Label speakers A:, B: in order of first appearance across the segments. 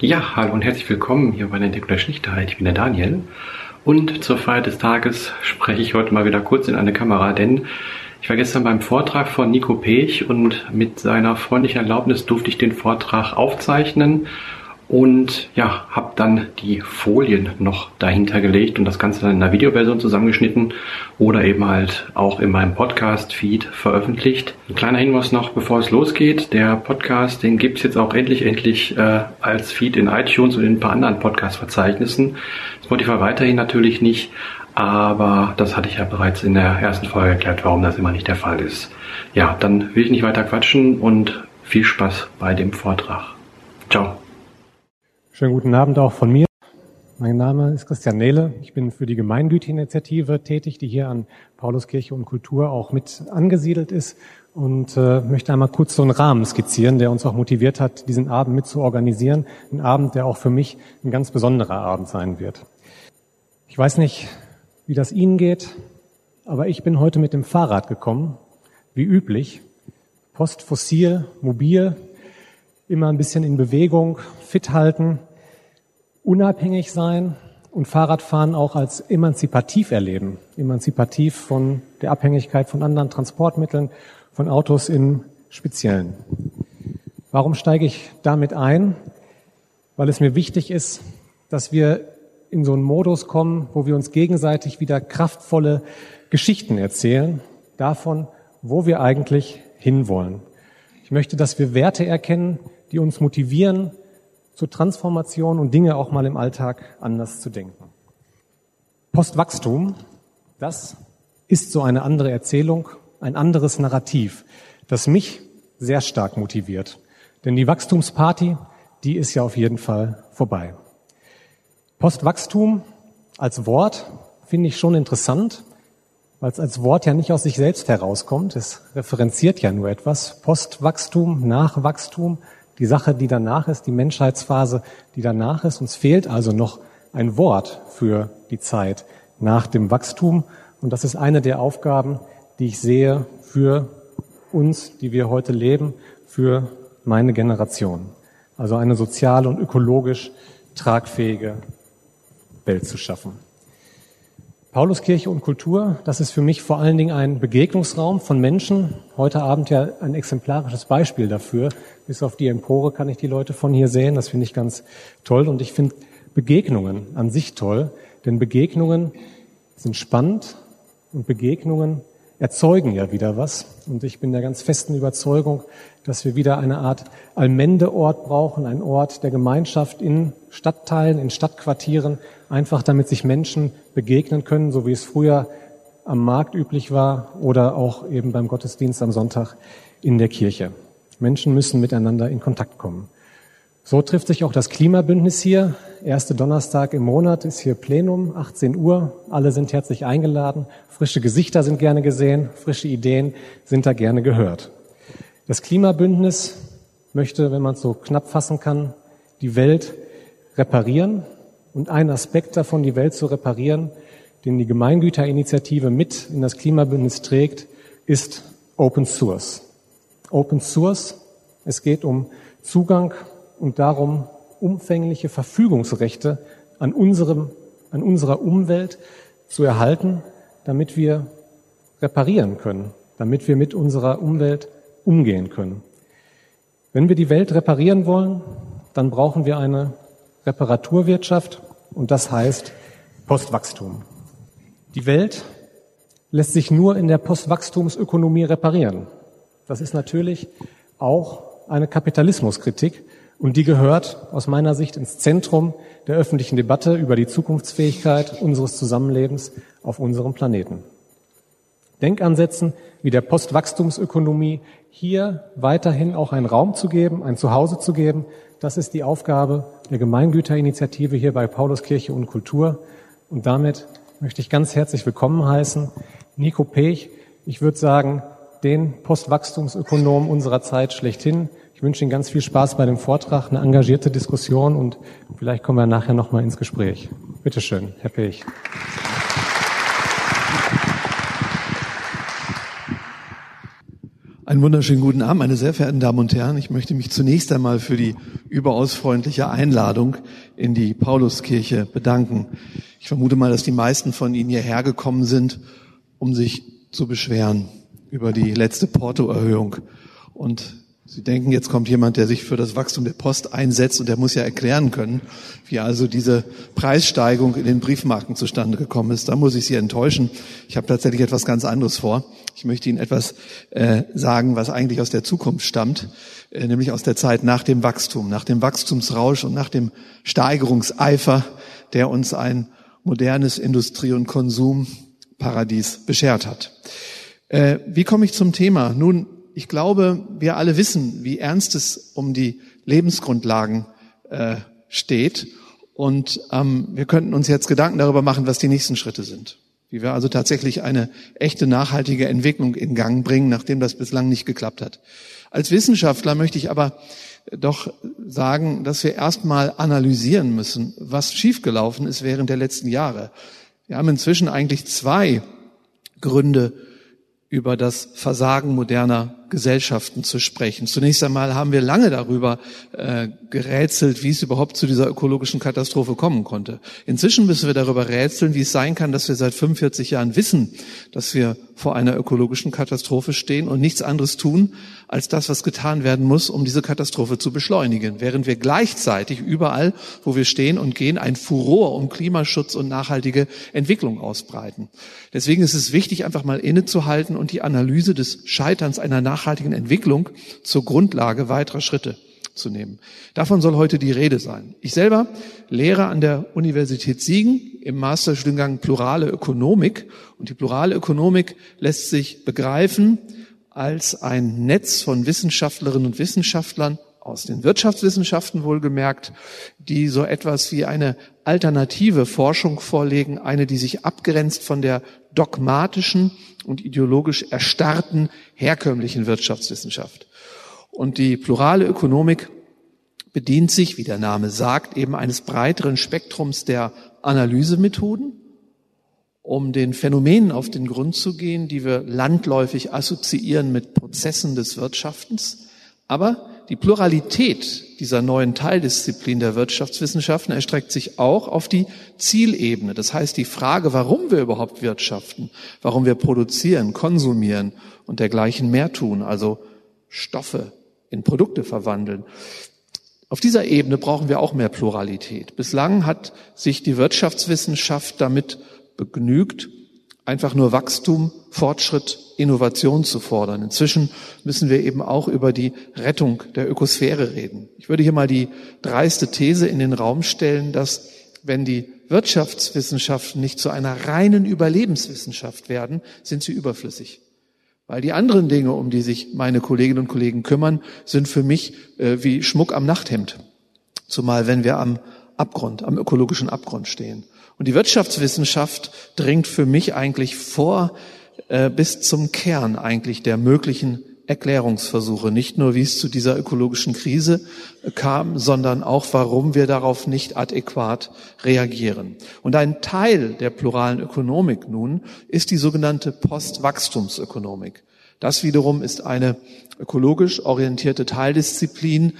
A: Ja, hallo und herzlich willkommen hier bei der Entdeckung der Schlichtheit. Ich bin der Daniel und zur Feier des Tages spreche ich heute mal wieder kurz in eine Kamera, denn ich war gestern beim Vortrag von Nico Pech und mit seiner freundlichen Erlaubnis durfte ich den Vortrag aufzeichnen und ja, habe dann die Folien noch dahinter gelegt und das Ganze dann in einer Videoversion zusammengeschnitten oder eben halt auch in meinem Podcast-Feed veröffentlicht. Ein kleiner Hinweis noch, bevor es losgeht. Der Podcast, den gibt's jetzt auch endlich, endlich äh, als Feed in iTunes und in ein paar anderen Podcast-Verzeichnissen. Spotify weiterhin natürlich nicht, aber das hatte ich ja bereits in der ersten Folge erklärt, warum das immer nicht der Fall ist. Ja, dann will ich nicht weiter quatschen und viel Spaß bei dem Vortrag. Ciao.
B: Schönen guten Abend auch von mir. Mein Name ist Christian Nehle. Ich bin für die Gemeingüteinitiative tätig, die hier an Pauluskirche und Kultur auch mit angesiedelt ist und äh, möchte einmal kurz so einen Rahmen skizzieren, der uns auch motiviert hat, diesen Abend mit zu organisieren. Ein Abend, der auch für mich ein ganz besonderer Abend sein wird. Ich weiß nicht, wie das Ihnen geht, aber ich bin heute mit dem Fahrrad gekommen, wie üblich. Postfossil, mobil, immer ein bisschen in Bewegung, fit halten unabhängig sein und Fahrradfahren auch als emanzipativ erleben. Emanzipativ von der Abhängigkeit von anderen Transportmitteln, von Autos im Speziellen. Warum steige ich damit ein? Weil es mir wichtig ist, dass wir in so einen Modus kommen, wo wir uns gegenseitig wieder kraftvolle Geschichten erzählen davon, wo wir eigentlich hinwollen. Ich möchte, dass wir Werte erkennen, die uns motivieren, zur Transformation und Dinge auch mal im Alltag anders zu denken. Postwachstum, das ist so eine andere Erzählung, ein anderes Narrativ, das mich sehr stark motiviert. Denn die Wachstumsparty, die ist ja auf jeden Fall vorbei. Postwachstum als Wort finde ich schon interessant, weil es als Wort ja nicht aus sich selbst herauskommt. Es referenziert ja nur etwas. Postwachstum, Nachwachstum, die Sache, die danach ist, die Menschheitsphase, die danach ist. Uns fehlt also noch ein Wort für die Zeit nach dem Wachstum. Und das ist eine der Aufgaben, die ich sehe für uns, die wir heute leben, für meine Generation. Also eine sozial und ökologisch tragfähige Welt zu schaffen. Pauluskirche und Kultur, das ist für mich vor allen Dingen ein Begegnungsraum von Menschen. Heute Abend ja ein exemplarisches Beispiel dafür. Bis auf die Empore kann ich die Leute von hier sehen. Das finde ich ganz toll. Und ich finde Begegnungen an sich toll. Denn Begegnungen sind spannend und Begegnungen erzeugen ja wieder was. Und ich bin der ganz festen Überzeugung, dass wir wieder eine Art Allmendeort brauchen, ein Ort der Gemeinschaft in Stadtteilen, in Stadtquartieren, einfach damit sich Menschen begegnen können, so wie es früher am Markt üblich war oder auch eben beim Gottesdienst am Sonntag in der Kirche. Menschen müssen miteinander in Kontakt kommen. So trifft sich auch das Klimabündnis hier. Erste Donnerstag im Monat ist hier Plenum, 18 Uhr. Alle sind herzlich eingeladen. Frische Gesichter sind gerne gesehen. Frische Ideen sind da gerne gehört. Das Klimabündnis möchte, wenn man es so knapp fassen kann, die Welt reparieren. Und ein Aspekt davon, die Welt zu reparieren, den die Gemeingüterinitiative mit in das Klimabündnis trägt, ist Open Source. Open Source, es geht um Zugang und darum, umfängliche Verfügungsrechte an unserem, an unserer Umwelt zu erhalten, damit wir reparieren können, damit wir mit unserer Umwelt umgehen können. Wenn wir die Welt reparieren wollen, dann brauchen wir eine Reparaturwirtschaft und das heißt Postwachstum. Die Welt lässt sich nur in der Postwachstumsökonomie reparieren. Das ist natürlich auch eine Kapitalismuskritik, und die gehört aus meiner Sicht ins Zentrum der öffentlichen Debatte über die Zukunftsfähigkeit unseres Zusammenlebens auf unserem Planeten. Denkansätzen wie der Postwachstumsökonomie hier weiterhin auch einen Raum zu geben, ein Zuhause zu geben, das ist die Aufgabe der Gemeingüterinitiative hier bei Pauluskirche und Kultur. Und damit möchte ich ganz herzlich willkommen heißen Nico Pech. Ich würde sagen, den Postwachstumsökonom unserer Zeit schlechthin, ich wünsche Ihnen ganz viel Spaß bei dem Vortrag, eine engagierte Diskussion und vielleicht kommen wir nachher nochmal ins Gespräch. Bitte schön, Herr Pech.
C: Einen wunderschönen guten Abend, meine sehr verehrten Damen und Herren. Ich möchte mich zunächst einmal für die überaus freundliche Einladung in die Pauluskirche bedanken. Ich vermute mal, dass die meisten von Ihnen hierher gekommen sind, um sich zu beschweren über die letzte Portoerhöhung. Und Sie denken, jetzt kommt jemand, der sich für das Wachstum der Post einsetzt und der muss ja erklären können, wie also diese Preissteigerung in den Briefmarken zustande gekommen ist. Da muss ich Sie enttäuschen. Ich habe tatsächlich etwas ganz anderes vor. Ich möchte Ihnen etwas äh, sagen, was eigentlich aus der Zukunft stammt, äh, nämlich aus der Zeit nach dem Wachstum, nach dem Wachstumsrausch und nach dem Steigerungseifer, der uns ein modernes Industrie- und Konsumparadies beschert hat. Äh, wie komme ich zum Thema? Nun, ich glaube, wir alle wissen, wie ernst es um die Lebensgrundlagen äh, steht. Und ähm, wir könnten uns jetzt Gedanken darüber machen, was die nächsten Schritte sind. Wie wir also tatsächlich eine echte nachhaltige Entwicklung in Gang bringen, nachdem das bislang nicht geklappt hat. Als Wissenschaftler möchte ich aber doch sagen, dass wir erstmal analysieren müssen, was schiefgelaufen ist während der letzten Jahre. Wir haben inzwischen eigentlich zwei Gründe über das Versagen moderner Gesellschaften zu sprechen. Zunächst einmal haben wir lange darüber äh, gerätselt, wie es überhaupt zu dieser ökologischen Katastrophe kommen konnte. Inzwischen müssen wir darüber rätseln, wie es sein kann, dass wir seit 45 Jahren wissen, dass wir vor einer ökologischen Katastrophe stehen und nichts anderes tun, als das, was getan werden muss, um diese Katastrophe zu beschleunigen. Während wir gleichzeitig überall, wo wir stehen und gehen, ein Furor um Klimaschutz und nachhaltige Entwicklung ausbreiten. Deswegen ist es wichtig, einfach mal innezuhalten und die Analyse des Scheiterns einer nachhaltigen Entwicklung zur Grundlage weiterer Schritte zu nehmen. Davon soll heute die Rede sein. Ich selber lehre an der Universität Siegen im Masterstudiengang Plurale Ökonomik und die Plurale Ökonomik lässt sich begreifen als ein Netz von Wissenschaftlerinnen und Wissenschaftlern aus den Wirtschaftswissenschaften wohlgemerkt, die so etwas wie eine alternative Forschung vorlegen, eine, die sich abgrenzt von der dogmatischen und ideologisch erstarrten herkömmlichen Wirtschaftswissenschaft. Und die plurale Ökonomik bedient sich, wie der Name sagt, eben eines breiteren Spektrums der Analysemethoden, um den Phänomenen auf den Grund zu gehen, die wir landläufig assoziieren mit Prozessen des Wirtschaftens. Aber die Pluralität dieser neuen Teildisziplin der Wirtschaftswissenschaften erstreckt sich auch auf die Zielebene. Das heißt, die Frage, warum wir überhaupt wirtschaften, warum wir produzieren, konsumieren und dergleichen mehr tun, also Stoffe in Produkte verwandeln. Auf dieser Ebene brauchen wir auch mehr Pluralität. Bislang hat sich die Wirtschaftswissenschaft damit begnügt, einfach nur Wachstum, Fortschritt, Innovation zu fordern. Inzwischen müssen wir eben auch über die Rettung der Ökosphäre reden. Ich würde hier mal die dreiste These in den Raum stellen, dass wenn die Wirtschaftswissenschaften nicht zu einer reinen Überlebenswissenschaft werden, sind sie überflüssig. Weil die anderen Dinge, um die sich meine Kolleginnen und Kollegen kümmern, sind für mich äh, wie Schmuck am Nachthemd. Zumal wenn wir am Abgrund, am ökologischen Abgrund stehen. Und die Wirtschaftswissenschaft dringt für mich eigentlich vor äh, bis zum Kern eigentlich der möglichen Erklärungsversuche. Nicht nur, wie es zu dieser ökologischen Krise kam, sondern auch, warum wir darauf nicht adäquat reagieren. Und ein Teil der pluralen Ökonomik nun ist die sogenannte Postwachstumsökonomik. Das wiederum ist eine ökologisch orientierte Teildisziplin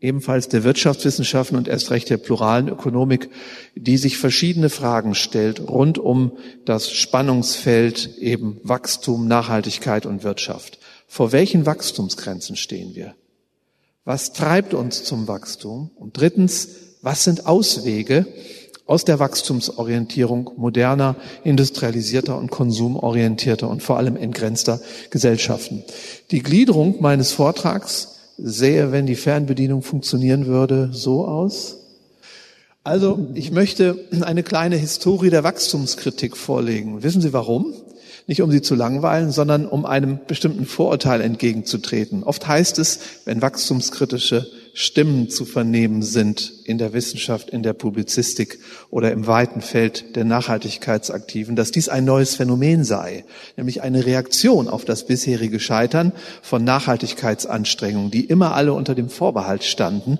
C: ebenfalls der Wirtschaftswissenschaften und erst recht der pluralen Ökonomik, die sich verschiedene Fragen stellt rund um das Spannungsfeld eben Wachstum, Nachhaltigkeit und Wirtschaft. Vor welchen Wachstumsgrenzen stehen wir? Was treibt uns zum Wachstum? Und drittens, was sind Auswege aus der Wachstumsorientierung moderner, industrialisierter und konsumorientierter und vor allem entgrenzter Gesellschaften? Die Gliederung meines Vortrags sähe, wenn die Fernbedienung funktionieren würde, so aus. Also, ich möchte eine kleine Historie der Wachstumskritik vorlegen. Wissen Sie warum? Nicht um Sie zu langweilen, sondern um einem bestimmten Vorurteil entgegenzutreten. Oft heißt es, wenn wachstumskritische Stimmen zu vernehmen sind in der Wissenschaft, in der Publizistik oder im weiten Feld der Nachhaltigkeitsaktiven, dass dies ein neues Phänomen sei, nämlich eine Reaktion auf das bisherige Scheitern von Nachhaltigkeitsanstrengungen, die immer alle unter dem Vorbehalt standen,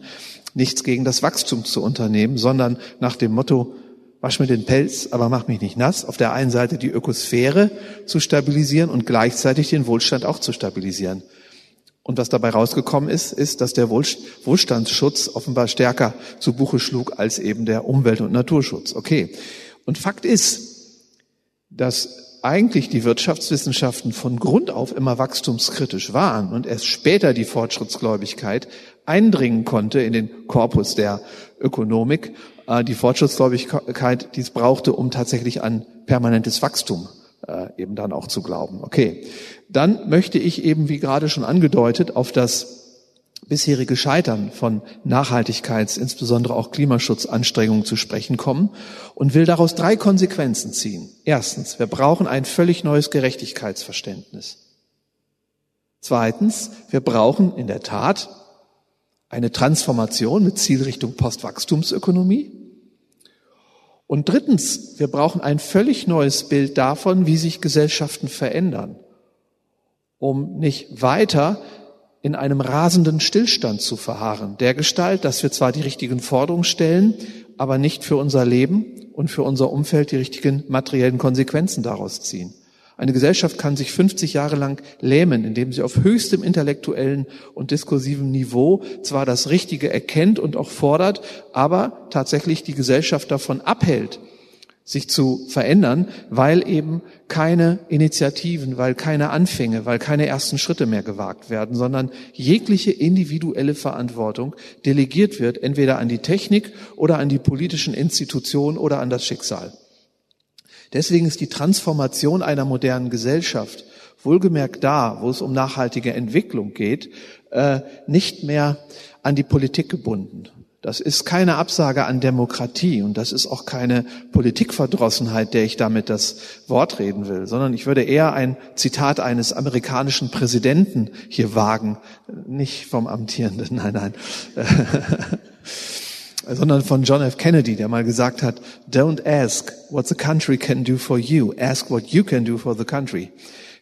C: nichts gegen das Wachstum zu unternehmen, sondern nach dem Motto, wasch mir den Pelz, aber mach mich nicht nass, auf der einen Seite die Ökosphäre zu stabilisieren und gleichzeitig den Wohlstand auch zu stabilisieren. Und was dabei rausgekommen ist, ist, dass der Wohlstandsschutz offenbar stärker zu Buche schlug als eben der Umwelt- und Naturschutz. Okay. Und Fakt ist, dass eigentlich die Wirtschaftswissenschaften von Grund auf immer wachstumskritisch waren und erst später die Fortschrittsgläubigkeit eindringen konnte in den Korpus der Ökonomik, äh, die Fortschrittsgläubigkeit, die es brauchte, um tatsächlich an permanentes Wachstum äh, eben dann auch zu glauben. Okay, dann möchte ich eben, wie gerade schon angedeutet, auf das bisherige Scheitern von Nachhaltigkeits-, insbesondere auch Klimaschutzanstrengungen zu sprechen kommen und will daraus drei Konsequenzen ziehen. Erstens, wir brauchen ein völlig neues Gerechtigkeitsverständnis. Zweitens, wir brauchen in der Tat eine Transformation mit Zielrichtung Postwachstumsökonomie. Und drittens, wir brauchen ein völlig neues Bild davon, wie sich Gesellschaften verändern, um nicht weiter in einem rasenden Stillstand zu verharren, der Gestalt, dass wir zwar die richtigen Forderungen stellen, aber nicht für unser Leben und für unser Umfeld die richtigen materiellen Konsequenzen daraus ziehen. Eine Gesellschaft kann sich 50 Jahre lang lähmen, indem sie auf höchstem intellektuellen und diskursiven Niveau zwar das Richtige erkennt und auch fordert, aber tatsächlich die Gesellschaft davon abhält, sich zu verändern, weil eben keine Initiativen, weil keine Anfänge, weil keine ersten Schritte mehr gewagt werden, sondern jegliche individuelle Verantwortung delegiert wird, entweder an die Technik oder an die politischen Institutionen oder an das Schicksal. Deswegen ist die Transformation einer modernen Gesellschaft, wohlgemerkt da, wo es um nachhaltige Entwicklung geht, äh, nicht mehr an die Politik gebunden. Das ist keine Absage an Demokratie und das ist auch keine Politikverdrossenheit, der ich damit das Wort reden will, sondern ich würde eher ein Zitat eines amerikanischen Präsidenten hier wagen, nicht vom amtierenden, nein, nein. sondern von John F. Kennedy, der mal gesagt hat, don't ask what the country can do for you, ask what you can do for the country.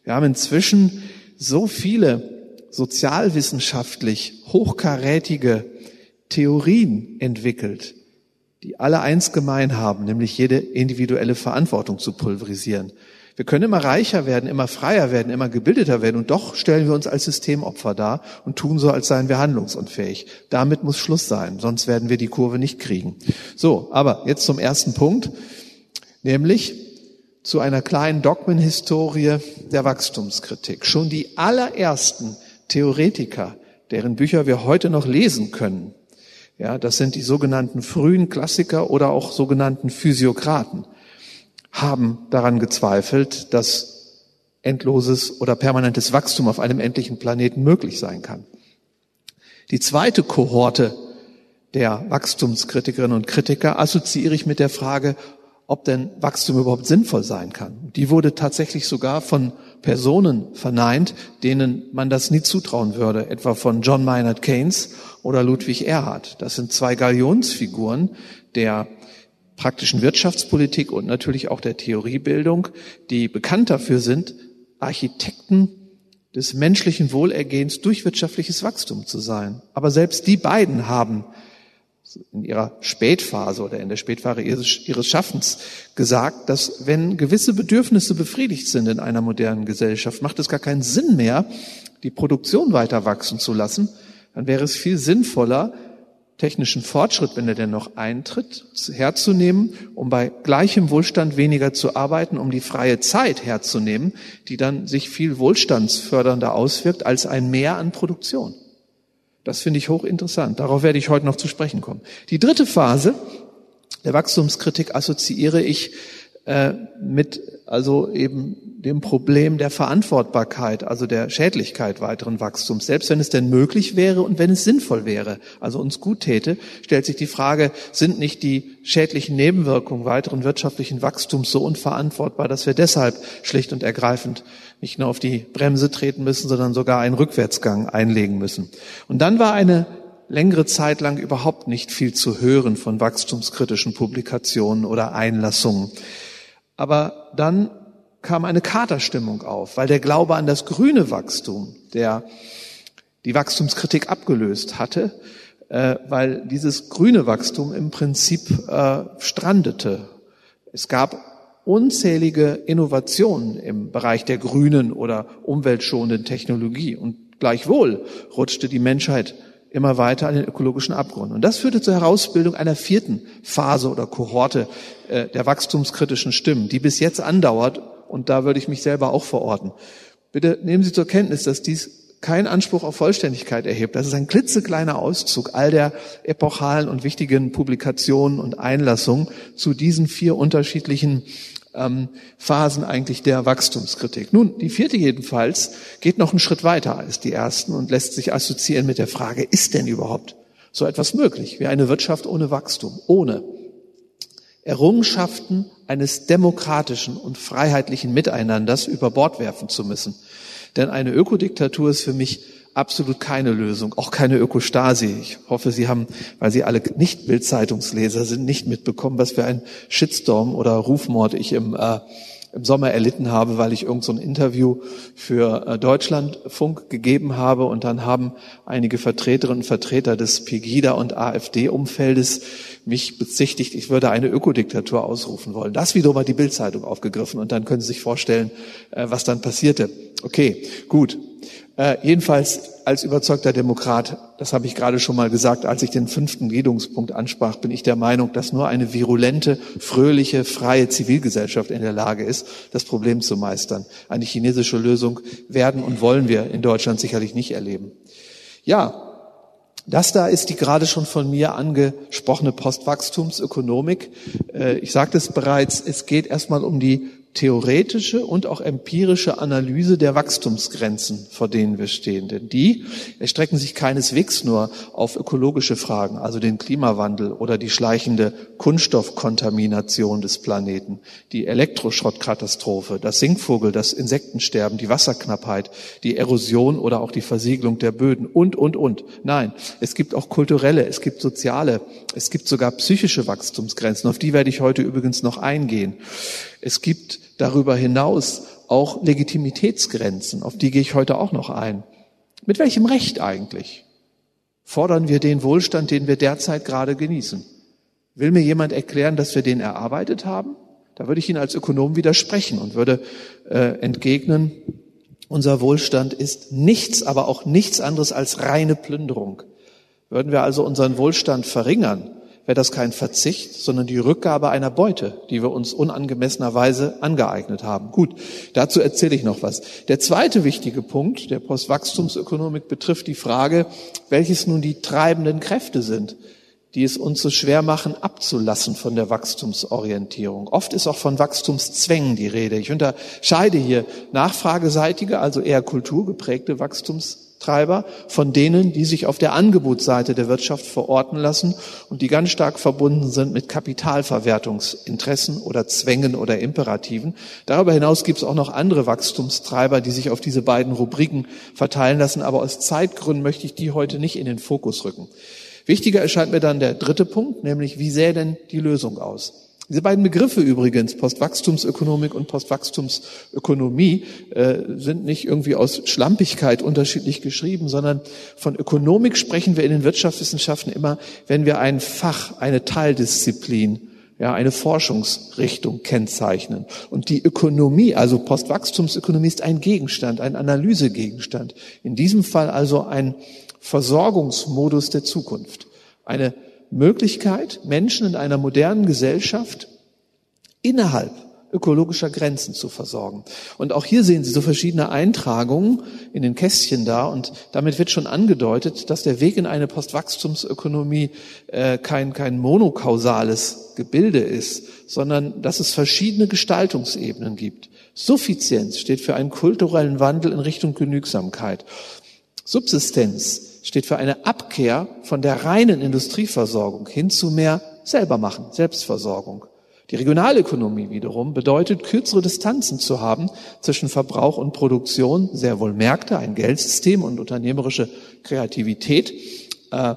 C: Wir haben inzwischen so viele sozialwissenschaftlich hochkarätige Theorien entwickelt, die alle eins gemein haben, nämlich jede individuelle Verantwortung zu pulverisieren. Wir können immer reicher werden, immer freier werden, immer gebildeter werden und doch stellen wir uns als Systemopfer dar und tun so, als seien wir handlungsunfähig. Damit muss Schluss sein, sonst werden wir die Kurve nicht kriegen. So, aber jetzt zum ersten Punkt, nämlich zu einer kleinen Dogmenhistorie der Wachstumskritik. Schon die allerersten Theoretiker, deren Bücher wir heute noch lesen können, ja, das sind die sogenannten frühen Klassiker oder auch sogenannten Physiokraten haben daran gezweifelt, dass endloses oder permanentes Wachstum auf einem endlichen Planeten möglich sein kann. Die zweite Kohorte der Wachstumskritikerinnen und Kritiker assoziiere ich mit der Frage, ob denn Wachstum überhaupt sinnvoll sein kann. Die wurde tatsächlich sogar von Personen verneint, denen man das nie zutrauen würde, etwa von John Maynard Keynes oder Ludwig Erhard. Das sind zwei Galionsfiguren der praktischen Wirtschaftspolitik und natürlich auch der Theoriebildung, die bekannt dafür sind, Architekten des menschlichen Wohlergehens durch wirtschaftliches Wachstum zu sein. Aber selbst die beiden haben in ihrer Spätphase oder in der Spätphase ihres, Schaffens gesagt, dass wenn gewisse Bedürfnisse befriedigt sind in einer modernen Gesellschaft, macht es gar keinen Sinn mehr, die Produktion weiter wachsen zu lassen. Dann wäre es viel sinnvoller, technischen Fortschritt, wenn er denn noch eintritt, herzunehmen, um bei gleichem Wohlstand weniger zu arbeiten, um die freie Zeit herzunehmen, die dann sich viel wohlstandsfördernder auswirkt als ein Mehr an Produktion. Das finde ich hochinteressant. Darauf werde ich heute noch zu sprechen kommen. Die dritte Phase der Wachstumskritik assoziiere ich äh, mit also eben dem Problem der Verantwortbarkeit, also der Schädlichkeit weiteren Wachstums. Selbst wenn es denn möglich wäre und wenn es sinnvoll wäre, also uns gut täte, stellt sich die Frage, sind nicht die schädlichen Nebenwirkungen weiteren wirtschaftlichen Wachstums so unverantwortbar, dass wir deshalb schlicht und ergreifend nicht nur auf die Bremse treten müssen, sondern sogar einen Rückwärtsgang einlegen müssen. Und dann war eine längere Zeit lang überhaupt nicht viel zu hören von wachstumskritischen Publikationen oder Einlassungen. Aber dann kam eine Katerstimmung auf, weil der Glaube an das grüne Wachstum, der die Wachstumskritik abgelöst hatte, äh, weil dieses grüne Wachstum im Prinzip äh, strandete. Es gab unzählige Innovationen im Bereich der grünen oder umweltschonenden Technologie und Gleichwohl rutschte die Menschheit immer weiter an den ökologischen Abgrund. Und das führte zur Herausbildung einer vierten Phase oder Kohorte äh, der wachstumskritischen Stimmen, die bis jetzt andauert. Und da würde ich mich selber auch verorten. Bitte nehmen Sie zur Kenntnis, dass dies keinen Anspruch auf Vollständigkeit erhebt. Das ist ein klitzekleiner Auszug all der epochalen und wichtigen Publikationen und Einlassungen zu diesen vier unterschiedlichen Phasen eigentlich der Wachstumskritik. Nun, die vierte jedenfalls geht noch einen Schritt weiter als die ersten und lässt sich assoziieren mit der Frage, ist denn überhaupt so etwas möglich wie eine Wirtschaft ohne Wachstum, ohne Errungenschaften eines demokratischen und freiheitlichen Miteinanders über Bord werfen zu müssen. Denn eine Ökodiktatur ist für mich absolut keine Lösung, auch keine Ökostasi. Ich hoffe, Sie haben, weil Sie alle nicht Bildzeitungsleser sind, nicht mitbekommen, was für ein Shitstorm oder Rufmord ich im, äh, im Sommer erlitten habe, weil ich irgend so Interview für äh, Deutschlandfunk gegeben habe und dann haben einige Vertreterinnen und Vertreter des Pegida und AfD-Umfeldes mich bezichtigt, ich würde eine Ökodiktatur ausrufen wollen. Das wiederum hat die Bildzeitung aufgegriffen und dann können Sie sich vorstellen, äh, was dann passierte. Okay, gut. Äh, jedenfalls als überzeugter Demokrat, das habe ich gerade schon mal gesagt, als ich den fünften Gliederungspunkt ansprach, bin ich der Meinung, dass nur eine virulente, fröhliche, freie Zivilgesellschaft in der Lage ist, das Problem zu meistern. Eine chinesische Lösung werden und wollen wir in Deutschland sicherlich nicht erleben. Ja, das da ist die gerade schon von mir angesprochene Postwachstumsökonomik. Äh, ich sagte es bereits, es geht erstmal um die theoretische und auch empirische Analyse der Wachstumsgrenzen, vor denen wir stehen. Denn die erstrecken sich keineswegs nur auf ökologische Fragen, also den Klimawandel oder die schleichende Kunststoffkontamination des Planeten, die Elektroschrottkatastrophe, das Singvogel, das Insektensterben, die Wasserknappheit, die Erosion oder auch die Versiegelung der Böden und, und, und. Nein, es gibt auch kulturelle, es gibt soziale, es gibt sogar psychische Wachstumsgrenzen, auf die werde ich heute übrigens noch eingehen. Es gibt darüber hinaus auch Legitimitätsgrenzen, auf die gehe ich heute auch noch ein. Mit welchem Recht eigentlich fordern wir den Wohlstand, den wir derzeit gerade genießen? Will mir jemand erklären, dass wir den erarbeitet haben? Da würde ich Ihnen als Ökonom widersprechen und würde äh, entgegnen, unser Wohlstand ist nichts, aber auch nichts anderes als reine Plünderung. Würden wir also unseren Wohlstand verringern, wäre das kein Verzicht, sondern die Rückgabe einer Beute, die wir uns unangemessenerweise angeeignet haben. Gut, dazu erzähle ich noch was. Der zweite wichtige Punkt der Postwachstumsökonomik betrifft die Frage, welches nun die treibenden Kräfte sind, die es uns so schwer machen, abzulassen von der Wachstumsorientierung. Oft ist auch von Wachstumszwängen die Rede. Ich unterscheide hier nachfrageseitige, also eher kulturgeprägte Wachstums Treiber von denen, die sich auf der Angebotsseite der Wirtschaft verorten lassen und die ganz stark verbunden sind mit Kapitalverwertungsinteressen oder Zwängen oder Imperativen. Darüber hinaus gibt es auch noch andere Wachstumstreiber, die sich auf diese beiden Rubriken verteilen lassen, aber aus Zeitgründen möchte ich die heute nicht in den Fokus rücken. Wichtiger erscheint mir dann der dritte Punkt, nämlich wie sähe denn die Lösung aus? Diese beiden Begriffe übrigens, Postwachstumsökonomik und Postwachstumsökonomie, äh, sind nicht irgendwie aus Schlampigkeit unterschiedlich geschrieben, sondern von Ökonomik sprechen wir in den Wirtschaftswissenschaften immer, wenn wir ein Fach, eine Teildisziplin ja, eine Forschungsrichtung kennzeichnen. Und die Ökonomie, also Postwachstumsökonomie, ist ein Gegenstand, ein Analysegegenstand. In diesem Fall also ein Versorgungsmodus der Zukunft. Eine Möglichkeit, Menschen in einer modernen Gesellschaft innerhalb ökologischer Grenzen zu versorgen. Und auch hier sehen Sie so verschiedene Eintragungen in den Kästchen da und damit wird schon angedeutet, dass der Weg in eine Postwachstumsökonomie äh, kein, kein monokausales Gebilde ist, sondern dass es verschiedene Gestaltungsebenen gibt. Suffizienz steht für einen kulturellen Wandel in Richtung Genügsamkeit. Subsistenz steht für eine Abkehr von der reinen Industrieversorgung hin zu mehr selber machen, Selbstversorgung. Die Regionalökonomie wiederum bedeutet, kürzere Distanzen zu haben zwischen Verbrauch und Produktion, sehr wohl Märkte, ein Geldsystem und unternehmerische Kreativität äh,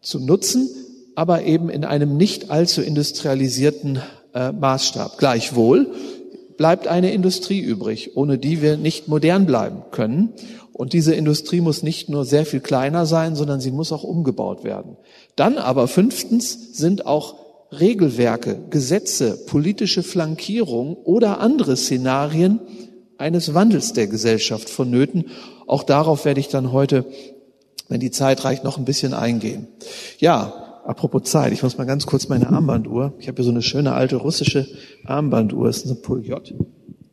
C: zu nutzen, aber eben in einem nicht allzu industrialisierten äh, Maßstab. Gleichwohl bleibt eine Industrie übrig, ohne die wir nicht modern bleiben können. Und diese Industrie muss nicht nur sehr viel kleiner sein, sondern sie muss auch umgebaut werden. Dann aber fünftens sind auch Regelwerke, Gesetze, politische Flankierung oder andere Szenarien eines Wandels der Gesellschaft vonnöten. Auch darauf werde ich dann heute, wenn die Zeit reicht, noch ein bisschen eingehen. Ja, apropos Zeit, ich muss mal ganz kurz meine Armbanduhr. Ich habe hier so eine schöne alte russische Armbanduhr, das ist eine Pouliot.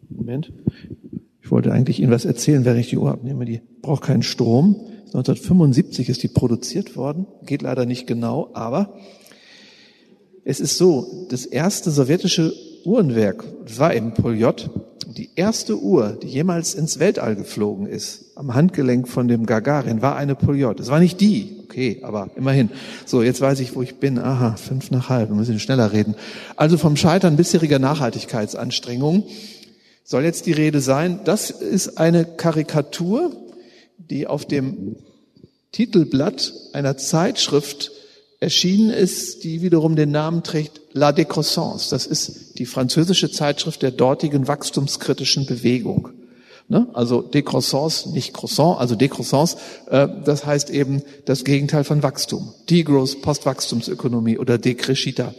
C: Moment. Ich wollte eigentlich Ihnen was erzählen, während ich die Uhr abnehme. Die braucht keinen Strom. 1975 ist die produziert worden. Geht leider nicht genau, aber es ist so, das erste sowjetische Uhrenwerk war eben Poljot. Die erste Uhr, die jemals ins Weltall geflogen ist, am Handgelenk von dem Gagarin, war eine Poljot. Es war nicht die, okay, aber immerhin. So, jetzt weiß ich, wo ich bin. Aha, fünf nach halb, wir müssen schneller reden. Also vom Scheitern bisheriger Nachhaltigkeitsanstrengungen soll jetzt die Rede sein. Das ist eine Karikatur, die auf dem Titelblatt einer Zeitschrift erschienen ist, die wiederum den Namen trägt La Décroissance. Das ist die französische Zeitschrift der dortigen wachstumskritischen Bewegung. Ne? Also Décroissance, nicht Croissant, also Décroissance, äh, das heißt eben das Gegenteil von Wachstum. Degrowth, Postwachstumsökonomie oder Decrescita.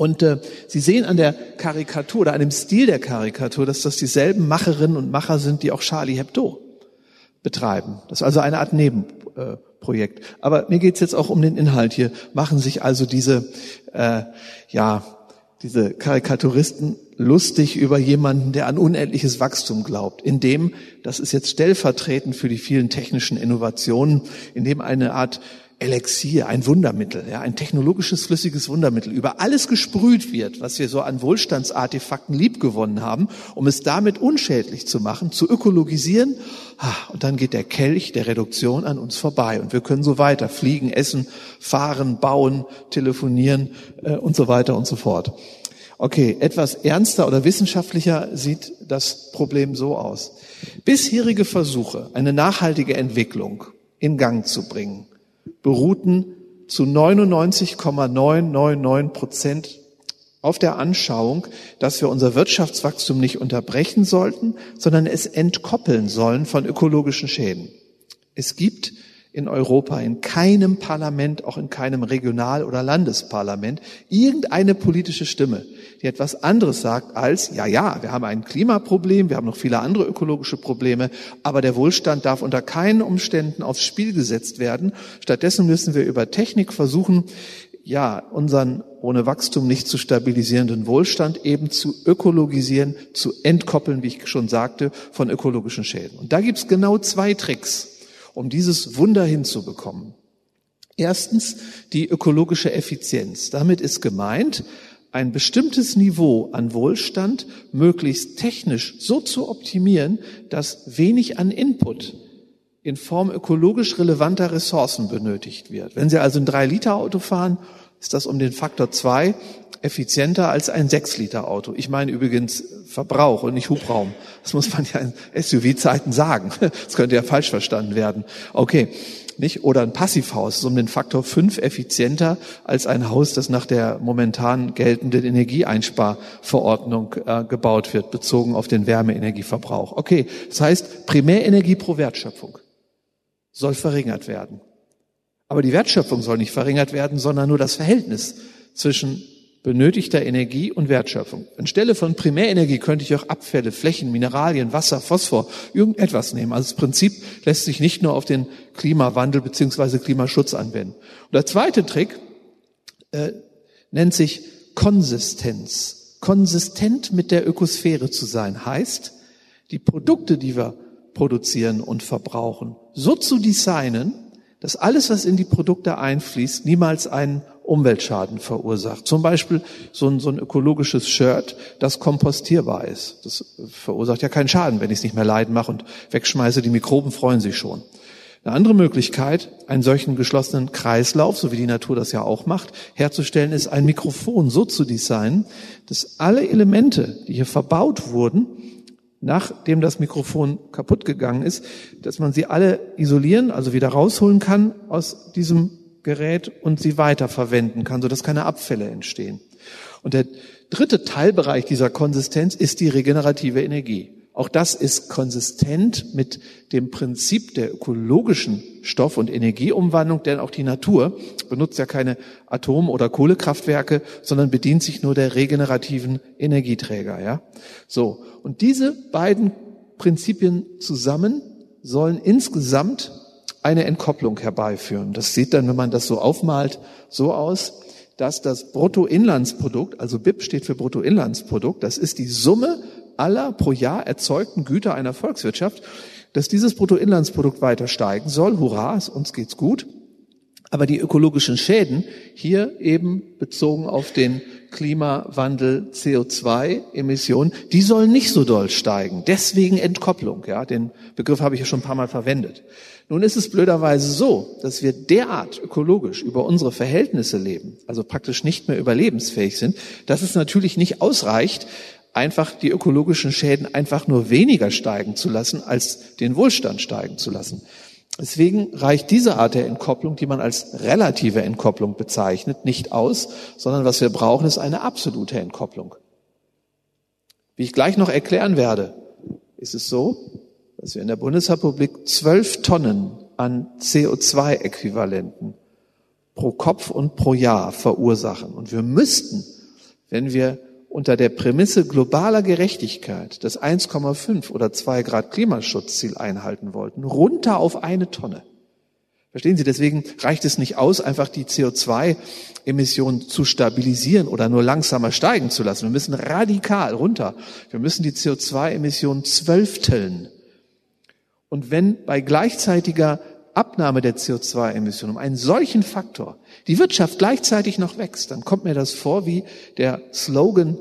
C: Und äh, Sie sehen an der Karikatur oder an dem Stil der Karikatur, dass das dieselben Macherinnen und Macher sind, die auch Charlie Hebdo betreiben. Das ist also eine Art Nebenprojekt. Aber mir geht's jetzt auch um den Inhalt hier. Machen sich also diese, äh, ja, diese Karikaturisten lustig über jemanden, der an unendliches Wachstum glaubt, indem, das ist jetzt stellvertretend für die vielen technischen Innovationen, indem eine Art Elixier, ein Wundermittel, ja, ein technologisches flüssiges Wundermittel über alles gesprüht wird, was wir so an Wohlstandsartefakten liebgewonnen haben, um es damit unschädlich zu machen, zu ökologisieren. Und dann geht der Kelch der Reduktion an uns vorbei und wir können so weiter fliegen, essen, fahren, bauen, telefonieren äh, und so weiter und so fort. Okay, etwas ernster oder wissenschaftlicher sieht das Problem so aus. Bisherige Versuche, eine nachhaltige Entwicklung in Gang zu bringen, beruhten zu 99,999 Prozent auf der Anschauung, dass wir unser Wirtschaftswachstum nicht unterbrechen sollten, sondern es entkoppeln sollen von ökologischen Schäden. Es gibt in Europa, in keinem Parlament, auch in keinem Regional- oder Landesparlament, irgendeine politische Stimme, die etwas anderes sagt als, ja, ja, wir haben ein Klimaproblem, wir haben noch viele andere ökologische Probleme, aber der Wohlstand darf unter keinen Umständen aufs Spiel gesetzt werden. Stattdessen müssen wir über Technik versuchen, ja, unseren ohne Wachstum nicht zu stabilisierenden Wohlstand eben zu ökologisieren, zu entkoppeln, wie ich schon sagte, von ökologischen Schäden. Und da gibt's genau zwei Tricks um dieses Wunder hinzubekommen. Erstens die ökologische Effizienz. Damit ist gemeint, ein bestimmtes Niveau an Wohlstand möglichst technisch so zu optimieren, dass wenig an Input in Form ökologisch relevanter Ressourcen benötigt wird. Wenn Sie also ein 3-Liter-Auto fahren, ist das um den Faktor 2 effizienter als ein 6-Liter-Auto. Ich meine übrigens Verbrauch und nicht Hubraum. Das muss man ja in SUV-Zeiten sagen. Das könnte ja falsch verstanden werden. Okay, nicht? Oder ein Passivhaus ist um den Faktor 5 effizienter als ein Haus, das nach der momentan geltenden Energieeinsparverordnung äh, gebaut wird, bezogen auf den Wärmeenergieverbrauch. Okay, das heißt, Primärenergie pro Wertschöpfung soll verringert werden. Aber die Wertschöpfung soll nicht verringert werden, sondern nur das Verhältnis zwischen benötigter Energie und Wertschöpfung. Anstelle von Primärenergie könnte ich auch Abfälle, Flächen, Mineralien, Wasser, Phosphor, irgendetwas nehmen. Also das Prinzip lässt sich nicht nur auf den Klimawandel beziehungsweise Klimaschutz anwenden. Und der zweite Trick äh, nennt sich Konsistenz. Konsistent mit der Ökosphäre zu sein heißt, die Produkte, die wir produzieren und verbrauchen, so zu designen, dass alles, was in die Produkte einfließt, niemals einen Umweltschaden verursacht. Zum Beispiel so ein, so ein ökologisches Shirt, das kompostierbar ist. Das verursacht ja keinen Schaden, wenn ich es nicht mehr leiden mache und wegschmeiße. Die Mikroben freuen sich schon. Eine andere Möglichkeit, einen solchen geschlossenen Kreislauf, so wie die Natur das ja auch macht, herzustellen, ist ein Mikrofon so zu designen, dass alle Elemente, die hier verbaut wurden, nachdem das Mikrofon kaputt gegangen ist, dass man sie alle isolieren, also wieder rausholen kann aus diesem Gerät und sie weiterverwenden kann, sodass keine Abfälle entstehen. Und der dritte Teilbereich dieser Konsistenz ist die regenerative Energie. Auch das ist konsistent mit dem Prinzip der ökologischen Stoff- und Energieumwandlung, denn auch die Natur benutzt ja keine Atom- oder Kohlekraftwerke, sondern bedient sich nur der regenerativen Energieträger, ja. So. Und diese beiden Prinzipien zusammen sollen insgesamt eine Entkopplung herbeiführen. Das sieht dann, wenn man das so aufmalt, so aus, dass das Bruttoinlandsprodukt, also BIP steht für Bruttoinlandsprodukt, das ist die Summe aller pro Jahr erzeugten Güter einer Volkswirtschaft, dass dieses Bruttoinlandsprodukt weiter steigen soll. Hurra, uns geht's gut. Aber die ökologischen Schäden hier eben bezogen auf den Klimawandel, CO2-Emissionen, die sollen nicht so doll steigen. Deswegen Entkopplung. Ja, den Begriff habe ich ja schon ein paar Mal verwendet. Nun ist es blöderweise so, dass wir derart ökologisch über unsere Verhältnisse leben, also praktisch nicht mehr überlebensfähig sind, dass es natürlich nicht ausreicht, einfach die ökologischen Schäden einfach nur weniger steigen zu lassen, als den Wohlstand steigen zu lassen. Deswegen reicht diese Art der Entkopplung, die man als relative Entkopplung bezeichnet, nicht aus, sondern was wir brauchen, ist eine absolute Entkopplung. Wie ich gleich noch erklären werde, ist es so, dass wir in der Bundesrepublik zwölf Tonnen an CO2-Äquivalenten pro Kopf und pro Jahr verursachen. Und wir müssten, wenn wir unter der Prämisse globaler Gerechtigkeit das 1,5 oder 2 Grad Klimaschutzziel einhalten wollten, runter auf eine Tonne. Verstehen Sie, deswegen reicht es nicht aus, einfach die CO2-Emissionen zu stabilisieren oder nur langsamer steigen zu lassen. Wir müssen radikal runter. Wir müssen die CO2-Emissionen zwölfteln. Und wenn bei gleichzeitiger Abnahme der CO2-Emissionen um einen solchen Faktor die Wirtschaft gleichzeitig noch wächst, dann kommt mir das vor wie der Slogan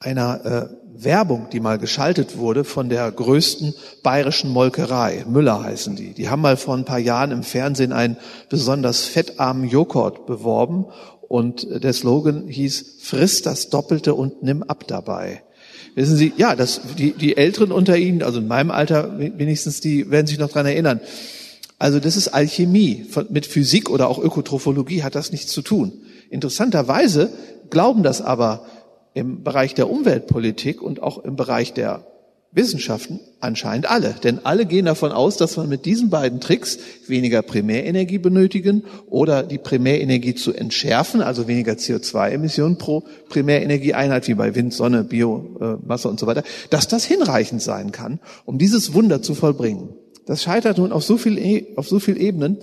C: einer äh, Werbung, die mal geschaltet wurde von der größten bayerischen Molkerei. Müller heißen die. Die haben mal vor ein paar Jahren im Fernsehen einen besonders fettarmen Joghurt beworben und der Slogan hieß, friss das Doppelte und nimm ab dabei. Wissen Sie, ja, das, die, die Älteren unter Ihnen, also in meinem Alter wenigstens, die werden sich noch dran erinnern. Also das ist Alchemie. Mit Physik oder auch Ökotrophologie hat das nichts zu tun. Interessanterweise glauben das aber im Bereich der Umweltpolitik und auch im Bereich der Wissenschaften anscheinend alle. Denn alle gehen davon aus, dass man mit diesen beiden Tricks weniger Primärenergie benötigen oder die Primärenergie zu entschärfen, also weniger CO2-Emissionen pro Primärenergieeinheit, wie bei Wind, Sonne, Biomasse und so weiter, dass das hinreichend sein kann, um dieses Wunder zu vollbringen. Das scheitert nun auf so, viel, e, auf so viel Ebenen,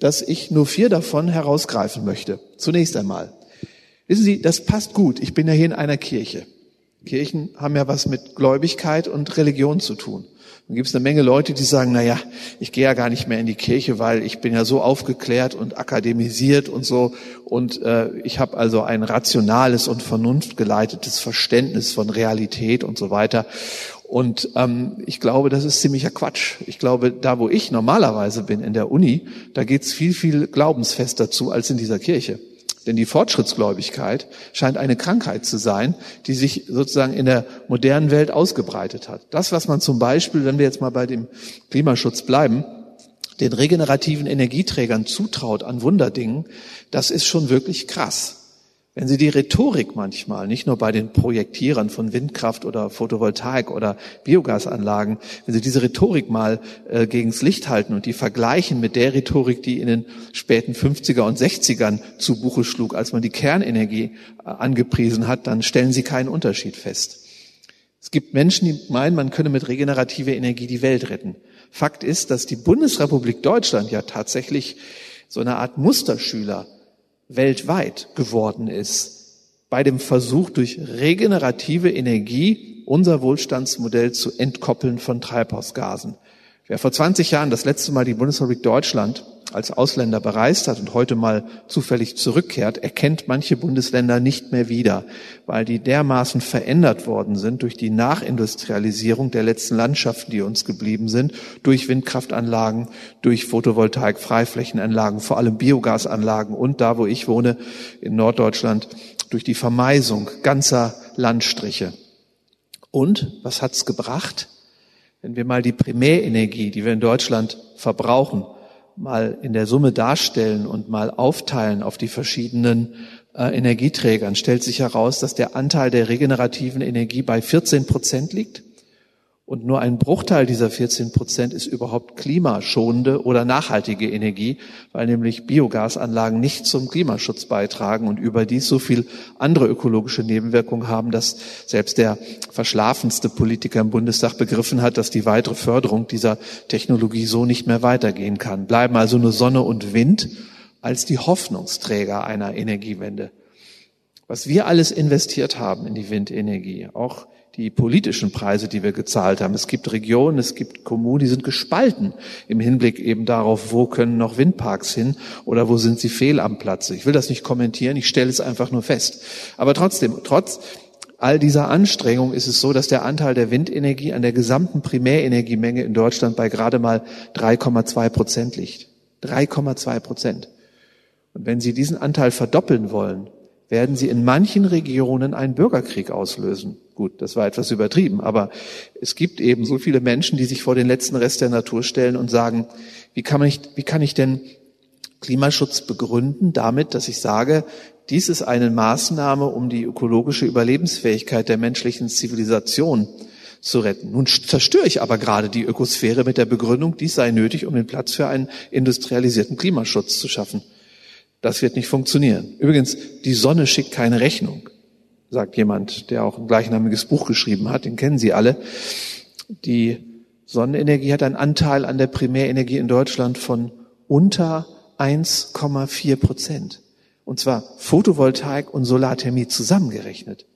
C: dass ich nur vier davon herausgreifen möchte. Zunächst einmal. Wissen Sie, das passt gut. Ich bin ja hier in einer Kirche. Kirchen haben ja was mit Gläubigkeit und Religion zu tun. Dann gibt es eine Menge Leute, die sagen, na ja, ich gehe ja gar nicht mehr in die Kirche, weil ich bin ja so aufgeklärt und akademisiert und so und äh, ich habe also ein rationales und vernunftgeleitetes Verständnis von Realität und so weiter. Und ähm, ich glaube, das ist ziemlicher Quatsch. Ich glaube, da wo ich normalerweise bin, in der Uni, da geht's viel, viel glaubensfester zu als in dieser Kirche. Denn die Fortschrittsgläubigkeit scheint eine Krankheit zu sein, die sich sozusagen in der modernen Welt ausgebreitet hat. Das, was man zum Beispiel, wenn wir jetzt mal bei dem Klimaschutz bleiben, den regenerativen Energieträgern zutraut an Wunderdingen, das ist schon wirklich krass. Wenn Sie die Rhetorik manchmal, nicht nur bei den Projektierern von Windkraft oder Photovoltaik oder Biogasanlagen, wenn Sie diese Rhetorik mal äh, gegens Licht halten und die vergleichen mit der Rhetorik, die in den späten 50er und 60ern zu Buche schlug, als man die Kernenergie äh, angepriesen hat, dann stellen Sie keinen Unterschied fest. Es gibt Menschen, die meinen, man könne mit regenerativer Energie die Welt retten. Fakt ist, dass die Bundesrepublik Deutschland ja tatsächlich so eine Art Musterschüler weltweit geworden ist bei dem Versuch, durch regenerative Energie unser Wohlstandsmodell zu entkoppeln von Treibhausgasen. Wer vor 20 Jahren das letzte Mal die Bundesrepublik Deutschland als Ausländer bereist hat und heute mal zufällig zurückkehrt, erkennt manche Bundesländer nicht mehr wieder, weil die dermaßen verändert worden sind durch die Nachindustrialisierung der letzten Landschaften, die uns geblieben sind, durch Windkraftanlagen, durch Photovoltaik, Freiflächenanlagen, vor allem Biogasanlagen und da, wo ich wohne, in Norddeutschland, durch die Vermeisung ganzer Landstriche. Und was hat's gebracht? Wenn wir mal die Primärenergie, die wir in Deutschland verbrauchen, mal in der Summe darstellen und mal aufteilen auf die verschiedenen äh, Energieträgern, stellt sich heraus, dass der Anteil der regenerativen Energie bei 14 Prozent liegt Und nur ein Bruchteil dieser 14 Prozent ist überhaupt klimaschonende oder nachhaltige Energie, weil nämlich Biogasanlagen nicht zum Klimaschutz beitragen und überdies so viel andere ökologische Nebenwirkungen haben, dass selbst der verschlafenste Politiker im Bundestag begriffen hat, dass die weitere Förderung dieser Technologie so nicht mehr weitergehen kann. Bleiben also nur Sonne und Wind als die Hoffnungsträger einer Energiewende. Was wir alles investiert haben in die Windenergie, auch die politischen Preise, die wir gezahlt haben. Es gibt Regionen, es gibt Kommunen, die sind gespalten im Hinblick eben darauf, wo können noch Windparks hin oder wo sind sie fehl am Platze. Ich will das nicht kommentieren, ich stelle es einfach nur fest. Aber trotzdem, trotz all dieser Anstrengung ist es so, dass der Anteil der Windenergie an der gesamten Primärenergiemenge in Deutschland bei gerade mal 3,2 Prozent liegt. 3,2 Prozent. Und wenn Sie diesen Anteil verdoppeln wollen, werden Sie in manchen Regionen einen Bürgerkrieg auslösen. Gut, das war etwas übertrieben, aber es gibt eben so viele Menschen, die sich vor den letzten Rest der Natur stellen und sagen, wie kann, man nicht, wie kann ich denn Klimaschutz begründen damit, dass ich sage, dies ist eine Maßnahme, um die ökologische Überlebensfähigkeit der menschlichen Zivilisation zu retten. Nun zerstöre ich aber gerade die Ökosphäre mit der Begründung, dies sei nötig, um den Platz für einen industrialisierten Klimaschutz zu schaffen. Das wird nicht funktionieren. Übrigens, die Sonne schickt keine Rechnung sagt jemand, der auch ein gleichnamiges Buch geschrieben hat, den kennen Sie alle. Die Sonnenenergie hat einen Anteil an der Primärenergie in Deutschland von unter 1,4 Prozent. Und zwar Photovoltaik und Solarthermie zusammengerechnet.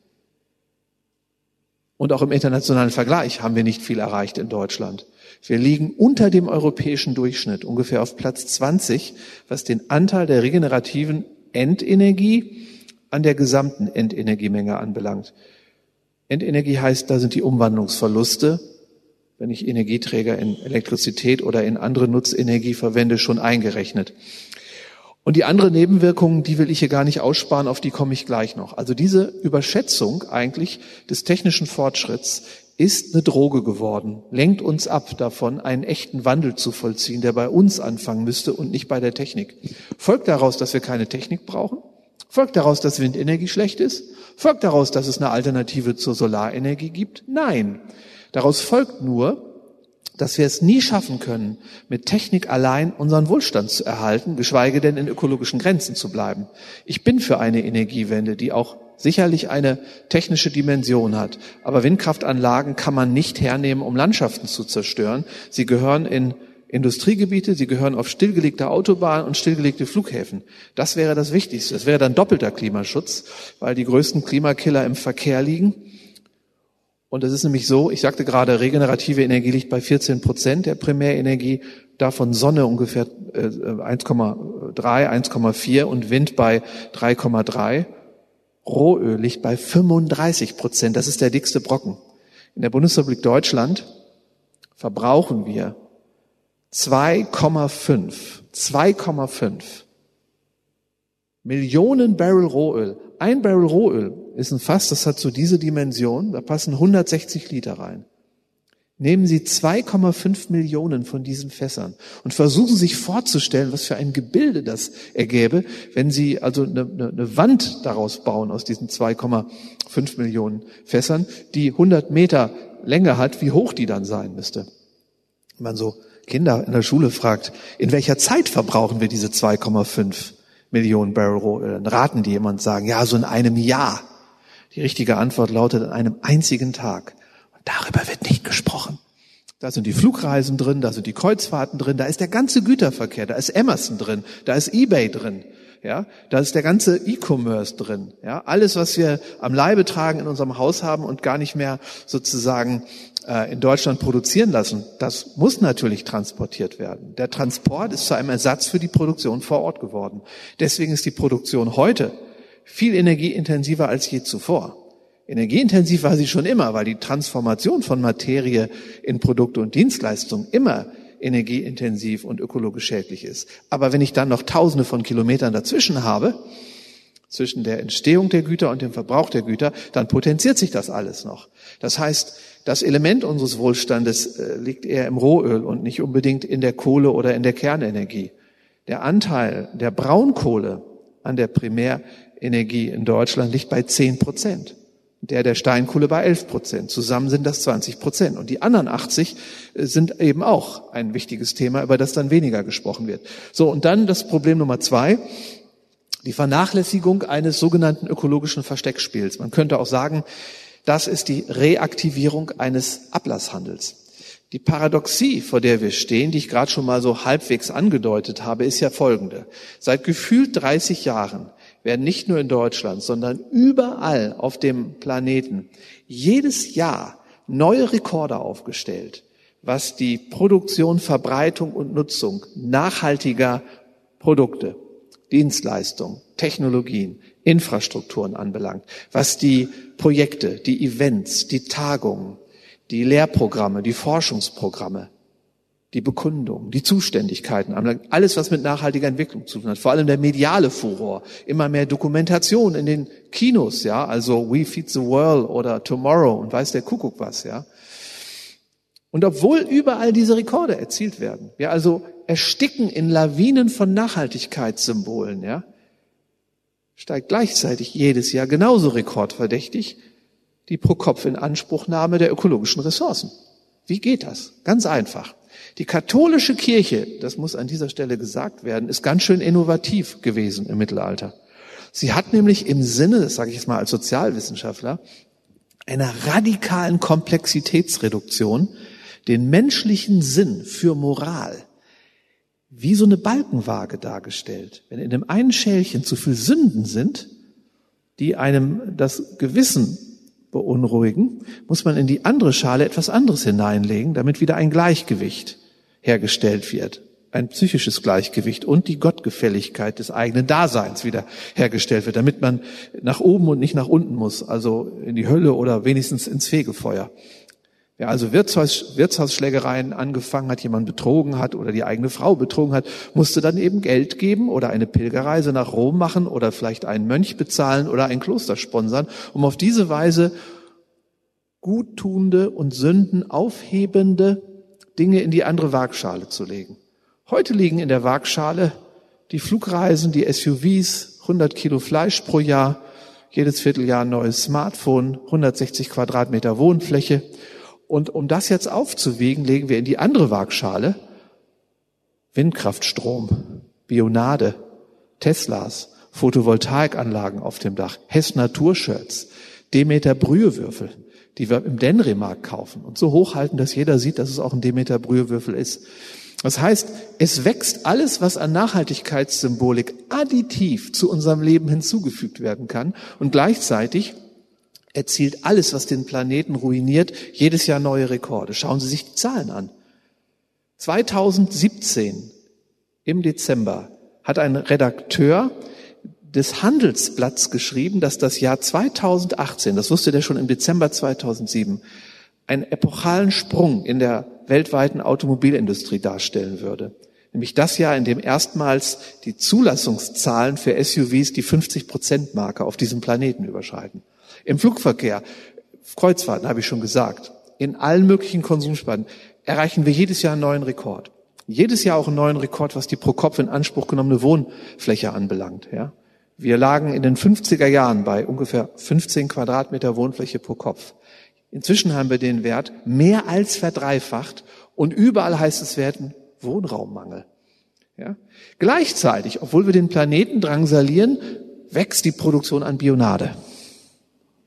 C: Und auch im internationalen Vergleich haben wir nicht viel erreicht in Deutschland. Wir liegen unter dem europäischen Durchschnitt, ungefähr auf Platz 20, was den Anteil der regenerativen Endenergie an der gesamten Endenergiemenge anbelangt. Endenergie heißt, da sind die Umwandlungsverluste, wenn ich Energieträger in Elektrizität oder in andere Nutzenergie verwende, schon eingerechnet. Und die andere Nebenwirkungen, die will ich hier gar nicht aussparen, auf die komme ich gleich noch. Also diese Überschätzung eigentlich des technischen Fortschritts ist eine Droge geworden, lenkt uns ab davon, einen echten Wandel zu vollziehen, der bei uns anfangen müsste und nicht bei der Technik. Folgt daraus, dass wir keine Technik brauchen? Folgt daraus, dass Windenergie schlecht ist? Folgt daraus, dass es eine Alternative zur Solarenergie gibt? Nein. Daraus folgt nur, dass wir es nie schaffen können, mit Technik allein unseren Wohlstand zu erhalten, geschweige denn in ökologischen Grenzen zu bleiben. Ich bin für eine Energiewende, die auch sicherlich eine technische Dimension hat. Aber Windkraftanlagen kann man nicht hernehmen, um Landschaften zu zerstören. Sie gehören in Industriegebiete, sie gehören auf stillgelegte Autobahnen und stillgelegte Flughäfen. Das wäre das Wichtigste. Das wäre dann doppelter Klimaschutz, weil die größten Klimakiller im Verkehr liegen. Und es ist nämlich so, ich sagte gerade, regenerative Energie liegt bei 14 Prozent der Primärenergie, davon Sonne ungefähr 1,3, äh, 1,4 und Wind bei 3,3. Rohöl liegt bei 35 Prozent. Das ist der dickste Brocken. In der Bundesrepublik Deutschland verbrauchen wir 2,5, 2,5 Millionen Barrel Rohöl. Ein Barrel Rohöl ist ein Fass, das hat so diese Dimension, da passen 160 Liter rein. Nehmen Sie 2,5 Millionen von diesen Fässern und versuchen sich vorzustellen, was für ein Gebilde das ergäbe, wenn Sie also eine, eine Wand daraus bauen aus diesen 2,5 Millionen Fässern, die 100 Meter Länge hat, wie hoch die dann sein müsste. Wenn man so Kinder in der Schule fragt, in welcher Zeit verbrauchen wir diese 2,5 Millionen Barrel Rohöl, dann raten die jemand sagen, ja, so in einem Jahr. Die richtige Antwort lautet an einem einzigen Tag. Und darüber wird nicht gesprochen. Da sind die Flugreisen drin, da sind die Kreuzfahrten drin, da ist der ganze Güterverkehr, da ist Emerson drin, da ist eBay drin, ja, da ist der ganze E-Commerce drin, ja, alles, was wir am Leibe tragen in unserem Haus haben und gar nicht mehr sozusagen äh, in Deutschland produzieren lassen, das muss natürlich transportiert werden. Der Transport ist zu einem Ersatz für die Produktion vor Ort geworden. Deswegen ist die Produktion heute viel energieintensiver als je zuvor. Energieintensiv war sie schon immer, weil die Transformation von Materie in Produkte und Dienstleistungen immer energieintensiv und ökologisch schädlich ist. Aber wenn ich dann noch Tausende von Kilometern dazwischen habe, zwischen der Entstehung der Güter und dem Verbrauch der Güter, dann potenziert sich das alles noch. Das heißt, das Element unseres Wohlstandes äh, liegt eher im Rohöl und nicht unbedingt in der Kohle oder in der Kernenergie. Der Anteil der Braunkohle an der Primärenergie in Deutschland liegt bei zehn Prozent. der der Steinkohle bei 11 Prozent. Zusammen sind das 20 Prozent. Und die anderen 80 äh, sind eben auch ein wichtiges Thema, über das dann weniger gesprochen wird. So, und dann das Problem Nummer zwei, die Vernachlässigung eines sogenannten ökologischen Versteckspiels. Man könnte auch sagen, das ist die Reaktivierung eines Ablasshandels. Die Paradoxie, vor der wir stehen, die ich gerade schon mal so halbwegs angedeutet habe, ist ja folgende. Seit gefühlt 30 Jahren werden nicht nur in Deutschland, sondern überall auf dem Planeten jedes Jahr neue Rekorde aufgestellt, was die Produktion, Verbreitung und Nutzung nachhaltiger Produkte, Dienstleistungen, Technologien, Infrastrukturen anbelangt, was die Projekte, die Events, die Tagungen, die Lehrprogramme, die Forschungsprogramme die Bekundung, die Zuständigkeiten, alles, was mit nachhaltiger Entwicklung zu tun hat. Vor allem der mediale Furor, immer mehr Dokumentation in den Kinos, ja, also We Feed the World oder Tomorrow und weiß der Kuckuck was, ja. Und obwohl überall diese Rekorde erzielt werden, wir also ersticken in Lawinen von Nachhaltigkeitssymbolen, ja, steigt gleichzeitig jedes Jahr genauso rekordverdächtig die Pro-Kopf-Inanspruchnahme der ökologischen Ressourcen. Wie geht das? Ganz einfach. Die katholische Kirche, das muss an dieser Stelle gesagt werden, ist ganz schön innovativ gewesen im Mittelalter. Sie hat nämlich im Sinne, das sage ich jetzt mal als Sozialwissenschaftler, einer radikalen Komplexitätsreduktion den menschlichen Sinn für Moral wie so eine Balkenwaage dargestellt. Wenn in dem einen Schälchen zu viel Sünden sind, die einem das Gewissen beunruhigen, muss man in die andere Schale etwas anderes hineinlegen, damit wieder ein Gleichgewicht hergestellt wird. Ein psychisches Gleichgewicht und die Gottgefälligkeit des eigenen Daseins wieder hergestellt wird, damit man nach oben und nicht nach unten muss, also in die Hölle oder wenigstens ins Fegefeuer. Wer also Wirtshaus, Wirtshausschlägereien angefangen hat, jemand betrogen hat oder die eigene Frau betrogen hat, musste dann eben Geld geben oder eine Pilgerreise nach Rom machen oder vielleicht einen Mönch bezahlen oder ein Kloster sponsern, um auf diese Weise guttunde und Sünden aufhebende Dinge in die andere Waagschale zu legen. Heute liegen in der Waagschale die Flugreisen, die SUVs, 100 Kilo Fleisch pro Jahr, jedes Vierteljahr ein neues Smartphone, 160 Quadratmeter Wohnfläche und um das jetzt aufzuwiegen, legen wir in die andere Waagschale. Windkraftstrom, Bionade, Teslas, Photovoltaikanlagen auf dem Dach, Hess Naturshirts, Demeter Brühewürfel, die wir im Denremarkt kaufen. Und so hochhalten, dass jeder sieht, dass es auch ein Demeter Brühewürfel ist. Das heißt, es wächst alles, was an Nachhaltigkeitssymbolik additiv zu unserem Leben hinzugefügt werden kann. Und gleichzeitig erzielt alles, was den Planeten ruiniert, jedes Jahr neue Rekorde. Schauen Sie sich die Zahlen an. 2017 im Dezember hat ein Redakteur des Handelsblatts geschrieben, dass das Jahr 2018, das wusste der schon im Dezember 2007, einen epochalen Sprung in der weltweiten Automobilindustrie darstellen würde. Nämlich das Jahr, in dem erstmals die Zulassungszahlen für SUVs die 50-Prozent-Marke auf diesem Planeten überschreiten. Im Flugverkehr, Kreuzfahrten habe ich schon gesagt, in allen möglichen Konsumsparten erreichen wir jedes Jahr einen neuen Rekord. Jedes Jahr auch einen neuen Rekord, was die pro Kopf in Anspruch genommene Wohnfläche anbelangt. Ja. Wir lagen in den 50er Jahren bei ungefähr 15 Quadratmeter Wohnfläche pro Kopf. Inzwischen haben wir den Wert mehr als verdreifacht und überall heißt es, hätten Wohnraummangel. Ja. Gleichzeitig, obwohl wir den Planeten drangsalieren, wächst die Produktion an Bionade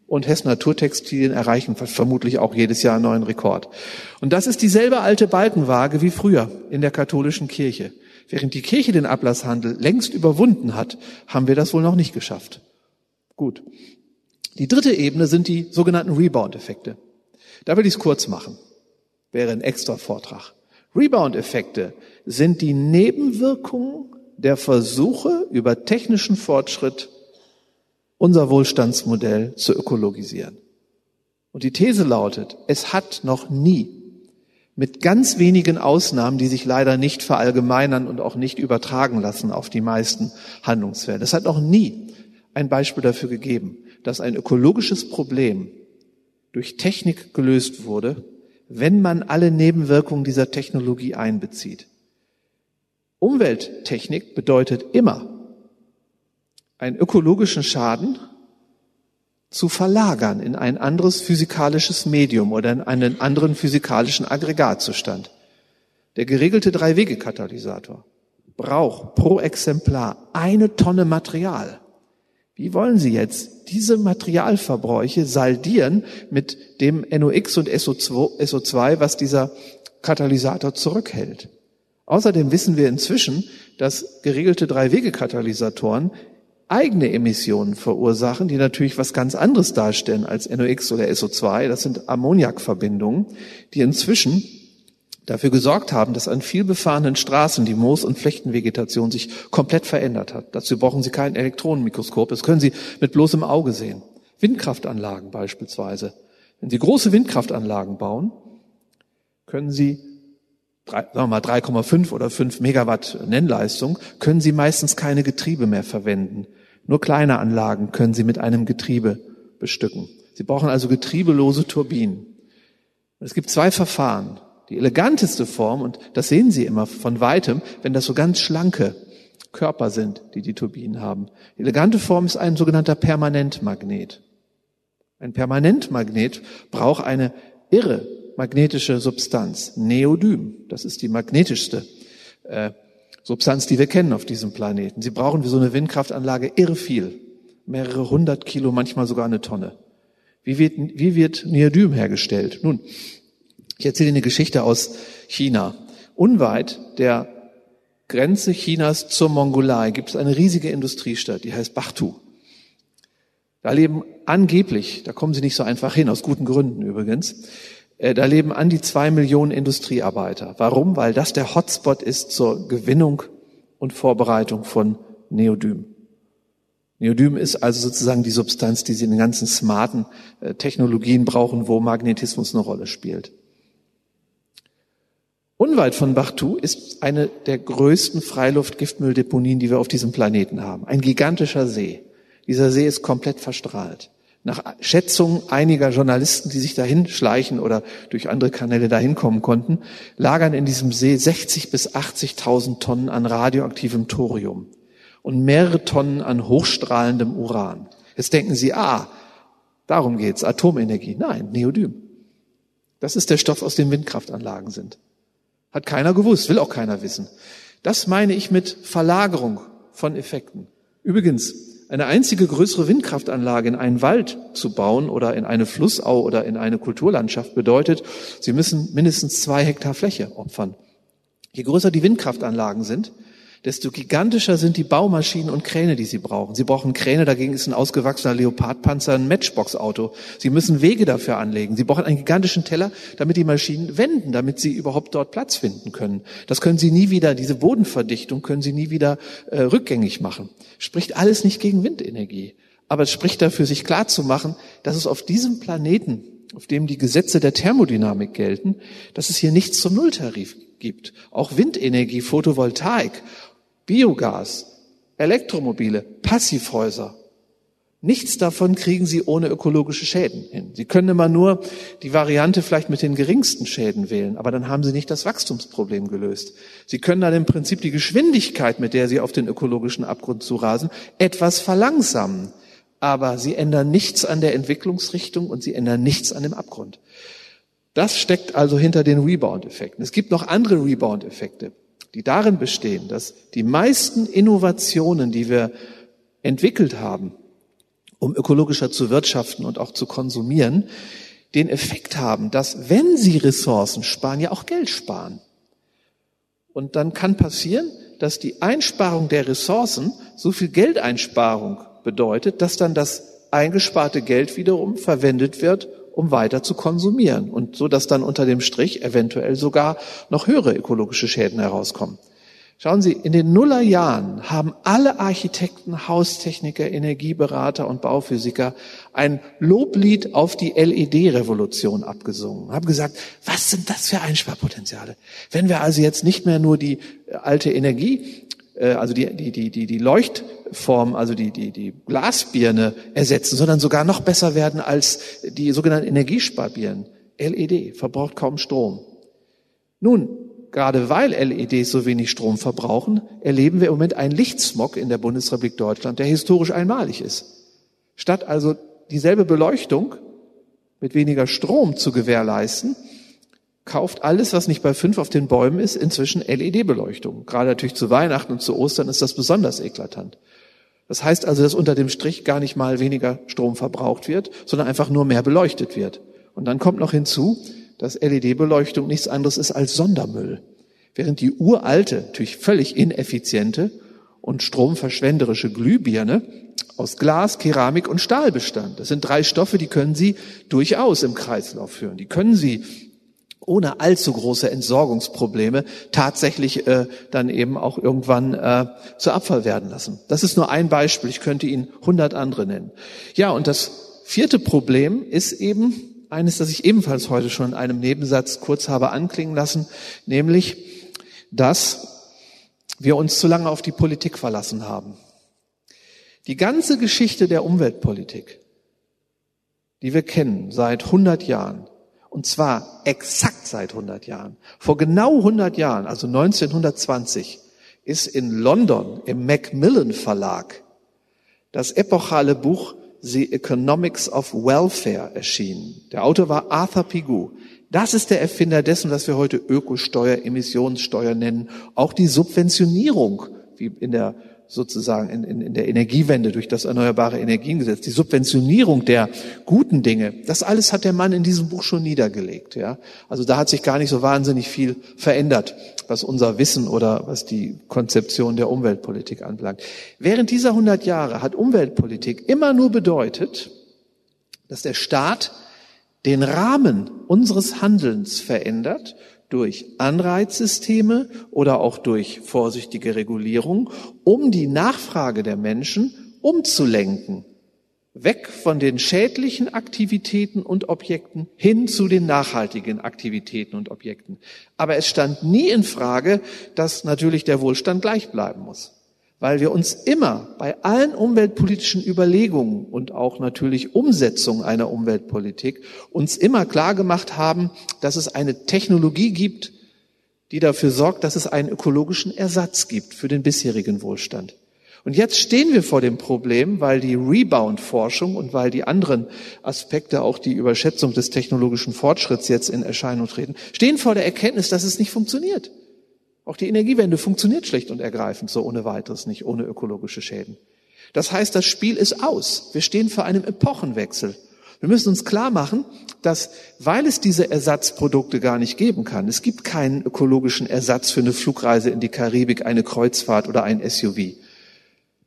C: und Hess Naturtextilien erreichen vermutlich auch jedes Jahr einen neuen Rekord. Und das ist dieselbe alte Balkenwaage wie früher in der katholischen Kirche. Während die Kirche den Ablasshandel längst überwunden hat, haben wir das wohl noch nicht geschafft. Gut. Die dritte Ebene sind die sogenannten Rebound-Effekte. Da will ich es kurz machen. Wäre ein extra Vortrag. Rebound-Effekte sind die Nebenwirkungen der Versuche, über technischen Fortschritt unser Wohlstandsmodell zu ökologisieren. Und die These lautet, es hat noch nie, mit ganz wenigen Ausnahmen, die sich leider nicht verallgemeinern und auch nicht übertragen lassen auf die meisten Handlungsfelder, es hat noch nie ein Beispiel dafür gegeben, dass ein ökologisches Problem durch Technik gelöst wurde, wenn man alle Nebenwirkungen dieser Technologie einbezieht. Umwelttechnik bedeutet immer, einen ökologischen Schaden zu verlagern in ein anderes physikalisches Medium oder in einen anderen physikalischen Aggregatzustand. Der geregelte Drei-Wege-Katalysator braucht pro Exemplar eine Tonne Material. Wie wollen Sie jetzt diese Materialverbräuche saldieren mit dem NOx und SO2, SO2 was dieser Katalysator zurückhält? Außerdem wissen wir inzwischen, dass geregelte Drei-Wege-Katalysatoren eigene Emissionen verursachen, die natürlich was ganz anderes darstellen als NOx oder SO2. Das sind Ammoniakverbindungen, die inzwischen dafür gesorgt haben, dass an viel befahrenen Straßen die Moos- und Flechtenvegetation sich komplett verändert hat. Dazu brauchen Sie kein Elektronenmikroskop. Das können Sie mit bloßem Auge sehen. Windkraftanlagen beispielsweise. Wenn Sie große Windkraftanlagen bauen, können Sie sagen wir mal 3,5 oder 5 Megawatt Nennleistung, können Sie meistens keine Getriebe mehr verwenden. Nur kleine Anlagen können Sie mit einem Getriebe bestücken. Sie brauchen also getriebelose Turbinen. Es gibt zwei Verfahren. Die eleganteste Form, und das sehen Sie immer von weitem, wenn das so ganz schlanke Körper sind, die die Turbinen haben. Die elegante Form ist ein sogenannter Permanentmagnet. Ein Permanentmagnet braucht eine irre magnetische Substanz, Neodym. Das ist die magnetischste äh, Substanz, die wir kennen auf diesem Planeten. Sie brauchen für so eine Windkraftanlage irre viel. Mehrere hundert Kilo, manchmal sogar eine Tonne. Wie wird, wie wird Neodym hergestellt? Nun, ich erzähle eine Geschichte aus China. Unweit der Grenze Chinas zur Mongolei gibt es eine riesige Industriestadt, die heißt Bachtu. Da leben angeblich, da kommen sie nicht so einfach hin, aus guten Gründen übrigens, da leben an die zwei Millionen Industriearbeiter. Warum? Weil das der Hotspot ist zur Gewinnung und Vorbereitung von Neodym. Neodym ist also sozusagen die Substanz, die Sie in den ganzen smarten äh, Technologien brauchen, wo Magnetismus eine Rolle spielt. Unweit von Bachtu ist eine der größten Freiluftgiftmülldeponien, die wir auf diesem Planeten haben. Ein gigantischer See. Dieser See ist komplett verstrahlt. Nach Schätzung einiger Journalisten, die sich dahin schleichen oder durch andere Kanäle dahin kommen konnten, lagern in diesem See 60 bis 80.000 Tonnen an radioaktivem Thorium und mehrere Tonnen an hochstrahlendem Uran. Jetzt denken Sie, ah, darum geht's, Atomenergie. Nein, Neodym. Das ist der Stoff, aus dem Windkraftanlagen sind. Hat keiner gewusst, will auch keiner wissen. Das meine ich mit Verlagerung von Effekten. Übrigens, eine einzige größere Windkraftanlage in einen Wald zu bauen oder in eine Flussau oder in eine Kulturlandschaft bedeutet, Sie müssen mindestens zwei Hektar Fläche opfern. Je größer die Windkraftanlagen sind, desto gigantischer sind die Baumaschinen und Kräne, die sie brauchen. Sie brauchen Kräne, dagegen ist ein ausgewachsener Leopardpanzer ein Matchbox-Auto. Sie müssen Wege dafür anlegen. Sie brauchen einen gigantischen Teller, damit die Maschinen wenden, damit sie überhaupt dort Platz finden können. Das können sie nie wieder, diese Bodenverdichtung können sie nie wieder äh, rückgängig machen. Spricht alles nicht gegen Windenergie. Aber es spricht dafür, sich klar zu machen, dass es auf diesem Planeten, auf dem die Gesetze der Thermodynamik gelten, dass es hier nichts zum Nulltarif gibt. Auch Windenergie, Photovoltaik Biogas, Elektromobile, Passivhäuser. Nichts davon kriegen Sie ohne ökologische Schäden hin. Sie können immer nur die Variante vielleicht mit den geringsten Schäden wählen, aber dann haben Sie nicht das Wachstumsproblem gelöst. Sie können dann im Prinzip die Geschwindigkeit, mit der Sie auf den ökologischen Abgrund zurasen, etwas verlangsamen. Aber Sie ändern nichts an der Entwicklungsrichtung und Sie ändern nichts an dem Abgrund. Das steckt also hinter den Rebound-Effekten. Es gibt noch andere Rebound-Effekte die darin bestehen, dass die meisten Innovationen, die wir entwickelt haben, um ökologischer zu wirtschaften und auch zu konsumieren, den Effekt haben, dass wenn sie Ressourcen sparen, ja auch Geld sparen. Und dann kann passieren, dass die Einsparung der Ressourcen so viel Geldeinsparung bedeutet, dass dann das eingesparte Geld wiederum verwendet wird, um weiter zu konsumieren und so, dass dann unter dem Strich eventuell sogar noch höhere ökologische Schäden herauskommen. Schauen Sie, in den Nullerjahren haben alle Architekten, Haustechniker, Energieberater und Bauphysiker ein Loblied auf die LED-Revolution abgesungen, haben gesagt, was sind das für Einsparpotenziale? Wenn wir also jetzt nicht mehr nur die alte Energie äh, also die, die, die, die, die Leuchtform, also die, die, die Glasbirne ersetzen, sondern sogar noch besser werden als die sogenannten Energiesparbirnen. LED verbraucht kaum Strom. Nun, gerade weil LEDs so wenig Strom verbrauchen, erleben wir im Moment einen Lichtsmog in der Bundesrepublik Deutschland, der historisch einmalig ist. Statt also dieselbe Beleuchtung mit weniger Strom zu gewährleisten, kauft alles, was nicht bei fünf auf den Bäumen ist, inzwischen LED-Beleuchtung. Gerade natürlich zu Weihnachten und zu Ostern ist das besonders eklatant. Das heißt also, dass unter dem Strich gar nicht mal weniger Strom verbraucht wird, sondern einfach nur mehr beleuchtet wird. Und dann kommt noch hinzu, dass LED-Beleuchtung nichts anderes ist als Sondermüll. Während die uralte, natürlich völlig ineffiziente und stromverschwenderische Glühbirne aus Glas, Keramik und Stahl bestand. Das sind drei Stoffe, die können Sie durchaus im Kreislauf führen. Die können Sie ohne allzu große Entsorgungsprobleme tatsächlich äh, dann eben auch irgendwann äh, zu Abfall werden lassen. Das ist nur ein Beispiel. Ich könnte Ihnen hundert andere nennen. Ja, und das vierte Problem ist eben eines, das ich ebenfalls heute schon in einem Nebensatz kurz habe anklingen lassen, nämlich, dass wir uns zu lange auf die Politik verlassen haben. Die ganze Geschichte der Umweltpolitik, die wir kennen seit 100 Jahren, und zwar exakt seit 100 Jahren, vor genau 100 Jahren, also 1920, ist in London im Macmillan Verlag das epochale Buch The Economics of Welfare erschienen. Der Autor war Arthur Pigou. Das ist der Erfinder dessen, was wir heute Ökosteuer, Emissionssteuer nennen. Auch die Subventionierung, wie in der sozusagen in, in, in der Energiewende durch das Erneuerbare Energiengesetz, die Subventionierung der guten Dinge, das alles hat der Mann in diesem Buch schon niedergelegt. Ja? Also da hat sich gar nicht so wahnsinnig viel verändert, was unser Wissen oder was die Konzeption der Umweltpolitik anbelangt. Während dieser 100 Jahre hat Umweltpolitik immer nur bedeutet, dass der Staat den Rahmen unseres Handelns verändert durch Anreizsysteme oder auch durch vorsichtige Regulierung, um die Nachfrage der Menschen umzulenken. Weg von den schädlichen Aktivitäten und Objekten hin zu den nachhaltigen Aktivitäten und Objekten. Aber es stand nie in Frage, dass natürlich der Wohlstand gleich bleiben muss weil wir uns immer bei allen umweltpolitischen Überlegungen und auch natürlich Umsetzung einer Umweltpolitik uns immer klar gemacht haben, dass es eine Technologie gibt, die dafür sorgt, dass es einen ökologischen Ersatz gibt für den bisherigen Wohlstand. Und jetzt stehen wir vor dem Problem, weil die Rebound-Forschung und weil die anderen Aspekte, auch die Überschätzung des technologischen Fortschritts jetzt in Erscheinung treten, stehen vor der Erkenntnis, dass es nicht funktioniert. Auch die Energiewende funktioniert schlicht und ergreifend so ohne weiteres nicht, ohne ökologische Schäden. Das heißt, das Spiel ist aus. Wir stehen vor einem Epochenwechsel. Wir müssen uns klar machen, dass, weil es diese Ersatzprodukte gar nicht geben kann, es gibt keinen ökologischen Ersatz für eine Flugreise in die Karibik, eine Kreuzfahrt oder ein SUV.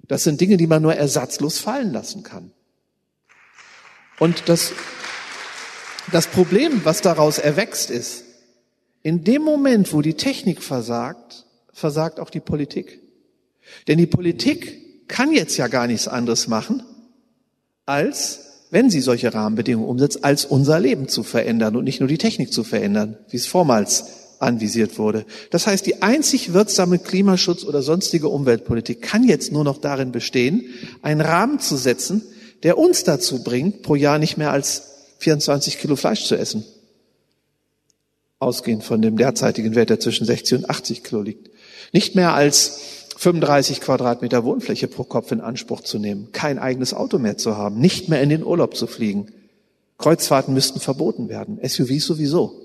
C: Das sind Dinge, die man nur ersatzlos fallen lassen kann. Und das, das Problem, was daraus erwächst, ist, in dem Moment, wo die Technik versagt, versagt auch die Politik. Denn die Politik kann jetzt ja gar nichts anderes machen, als, wenn sie solche Rahmenbedingungen umsetzt, als unser Leben zu verändern und nicht nur die Technik zu verändern, wie es vormals anvisiert wurde. Das heißt, die einzig wirksame Klimaschutz oder sonstige Umweltpolitik kann jetzt nur noch darin bestehen, einen Rahmen zu setzen, der uns dazu bringt, pro Jahr nicht mehr als 24 Kilo Fleisch zu essen ausgehend von dem derzeitigen Wert, der zwischen 60 und 80 Kilo liegt. Nicht mehr als 35 Quadratmeter Wohnfläche pro Kopf in Anspruch zu nehmen, kein eigenes Auto mehr zu haben, nicht mehr in den Urlaub zu fliegen. Kreuzfahrten müssten verboten werden, SUVs sowieso.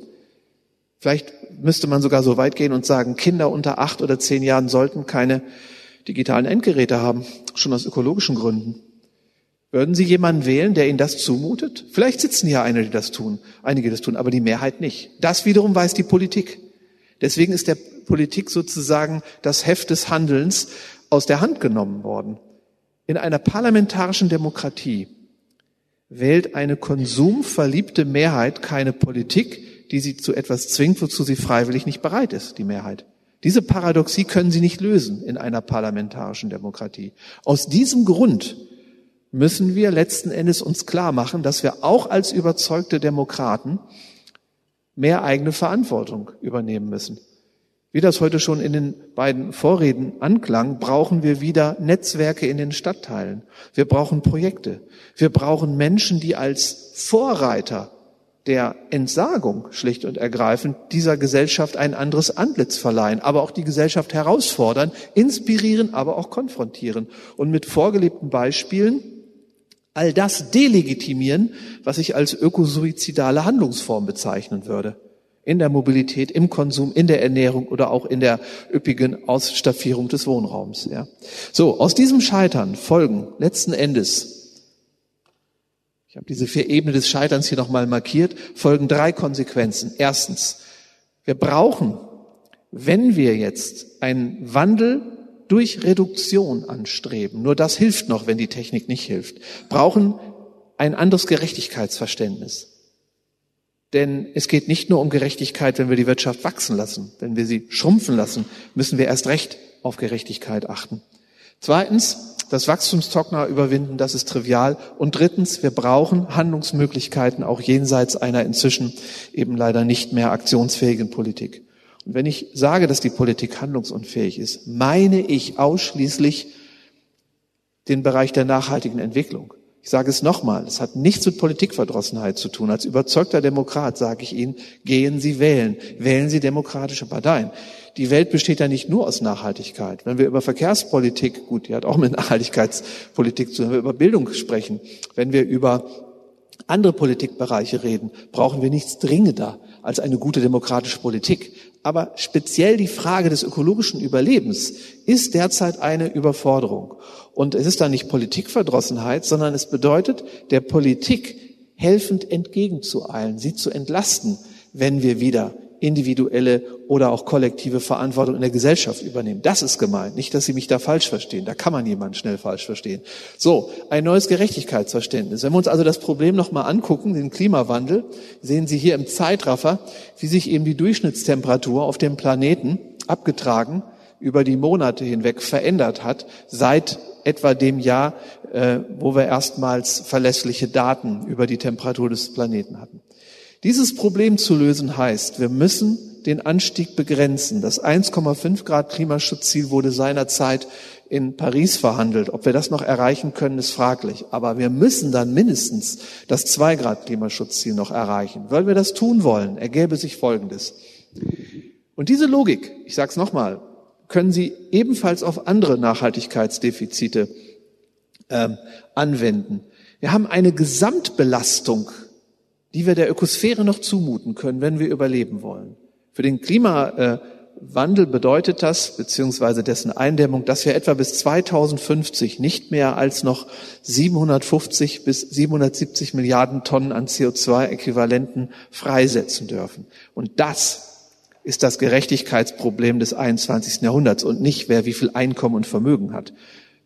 C: Vielleicht müsste man sogar so weit gehen und sagen, Kinder unter acht oder zehn Jahren sollten keine digitalen Endgeräte haben, schon aus ökologischen Gründen. Würden Sie jemanden wählen, der Ihnen das zumutet? Vielleicht sitzen hier einige, die das tun, einige das tun, aber die Mehrheit nicht. Das wiederum weiß die Politik. Deswegen ist der Politik sozusagen das Heft des Handelns aus der Hand genommen worden. In einer parlamentarischen Demokratie wählt eine konsumverliebte Mehrheit keine Politik, die sie zu etwas zwingt, wozu sie freiwillig nicht bereit ist, die Mehrheit. Diese Paradoxie können Sie nicht lösen in einer parlamentarischen Demokratie. Aus diesem Grund müssen wir letzten Endes uns klar machen, dass wir auch als überzeugte Demokraten mehr eigene Verantwortung übernehmen müssen. Wie das heute schon in den beiden Vorreden anklang, brauchen wir wieder Netzwerke in den Stadtteilen. Wir brauchen Projekte. Wir brauchen Menschen, die als Vorreiter der Entsagung schlicht und ergreifend dieser Gesellschaft ein anderes Antlitz verleihen, aber auch die Gesellschaft herausfordern, inspirieren, aber auch konfrontieren und mit vorgelebten Beispielen all das delegitimieren, was ich als ökosuizidale Handlungsform bezeichnen würde. In der Mobilität, im Konsum, in der Ernährung oder auch in der üppigen Ausstaffierung des Wohnraums. Ja. So, aus diesem Scheitern folgen letzten Endes ich habe diese vier Ebenen des Scheiterns hier nochmal markiert, folgen drei Konsequenzen. Erstens, wir brauchen, wenn wir jetzt einen Wandel durch Reduktion anstreben, nur das hilft noch, wenn die Technik nicht hilft, brauchen ein anderes Gerechtigkeitsverständnis. Denn es geht nicht nur um Gerechtigkeit, wenn wir die Wirtschaft wachsen lassen. Wenn wir sie schrumpfen lassen, müssen wir erst recht auf Gerechtigkeit achten. Zweitens, das Wachstumstrockner überwinden, das ist trivial. Und drittens, wir brauchen Handlungsmöglichkeiten auch jenseits einer inzwischen eben leider nicht mehr aktionsfähigen Politik. Und wenn ich sage, dass die Politik handlungsunfähig ist, meine ich ausschließlich den Bereich der nachhaltigen Entwicklung. Ich sage es nochmal, es hat nichts mit Politikverdrossenheit zu tun. Als überzeugter Demokrat sage ich Ihnen, gehen Sie wählen, wählen Sie demokratische Parteien. Die Welt besteht ja nicht nur aus Nachhaltigkeit. Wenn wir über Verkehrspolitik, gut, die hat auch mit Nachhaltigkeitspolitik zu tun, wenn wir über Bildung sprechen, wenn wir über andere Politikbereiche reden, brauchen wir nichts dringender als eine gute demokratische Politik. Aber speziell die Frage des ökologischen Überlebens ist derzeit eine Überforderung. Und es ist da nicht Politikverdrossenheit, sondern es bedeutet, der Politik helfend entgegenzueilen, sie zu entlasten, wenn wir wieder individuelle oder auch kollektive Verantwortung in der Gesellschaft übernehmen. Das ist gemeint. Nicht, dass Sie mich da falsch verstehen. Da kann man jemanden schnell falsch verstehen. So, ein neues Gerechtigkeitsverständnis. Wenn wir uns also das Problem nochmal angucken, den Klimawandel, sehen Sie hier im Zeitraffer, wie sich eben die Durchschnittstemperatur auf dem Planeten abgetragen über die Monate hinweg verändert hat, seit etwa dem Jahr, äh, wo wir erstmals verlässliche Daten über die Temperatur des Planeten hatten. Dieses Problem zu lösen heißt, wir müssen den Anstieg begrenzen. Das 1,5 Grad Klimaschutzziel wurde seinerzeit in Paris verhandelt. Ob wir das noch erreichen können, ist fraglich. Aber wir müssen dann mindestens das 2 Grad Klimaschutzziel noch erreichen. Weil wir das tun wollen, ergäbe sich Folgendes. Und diese Logik, ich sage es nochmal, können Sie ebenfalls auf andere Nachhaltigkeitsdefizite äh, anwenden. Wir haben eine Gesamtbelastung die wir der Ökosphäre noch zumuten können, wenn wir überleben wollen. Für den Klimawandel bedeutet das, beziehungsweise dessen Eindämmung, dass wir etwa bis 2050 nicht mehr als noch 750 bis 770 Milliarden Tonnen an CO2-Äquivalenten freisetzen dürfen. Und das ist das Gerechtigkeitsproblem des 21. Jahrhunderts und nicht, wer wie viel Einkommen und Vermögen hat.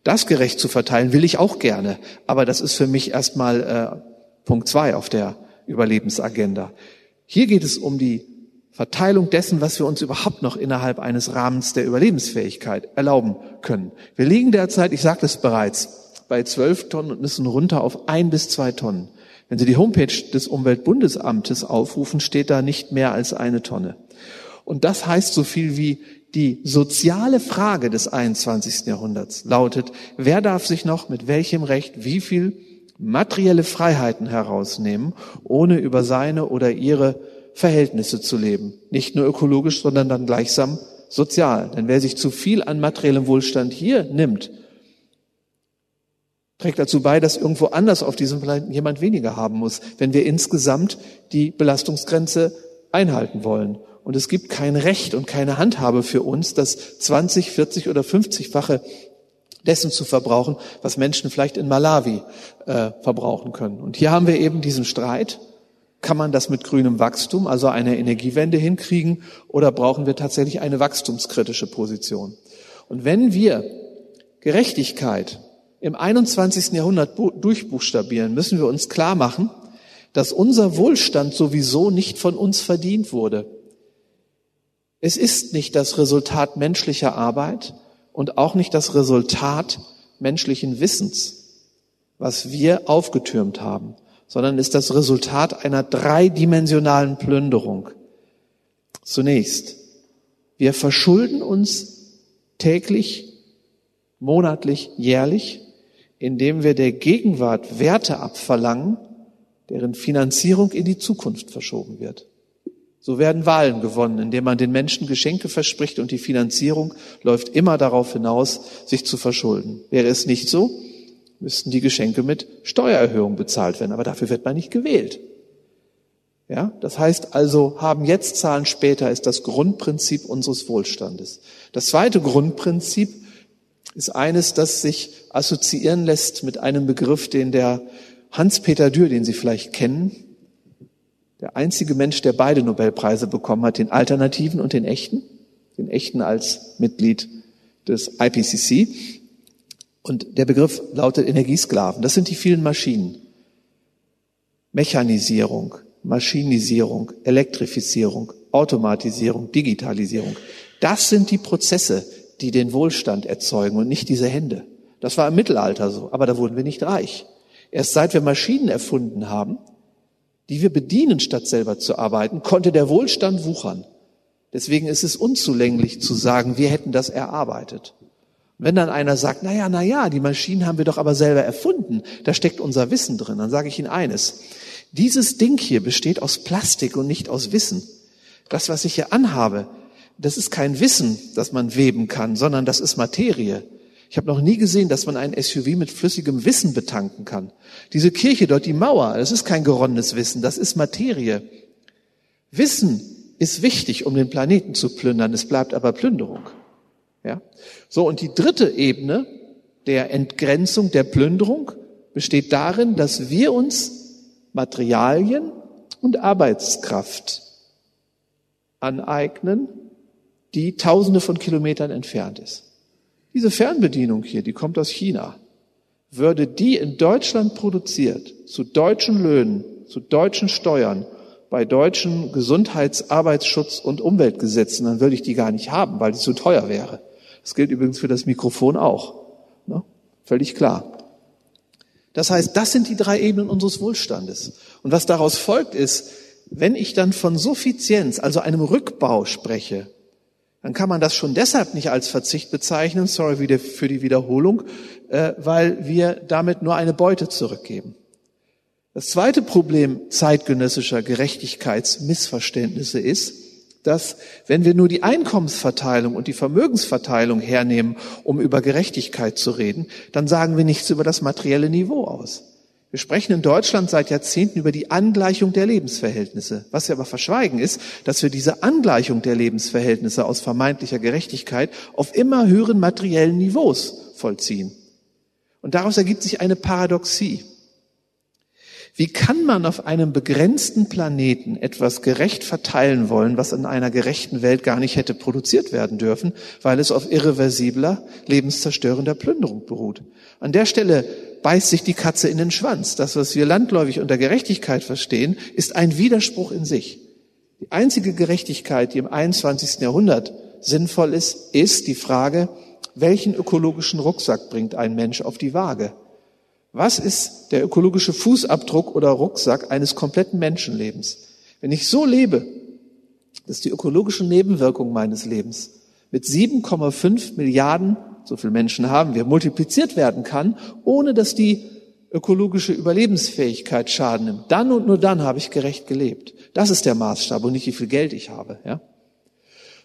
C: Das gerecht zu verteilen will ich auch gerne, aber das ist für mich erstmal äh, Punkt zwei auf der Überlebensagenda. Hier geht es um die Verteilung dessen, was wir uns überhaupt noch innerhalb eines Rahmens der Überlebensfähigkeit erlauben können. Wir liegen derzeit, ich sagte es bereits, bei zwölf Tonnen und müssen runter auf ein bis zwei Tonnen. Wenn Sie die Homepage des Umweltbundesamtes aufrufen, steht da nicht mehr als eine Tonne. Und das heißt so viel wie die soziale Frage des 21. Jahrhunderts lautet, wer darf sich noch mit welchem Recht wie viel materielle Freiheiten herausnehmen, ohne über seine oder ihre Verhältnisse zu leben. Nicht nur ökologisch, sondern dann gleichsam sozial. Denn wer sich zu viel an materiellem Wohlstand hier nimmt, trägt dazu bei, dass irgendwo anders auf diesem Planeten jemand weniger haben muss, wenn wir insgesamt die Belastungsgrenze einhalten wollen. Und es gibt kein Recht und keine Handhabe für uns, das 20, 40 oder 50-fache dessen zu verbrauchen, was Menschen vielleicht in Malawi äh, verbrauchen können. Und hier haben wir eben diesen Streit. Kann man das mit grünem Wachstum, also eine Energiewende hinkriegen, oder brauchen wir tatsächlich eine wachstumskritische Position? Und wenn wir Gerechtigkeit im 21. Jahrhundert durchbuchstabieren, müssen wir uns klar machen, dass unser Wohlstand sowieso nicht von uns verdient wurde. Es ist nicht das Resultat menschlicher Arbeit, und auch nicht das Resultat menschlichen Wissens, was wir aufgetürmt haben, sondern ist das Resultat einer dreidimensionalen Plünderung. Zunächst, wir verschulden uns täglich, monatlich, jährlich, indem wir der Gegenwart Werte abverlangen, deren Finanzierung in die Zukunft verschoben wird. So werden Wahlen gewonnen, indem man den Menschen Geschenke verspricht und die Finanzierung läuft immer darauf hinaus, sich zu verschulden. Wäre es nicht so, müssten die Geschenke mit Steuererhöhung bezahlt werden, aber dafür wird man nicht gewählt. Ja, das heißt also, haben jetzt, zahlen später ist das Grundprinzip unseres Wohlstandes. Das zweite Grundprinzip ist eines, das sich assoziieren lässt mit einem Begriff, den der Hans-Peter Dürr, den Sie vielleicht kennen, der einzige Mensch, der beide Nobelpreise bekommen hat, den alternativen und den echten, den echten als Mitglied des IPCC. Und der Begriff lautet Energiesklaven. Das sind die vielen Maschinen. Mechanisierung, Maschinisierung, Elektrifizierung, Automatisierung, Digitalisierung. Das sind die Prozesse, die den Wohlstand erzeugen und nicht diese Hände. Das war im Mittelalter so, aber da wurden wir nicht reich. Erst seit wir Maschinen erfunden haben, die wir bedienen, statt selber zu arbeiten, konnte der Wohlstand wuchern. Deswegen ist es unzulänglich zu sagen, wir hätten das erarbeitet. Wenn dann einer sagt, na ja, na ja, die Maschinen haben wir doch aber selber erfunden, da steckt unser Wissen drin, dann sage ich Ihnen eines. Dieses Ding hier besteht aus Plastik und nicht aus Wissen. Das, was ich hier anhabe, das ist kein Wissen, das man weben kann, sondern das ist Materie. Ich habe noch nie gesehen, dass man ein SUV mit flüssigem Wissen betanken kann. Diese Kirche dort, die Mauer, das ist kein geronnenes Wissen, das ist Materie. Wissen ist wichtig, um den Planeten zu plündern, es bleibt aber Plünderung. Ja? So, und die dritte Ebene der Entgrenzung, der Plünderung besteht darin, dass wir uns Materialien und Arbeitskraft aneignen, die tausende von Kilometern entfernt ist. Diese Fernbedienung hier, die kommt aus China. Würde die in Deutschland produziert, zu deutschen Löhnen, zu deutschen Steuern, bei deutschen Gesundheits-, Arbeitsschutz- und Umweltgesetzen, dann würde ich die gar nicht haben, weil die zu teuer wäre. Das gilt übrigens für das Mikrofon auch. Ne? Völlig klar. Das heißt, das sind die drei Ebenen unseres Wohlstandes. Und was daraus folgt ist, wenn ich dann von Suffizienz, also einem Rückbau spreche, dann kann man das schon deshalb nicht als Verzicht bezeichnen, sorry für die Wiederholung, äh, weil wir damit nur eine Beute zurückgeben. Das zweite Problem zeitgenössischer Gerechtigkeitsmissverständnisse ist, dass wenn wir nur die Einkommensverteilung und die Vermögensverteilung hernehmen, um über Gerechtigkeit zu reden, dann sagen wir nichts über das materielle Niveau aus. Wir sprechen in Deutschland seit Jahrzehnten über die Angleichung der Lebensverhältnisse. Was wir aber verschweigen ist, dass wir diese Angleichung der Lebensverhältnisse aus vermeintlicher Gerechtigkeit auf immer höheren materiellen Niveaus vollziehen. Und daraus ergibt sich eine Paradoxie. Wie kann man auf einem begrenzten Planeten etwas gerecht verteilen wollen, was in einer gerechten Welt gar nicht hätte produziert werden dürfen, weil es auf irreversibler, lebenszerstörender Plünderung beruht? An der Stelle beißt sich die Katze in den Schwanz. Das, was wir landläufig unter Gerechtigkeit verstehen, ist ein Widerspruch in sich. Die einzige Gerechtigkeit, die im 21. Jahrhundert sinnvoll ist, ist die Frage, welchen ökologischen Rucksack bringt ein Mensch auf die Waage? Was ist der ökologische Fußabdruck oder Rucksack eines kompletten Menschenlebens? Wenn ich so lebe, dass die ökologischen Nebenwirkungen meines Lebens mit 7,5 Milliarden, so viele Menschen haben wir, multipliziert werden kann, ohne dass die ökologische Überlebensfähigkeit Schaden nimmt, dann und nur dann habe ich gerecht gelebt. Das ist der Maßstab und nicht wie viel Geld ich habe. Ja?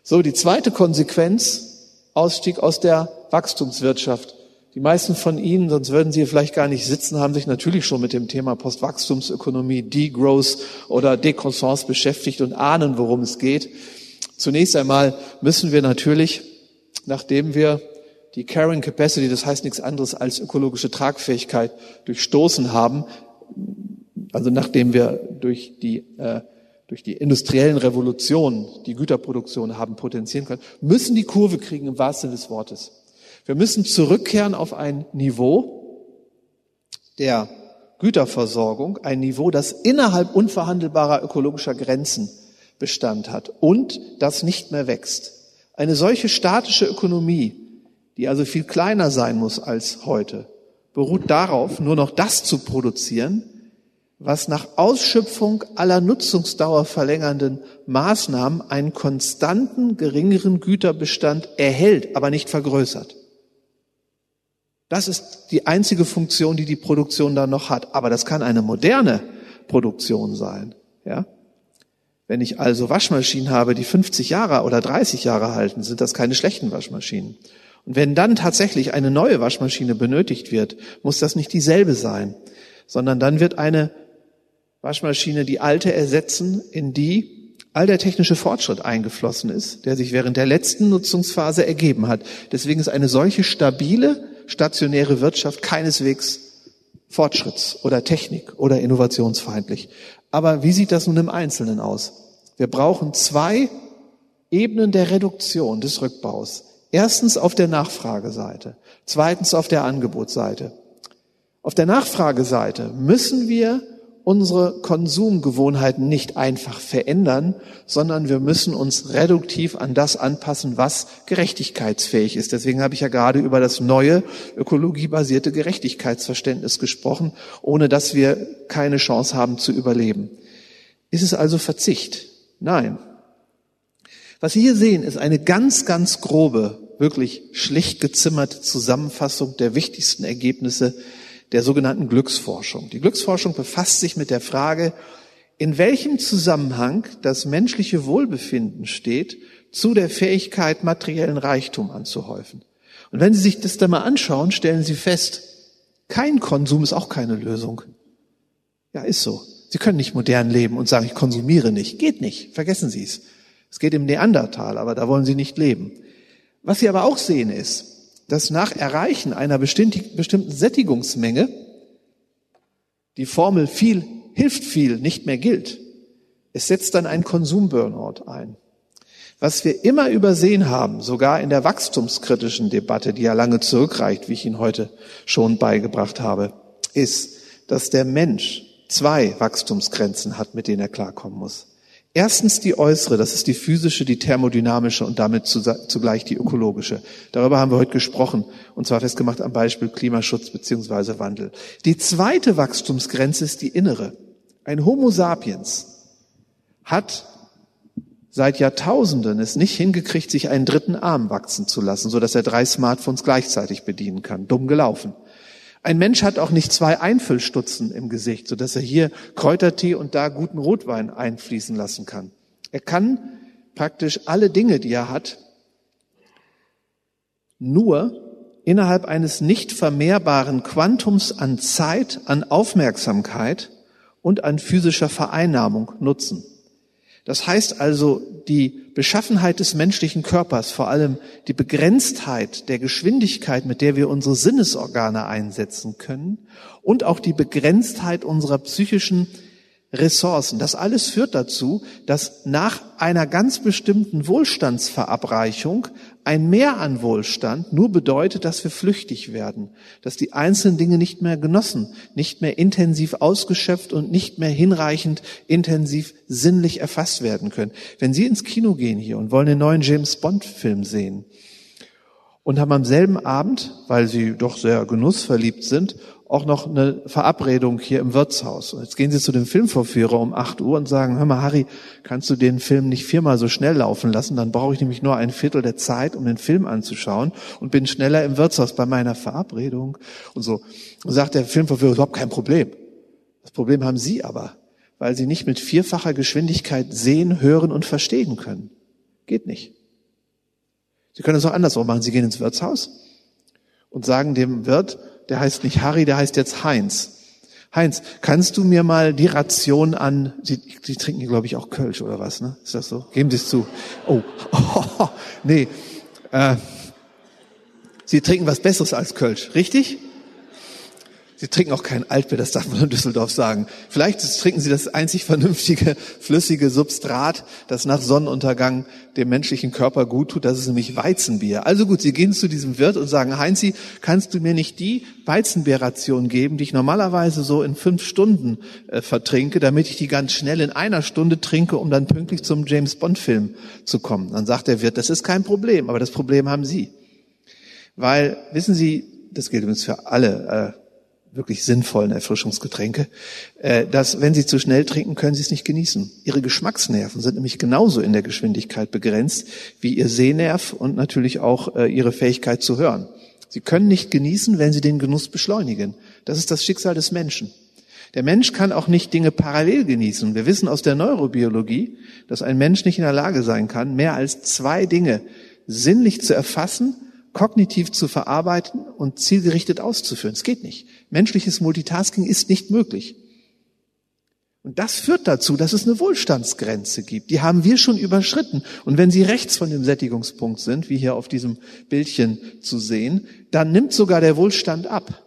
C: So, die zweite Konsequenz, Ausstieg aus der Wachstumswirtschaft. Die meisten von Ihnen, sonst würden Sie hier vielleicht gar nicht sitzen, haben sich natürlich schon mit dem Thema Postwachstumsökonomie, Degrowth oder Decroissance beschäftigt und ahnen, worum es geht. Zunächst einmal müssen wir natürlich, nachdem wir die Carrying Capacity, das heißt nichts anderes als ökologische Tragfähigkeit, durchstoßen haben, also nachdem wir durch die äh, durch die industriellen Revolutionen die Güterproduktion haben potenzieren können, müssen die Kurve kriegen im wahrsten Sinne des Wortes. Wir müssen zurückkehren auf ein Niveau der Güterversorgung, ein Niveau, das innerhalb unverhandelbarer ökologischer Grenzen Bestand hat und das nicht mehr wächst. Eine solche statische Ökonomie, die also viel kleiner sein muss als heute, beruht darauf, nur noch das zu produzieren, was nach Ausschöpfung aller Nutzungsdauer verlängernden Maßnahmen einen konstanten, geringeren Güterbestand erhält, aber nicht vergrößert. Das ist die einzige Funktion, die die Produktion dann noch hat. Aber das kann eine moderne Produktion sein. Ja? Wenn ich also Waschmaschinen habe, die 50 Jahre oder 30 Jahre halten, sind das keine schlechten Waschmaschinen. Und wenn dann tatsächlich eine neue Waschmaschine benötigt wird, muss das nicht dieselbe sein, sondern dann wird eine Waschmaschine die alte ersetzen, in die all der technische Fortschritt eingeflossen ist, der sich während der letzten Nutzungsphase ergeben hat. Deswegen ist eine solche stabile, stationäre Wirtschaft keineswegs Fortschritts- oder Technik- oder innovationsfeindlich. Aber wie sieht das nun im Einzelnen aus? Wir brauchen zwei Ebenen der Reduktion des Rückbaus. Erstens auf der Nachfrageseite, zweitens auf der Angebotsseite. Auf der Nachfrageseite müssen wir unsere Konsumgewohnheiten nicht einfach verändern, sondern wir müssen uns reduktiv an das anpassen, was gerechtigkeitsfähig ist. Deswegen habe ich ja gerade über das neue ökologiebasierte Gerechtigkeitsverständnis gesprochen, ohne dass wir keine Chance haben zu überleben. Ist es also Verzicht? Nein. Was Sie hier sehen, ist eine ganz, ganz grobe, wirklich schlicht gezimmerte Zusammenfassung der wichtigsten Ergebnisse der sogenannten Glücksforschung. Die Glücksforschung befasst sich mit der Frage, in welchem Zusammenhang das menschliche Wohlbefinden steht zu der Fähigkeit, materiellen Reichtum anzuhäufen. Und wenn Sie sich das da mal anschauen, stellen Sie fest, kein Konsum ist auch keine Lösung. Ja, ist so. Sie können nicht modern leben und sagen, ich konsumiere nicht. Geht nicht. Vergessen Sie es. Es geht im Neandertal, aber da wollen Sie nicht leben. Was Sie aber auch sehen ist, dass nach Erreichen einer bestimmten Sättigungsmenge die Formel viel hilft viel nicht mehr gilt. Es setzt dann ein Konsumburnout ein. Was wir immer übersehen haben, sogar in der wachstumskritischen Debatte, die ja lange zurückreicht, wie ich Ihnen heute schon beigebracht habe, ist, dass der Mensch zwei Wachstumsgrenzen hat, mit denen er klarkommen muss. Erstens die äußere, das ist die physische, die thermodynamische und damit zugleich die ökologische. Darüber haben wir heute gesprochen, und zwar festgemacht am Beispiel Klimaschutz beziehungsweise Wandel. Die zweite Wachstumsgrenze ist die innere. Ein Homo sapiens hat seit Jahrtausenden es nicht hingekriegt, sich einen dritten Arm wachsen zu lassen, so dass er drei Smartphones gleichzeitig bedienen kann. Dumm gelaufen. Ein Mensch hat auch nicht zwei Einfüllstutzen im Gesicht, so dass er hier Kräutertee und da guten Rotwein einfließen lassen kann. Er kann praktisch alle Dinge, die er hat, nur innerhalb eines nicht vermehrbaren Quantums an Zeit, an Aufmerksamkeit und an physischer Vereinnahmung nutzen. Das heißt also, die Beschaffenheit des menschlichen Körpers, vor allem die Begrenztheit der Geschwindigkeit, mit der wir unsere Sinnesorgane einsetzen können und auch die Begrenztheit unserer psychischen Ressourcen. Das alles führt dazu, dass nach einer ganz bestimmten Wohlstandsverabreichung ein Mehr an Wohlstand nur bedeutet, dass wir flüchtig werden, dass die einzelnen Dinge nicht mehr genossen, nicht mehr intensiv ausgeschöpft und nicht mehr hinreichend intensiv sinnlich erfasst werden können. Wenn Sie ins Kino gehen hier und wollen den neuen James Bond Film sehen und haben am selben Abend, weil Sie doch sehr genussverliebt sind, auch noch eine Verabredung hier im Wirtshaus. Und jetzt gehen Sie zu dem Filmvorführer um 8 Uhr und sagen, hör mal, Harry, kannst du den Film nicht viermal so schnell laufen lassen? Dann brauche ich nämlich nur ein Viertel der Zeit, um den Film anzuschauen und bin schneller im Wirtshaus bei meiner Verabredung. Und so und sagt der Filmvorführer, überhaupt kein Problem. Das Problem haben Sie aber, weil Sie nicht mit vierfacher Geschwindigkeit sehen, hören und verstehen können. Geht nicht. Sie können es auch andersrum machen. Sie gehen ins Wirtshaus und sagen dem Wirt, der heißt nicht Harry, der heißt jetzt Heinz. Heinz, kannst du mir mal die Ration an, Sie, Sie trinken, glaube ich, auch Kölsch oder was, ne? Ist das so? Geben Sie es zu. Oh, oh nee. Äh, Sie trinken was Besseres als Kölsch, richtig? Sie trinken auch kein Altbier, das darf man in Düsseldorf sagen. Vielleicht trinken Sie das einzig vernünftige, flüssige Substrat, das nach Sonnenuntergang dem menschlichen Körper gut tut. Das ist nämlich Weizenbier. Also gut, Sie gehen zu diesem Wirt und sagen, Heinzi, kannst du mir nicht die Weizenbierration geben, die ich normalerweise so in fünf Stunden äh, vertrinke, damit ich die ganz schnell in einer Stunde trinke, um dann pünktlich zum James Bond Film zu kommen. Dann sagt der Wirt, das ist kein Problem, aber das Problem haben Sie. Weil, wissen Sie, das gilt übrigens für alle, äh, wirklich sinnvollen Erfrischungsgetränke, äh, dass wenn Sie zu schnell trinken, können Sie es nicht genießen. Ihre Geschmacksnerven sind nämlich genauso in der Geschwindigkeit begrenzt wie Ihr Sehnerv und natürlich auch äh, Ihre Fähigkeit zu hören. Sie können nicht genießen, wenn Sie den Genuss beschleunigen. Das ist das Schicksal des Menschen. Der Mensch kann auch nicht Dinge parallel genießen. Wir wissen aus der Neurobiologie, dass ein Mensch nicht in der Lage sein kann, mehr als zwei Dinge sinnlich zu erfassen kognitiv zu verarbeiten und zielgerichtet auszuführen. Es geht nicht. Menschliches Multitasking ist nicht möglich. Und das führt dazu, dass es eine Wohlstandsgrenze gibt. Die haben wir schon überschritten. Und wenn Sie rechts von dem Sättigungspunkt sind, wie hier auf diesem Bildchen zu sehen, dann nimmt sogar der Wohlstand ab.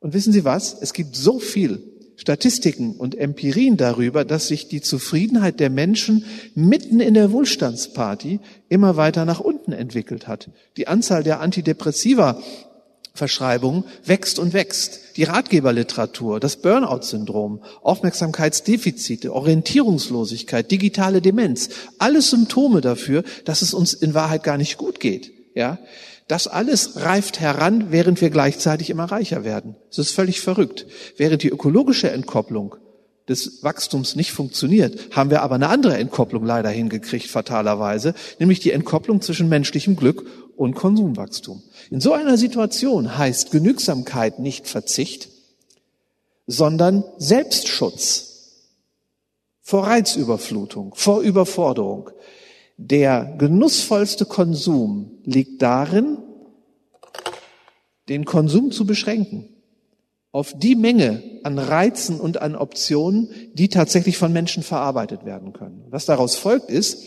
C: Und wissen Sie was? Es gibt so viel Statistiken und Empirien darüber, dass sich die Zufriedenheit der Menschen mitten in der Wohlstandsparty immer weiter nach unten entwickelt hat. Die Anzahl der Antidepressiva Verschreibungen wächst und wächst. Die Ratgeberliteratur, das Burnout-Syndrom, Aufmerksamkeitsdefizite, Orientierungslosigkeit, digitale Demenz, alles Symptome dafür, dass es uns in Wahrheit gar nicht gut geht. Ja, das alles reift heran, während wir gleichzeitig immer reicher werden. Es ist völlig verrückt. Während die ökologische Entkopplung des Wachstums nicht funktioniert, haben wir aber eine andere Entkopplung leider hingekriegt, fatalerweise, nämlich die Entkopplung zwischen menschlichem Glück und Konsumwachstum. In so einer Situation heißt Genügsamkeit nicht Verzicht, sondern Selbstschutz vor Reizüberflutung, vor Überforderung. Der genussvollste Konsum liegt darin, den Konsum zu beschränken auf die Menge an Reizen und an Optionen, die tatsächlich von Menschen verarbeitet werden können. Was daraus folgt ist,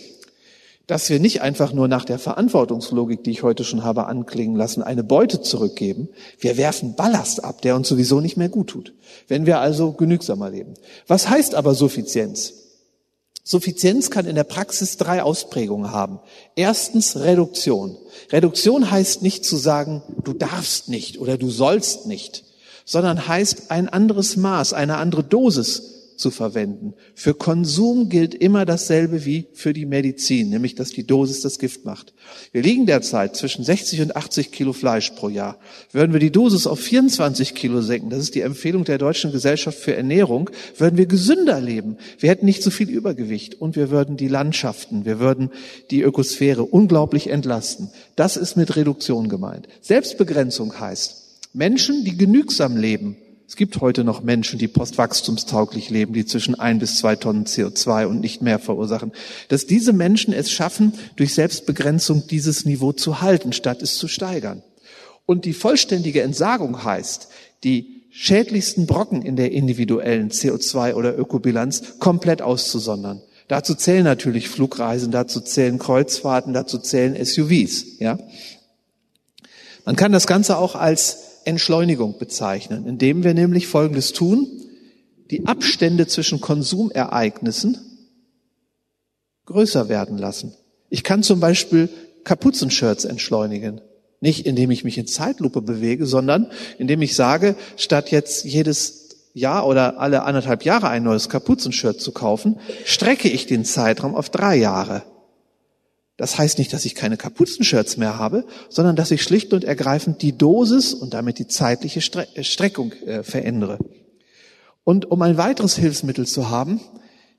C: dass wir nicht einfach nur nach der Verantwortungslogik, die ich heute schon habe anklingen lassen, eine Beute zurückgeben. Wir werfen Ballast ab, der uns sowieso nicht mehr gut tut, wenn wir also genügsamer leben. Was heißt aber Suffizienz? Suffizienz kann in der Praxis drei Ausprägungen haben. Erstens Reduktion. Reduktion heißt nicht zu sagen, du darfst nicht oder du sollst nicht, sondern heißt ein anderes Maß, eine andere Dosis zu verwenden. Für Konsum gilt immer dasselbe wie für die Medizin, nämlich dass die Dosis das Gift macht. Wir liegen derzeit zwischen 60 und 80 Kilo Fleisch pro Jahr. Würden wir die Dosis auf 24 Kilo senken, das ist die Empfehlung der Deutschen Gesellschaft für Ernährung, würden wir gesünder leben. Wir hätten nicht so viel Übergewicht und wir würden die Landschaften, wir würden die Ökosphäre unglaublich entlasten. Das ist mit Reduktion gemeint. Selbstbegrenzung heißt, Menschen, die genügsam leben, es gibt heute noch Menschen, die postwachstumstauglich leben, die zwischen ein bis zwei Tonnen CO2 und nicht mehr verursachen. Dass diese Menschen es schaffen, durch Selbstbegrenzung dieses Niveau zu halten, statt es zu steigern. Und die vollständige Entsagung heißt, die schädlichsten Brocken in der individuellen CO2 oder Ökobilanz komplett auszusondern. Dazu zählen natürlich Flugreisen, dazu zählen Kreuzfahrten, dazu zählen SUVs, ja. Man kann das Ganze auch als Entschleunigung bezeichnen, indem wir nämlich Folgendes tun. Die Abstände zwischen Konsumereignissen größer werden lassen. Ich kann zum Beispiel Kapuzenshirts entschleunigen. Nicht indem ich mich in Zeitlupe bewege, sondern indem ich sage, statt jetzt jedes Jahr oder alle anderthalb Jahre ein neues Kapuzenshirt zu kaufen, strecke ich den Zeitraum auf drei Jahre. Das heißt nicht, dass ich keine Kapuzenshirts mehr habe, sondern dass ich schlicht und ergreifend die Dosis und damit die zeitliche äh, Streckung äh, verändere. Und um ein weiteres Hilfsmittel zu haben,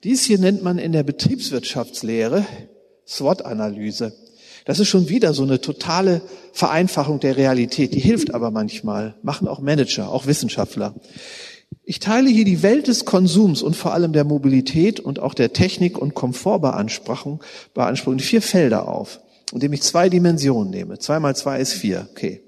C: dies hier nennt man in der Betriebswirtschaftslehre SWOT-Analyse. Das ist schon wieder so eine totale Vereinfachung der Realität. Die hilft aber manchmal, machen auch Manager, auch Wissenschaftler. Ich teile hier die Welt des Konsums und vor allem der Mobilität und auch der Technik- und Komfortbeanspruchung beanspruchung in vier Felder auf, indem ich zwei Dimensionen nehme. Zwei mal zwei ist vier. Okay.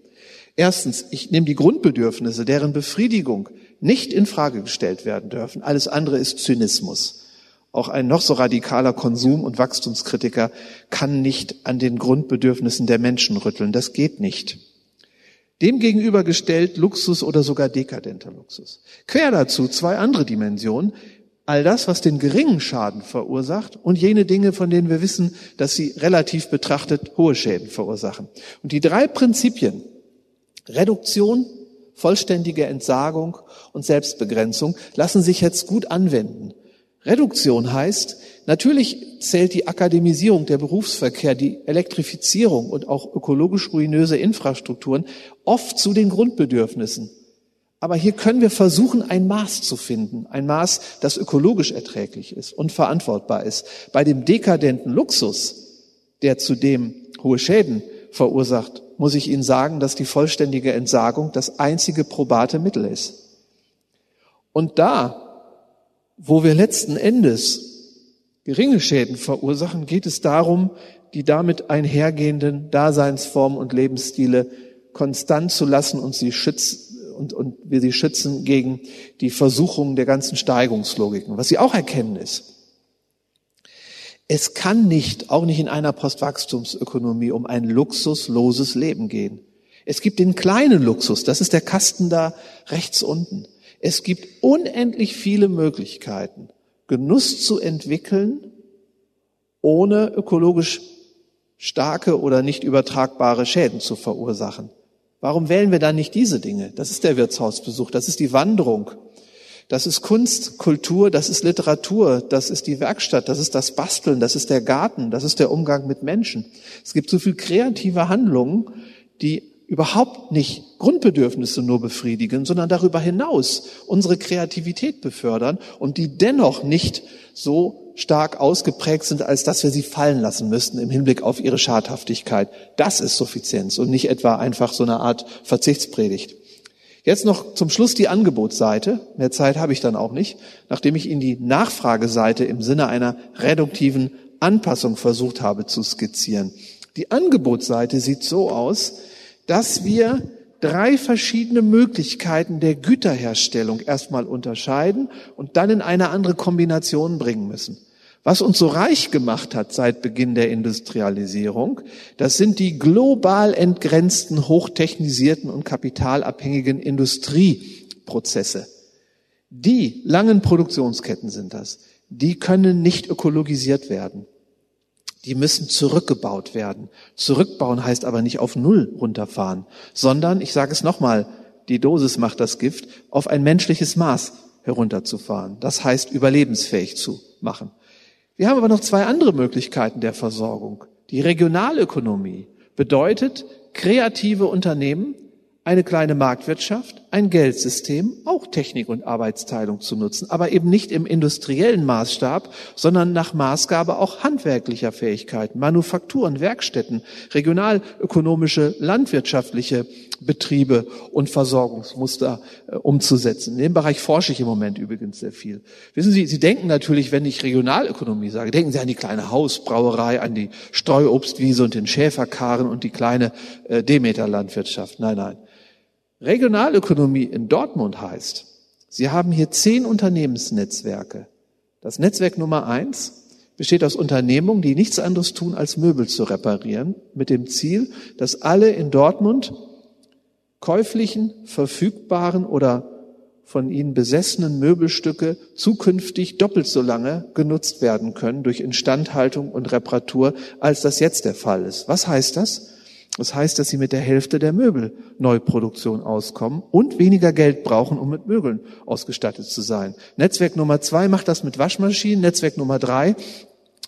C: Erstens, ich nehme die Grundbedürfnisse, deren Befriedigung nicht in Frage gestellt werden dürfen. Alles andere ist Zynismus. Auch ein noch so radikaler Konsum- und Wachstumskritiker kann nicht an den Grundbedürfnissen der Menschen rütteln. Das geht nicht. Dem gegenübergestellt Luxus oder sogar dekadenter Luxus. Quer dazu zwei andere Dimensionen. All das, was den geringen Schaden verursacht und jene Dinge, von denen wir wissen, dass sie relativ betrachtet hohe Schäden verursachen. Und die drei Prinzipien, Reduktion, vollständige Entsagung und Selbstbegrenzung, lassen sich jetzt gut anwenden. Reduktion heißt, natürlich zählt die Akademisierung, der Berufsverkehr, die Elektrifizierung und auch ökologisch ruinöse Infrastrukturen oft zu den Grundbedürfnissen. Aber hier können wir versuchen, ein Maß zu finden, ein Maß, das ökologisch erträglich ist und verantwortbar ist. Bei dem dekadenten Luxus, der zudem hohe Schäden verursacht, muss ich Ihnen sagen, dass die vollständige Entsagung das einzige probate Mittel ist. Und da wo wir letzten Endes geringe Schäden verursachen, geht es darum, die damit einhergehenden Daseinsformen und Lebensstile konstant zu lassen und sie schützen und, und wir sie schützen gegen die Versuchungen der ganzen Steigungslogiken. Was sie auch erkennen ist, es kann nicht, auch nicht in einer Postwachstumsökonomie, um ein luxusloses Leben gehen. Es gibt den kleinen Luxus, das ist der Kasten da rechts unten. Es gibt unendlich viele Möglichkeiten, Genuss zu entwickeln, ohne ökologisch starke oder nicht übertragbare Schäden zu verursachen. Warum wählen wir dann nicht diese Dinge? Das ist der Wirtshausbesuch, das ist die Wanderung, das ist Kunst, Kultur, das ist Literatur, das ist die Werkstatt, das ist das Basteln, das ist der Garten, das ist der Umgang mit Menschen. Es gibt so viel kreative Handlungen, die überhaupt nicht Grundbedürfnisse nur befriedigen, sondern darüber hinaus unsere Kreativität befördern und die dennoch nicht so stark ausgeprägt sind, als dass wir sie fallen lassen müssten im Hinblick auf ihre Schadhaftigkeit. Das ist Suffizienz und nicht etwa einfach so eine Art Verzichtspredigt. Jetzt noch zum Schluss die Angebotsseite. Mehr Zeit habe ich dann auch nicht, nachdem ich Ihnen die Nachfrageseite im Sinne einer reduktiven Anpassung versucht habe zu skizzieren. Die Angebotsseite sieht so aus, dass wir drei verschiedene Möglichkeiten der Güterherstellung erstmal unterscheiden und dann in eine andere Kombination bringen müssen. Was uns so reich gemacht hat seit Beginn der Industrialisierung, das sind die global entgrenzten, hochtechnisierten und kapitalabhängigen Industrieprozesse. Die langen Produktionsketten sind das. Die können nicht ökologisiert werden. Die müssen zurückgebaut werden. Zurückbauen heißt aber nicht auf Null runterfahren, sondern, ich sage es nochmal, die Dosis macht das Gift, auf ein menschliches Maß herunterzufahren. Das heißt, überlebensfähig zu machen. Wir haben aber noch zwei andere Möglichkeiten der Versorgung. Die Regionalökonomie bedeutet, kreative Unternehmen eine kleine Marktwirtschaft, ein Geldsystem, auch Technik und Arbeitsteilung zu nutzen, aber eben nicht im industriellen Maßstab, sondern nach Maßgabe auch handwerklicher Fähigkeiten, Manufakturen, Werkstätten, regionalökonomische, landwirtschaftliche Betriebe und Versorgungsmuster äh, umzusetzen. In dem Bereich forsche ich im Moment übrigens sehr viel. Wissen Sie, Sie denken natürlich, wenn ich Regionalökonomie sage, denken Sie an die kleine Hausbrauerei, an die Streuobstwiese und den Schäferkarren und die kleine äh, Demeter-Landwirtschaft. Nein, nein. Regionalökonomie in Dortmund heißt, Sie haben hier zehn Unternehmensnetzwerke. Das Netzwerk Nummer eins besteht aus Unternehmungen, die nichts anderes tun, als Möbel zu reparieren, mit dem Ziel, dass alle in Dortmund käuflichen, verfügbaren oder von ihnen besessenen Möbelstücke zukünftig doppelt so lange genutzt werden können durch Instandhaltung und Reparatur, als das jetzt der Fall ist. Was heißt das? Das heißt, dass sie mit der Hälfte der Möbelneuproduktion auskommen und weniger Geld brauchen, um mit Möbeln ausgestattet zu sein. Netzwerk Nummer zwei macht das mit Waschmaschinen. Netzwerk Nummer drei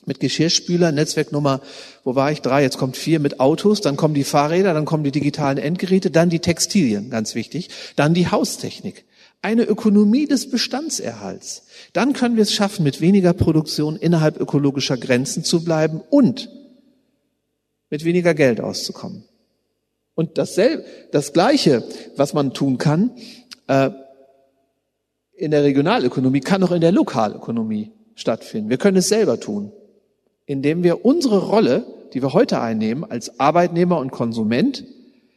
C: mit Geschirrspüler. Netzwerk Nummer, wo war ich? Drei. Jetzt kommt vier mit Autos. Dann kommen die Fahrräder. Dann kommen die digitalen Endgeräte. Dann die Textilien, ganz wichtig. Dann die Haustechnik. Eine Ökonomie des Bestandserhalts. Dann können wir es schaffen, mit weniger Produktion innerhalb ökologischer Grenzen zu bleiben und mit weniger Geld auszukommen. Und dasselbe, das Gleiche, was man tun kann, äh, in der Regionalökonomie, kann auch in der Lokalökonomie stattfinden. Wir können es selber tun, indem wir unsere Rolle, die wir heute einnehmen, als Arbeitnehmer und Konsument,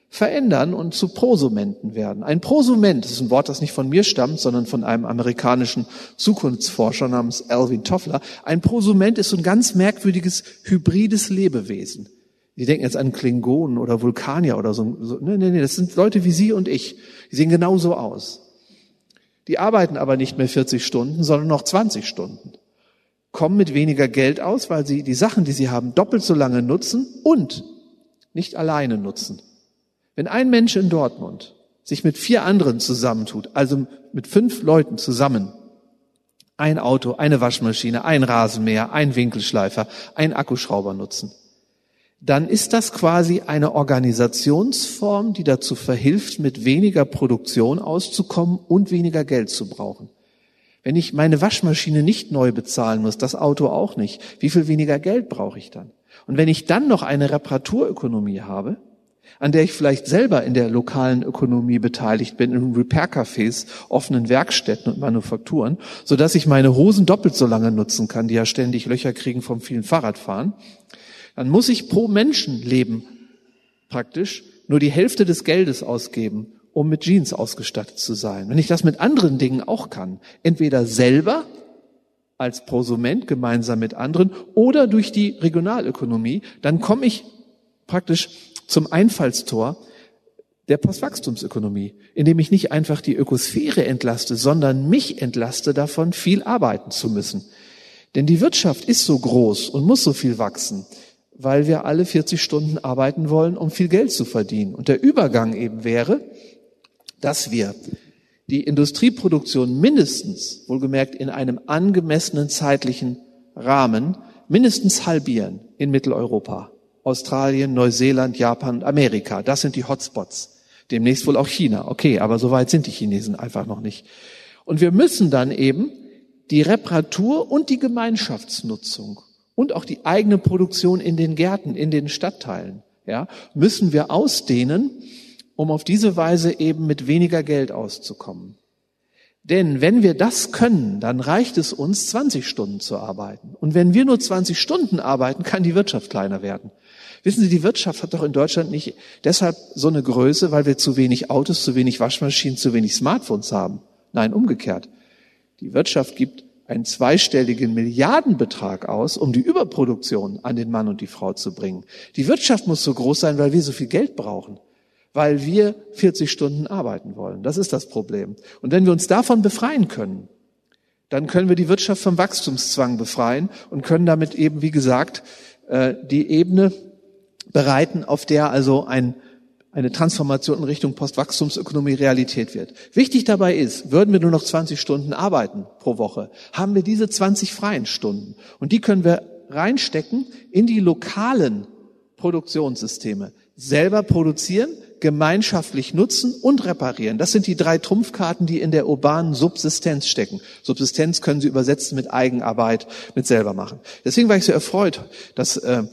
C: verändern und zu Prosumenten werden. Ein Prosument ist ein Wort, das nicht von mir stammt, sondern von einem amerikanischen Zukunftsforscher namens Alvin Toffler. Ein Prosument ist so ein ganz merkwürdiges, hybrides Lebewesen. Die denken jetzt an Klingonen oder Vulkanier oder so. Nee, nee, nee, das sind Leute wie Sie und ich. Die sehen genauso aus. Die arbeiten aber nicht mehr 40 Stunden, sondern noch 20 Stunden. Kommen mit weniger Geld aus, weil sie die Sachen, die sie haben, doppelt so lange nutzen und nicht alleine nutzen. Wenn ein Mensch in Dortmund sich mit vier anderen zusammentut, also mit fünf Leuten zusammen, ein Auto, eine Waschmaschine, ein Rasenmäher, ein Winkelschleifer, ein Akkuschrauber nutzen, dann ist das quasi eine Organisationsform, die dazu verhilft, mit weniger Produktion auszukommen und weniger Geld zu brauchen. Wenn ich meine Waschmaschine nicht neu bezahlen muss, das Auto auch nicht, wie viel weniger Geld brauche ich dann? Und wenn ich dann noch eine Reparaturökonomie habe, an der ich vielleicht selber in der lokalen Ökonomie beteiligt bin, in Repair-Cafés, offenen Werkstätten und Manufakturen, so dass ich meine Hosen doppelt so lange nutzen kann, die ja ständig Löcher kriegen vom vielen Fahrradfahren, dann muss ich pro Menschenleben praktisch nur die Hälfte des Geldes ausgeben, um mit Jeans ausgestattet zu sein. Wenn ich das mit anderen Dingen auch kann, entweder selber als Prosument gemeinsam mit anderen oder durch die Regionalökonomie, dann komme ich praktisch zum Einfallstor der Postwachstumsökonomie, indem ich nicht einfach die Ökosphäre entlaste, sondern mich entlaste davon, viel arbeiten zu müssen. Denn die Wirtschaft ist so groß und muss so viel wachsen, weil wir alle 40 Stunden arbeiten wollen, um viel Geld zu verdienen. Und der Übergang eben wäre, dass wir die Industrieproduktion mindestens, wohlgemerkt in einem angemessenen zeitlichen Rahmen, mindestens halbieren in Mitteleuropa. Australien, Neuseeland, Japan Amerika. Das sind die Hotspots. Demnächst wohl auch China. Okay, aber so weit sind die Chinesen einfach noch nicht. Und wir müssen dann eben die Reparatur und die Gemeinschaftsnutzung und auch die eigene Produktion in den Gärten, in den Stadtteilen, ja, müssen wir ausdehnen, um auf diese Weise eben mit weniger Geld auszukommen. Denn wenn wir das können, dann reicht es uns, 20 Stunden zu arbeiten. Und wenn wir nur 20 Stunden arbeiten, kann die Wirtschaft kleiner werden. Wissen Sie, die Wirtschaft hat doch in Deutschland nicht deshalb so eine Größe, weil wir zu wenig Autos, zu wenig Waschmaschinen, zu wenig Smartphones haben. Nein, umgekehrt. Die Wirtschaft gibt einen zweistelligen Milliardenbetrag aus, um die Überproduktion an den Mann und die Frau zu bringen. Die Wirtschaft muss so groß sein, weil wir so viel Geld brauchen, weil wir 40 Stunden arbeiten wollen. Das ist das Problem. Und wenn wir uns davon befreien können, dann können wir die Wirtschaft vom Wachstumszwang befreien und können damit eben, wie gesagt, äh, die Ebene bereiten, auf der also ein, eine Transformation in Richtung Postwachstumsökonomie Realität wird. Wichtig dabei ist, würden wir nur noch 20 Stunden arbeiten pro Woche, haben wir diese 20 freien Stunden. Und die können wir reinstecken in die lokalen Produktionssysteme. Selber produzieren, gemeinschaftlich nutzen und reparieren. Das sind die drei Trumpfkarten, die in der urbanen Subsistenz stecken. Subsistenz können Sie übersetzen mit Eigenarbeit, mit selber machen. Deswegen war ich so erfreut, dass äh,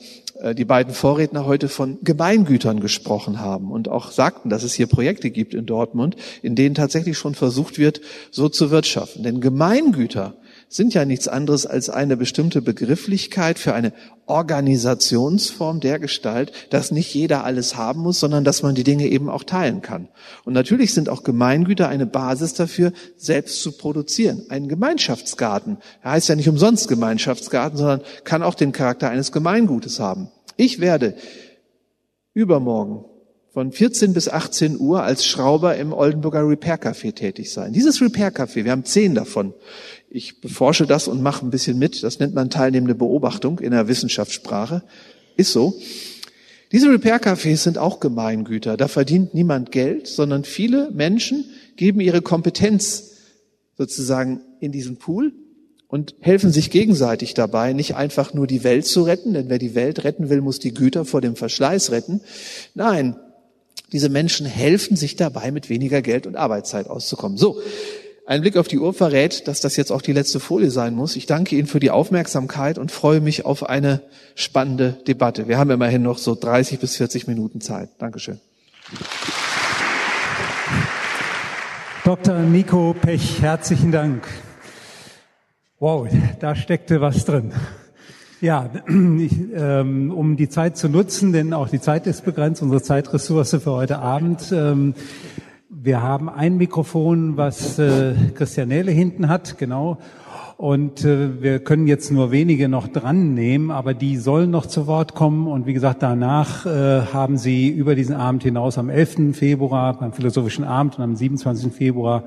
C: die beiden Vorredner heute von Gemeingütern gesprochen haben und auch sagten, dass es hier Projekte gibt in Dortmund, in denen tatsächlich schon versucht wird, so zu wirtschaften. Denn Gemeingüter sind ja nichts anderes als eine bestimmte Begrifflichkeit für eine Organisationsform der Gestalt, dass nicht jeder alles haben muss, sondern dass man die Dinge eben auch teilen kann. Und natürlich sind auch Gemeingüter eine Basis dafür, selbst zu produzieren. Ein Gemeinschaftsgarten, er heißt ja nicht umsonst Gemeinschaftsgarten, sondern kann auch den Charakter eines Gemeingutes haben. Ich werde übermorgen von 14 bis 18 Uhr als Schrauber im Oldenburger Repair Café tätig sein. Dieses Repair Café, wir haben zehn davon, ich beforsche das und mache ein bisschen mit. Das nennt man teilnehmende Beobachtung in der Wissenschaftssprache. Ist so. Diese Repair-Cafés sind auch Gemeingüter. Da verdient niemand Geld, sondern viele Menschen geben ihre Kompetenz sozusagen in diesen Pool und helfen sich gegenseitig dabei, nicht einfach nur die Welt zu retten, denn wer die Welt retten will, muss die Güter vor dem Verschleiß retten. Nein, diese Menschen helfen sich dabei, mit weniger Geld und Arbeitszeit auszukommen. So, ein Blick auf die Uhr verrät, dass das jetzt auch die letzte Folie sein muss. Ich danke Ihnen für die Aufmerksamkeit und freue mich auf eine spannende Debatte. Wir haben immerhin noch so 30 bis 40 Minuten Zeit. Dankeschön.
D: Dr. Nico Pech, herzlichen Dank. Wow, da steckte was drin. Ja, ich, ähm, um die Zeit zu nutzen, denn auch die Zeit ist begrenzt, unsere Zeitressource für heute Abend. Ähm, wir haben ein Mikrofon, was äh, Christianele hinten hat, genau. Und äh, wir können jetzt nur wenige noch dran nehmen, aber die sollen noch zu Wort kommen. Und wie gesagt, danach äh, haben Sie über diesen Abend hinaus am 11. Februar beim Philosophischen Abend und am 27. Februar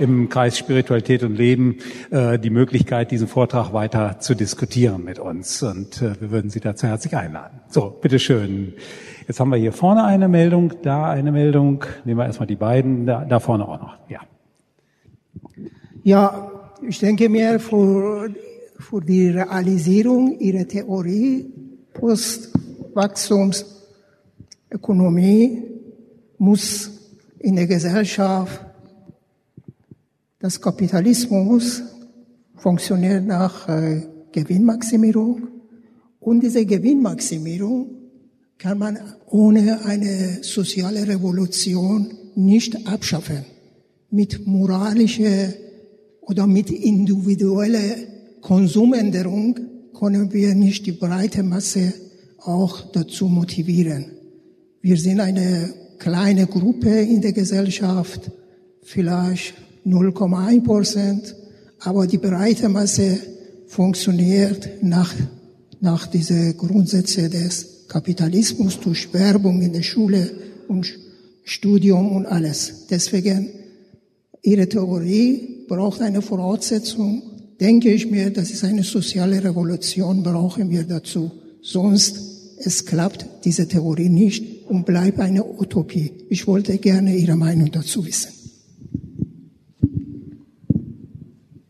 D: im Kreis Spiritualität und Leben äh, die Möglichkeit, diesen Vortrag weiter zu diskutieren mit uns. Und äh, wir würden Sie dazu herzlich einladen. So, bitteschön. Jetzt haben wir hier vorne eine Meldung, da eine Meldung. Nehmen wir erstmal die beiden, da, da vorne auch noch. Ja.
E: Ja, ich denke mir, für, für die Realisierung ihrer Theorie Postwachstumsökonomie muss in der Gesellschaft das Kapitalismus funktioniert nach äh, Gewinnmaximierung und diese Gewinnmaximierung kann man ohne eine soziale Revolution nicht abschaffen. Mit moralischer oder mit individueller Konsumänderung können wir nicht die breite Masse auch dazu motivieren. Wir sind eine kleine Gruppe in der Gesellschaft, vielleicht 0,1 Prozent, aber die breite Masse funktioniert nach, nach diese Grundsätze des Kapitalismus durch Werbung in der Schule und Studium und alles. Deswegen, Ihre Theorie braucht eine Voraussetzung. Denke ich mir, das ist eine soziale Revolution, brauchen wir dazu. Sonst, es klappt diese Theorie nicht und bleibt eine Utopie. Ich wollte gerne Ihre Meinung dazu wissen.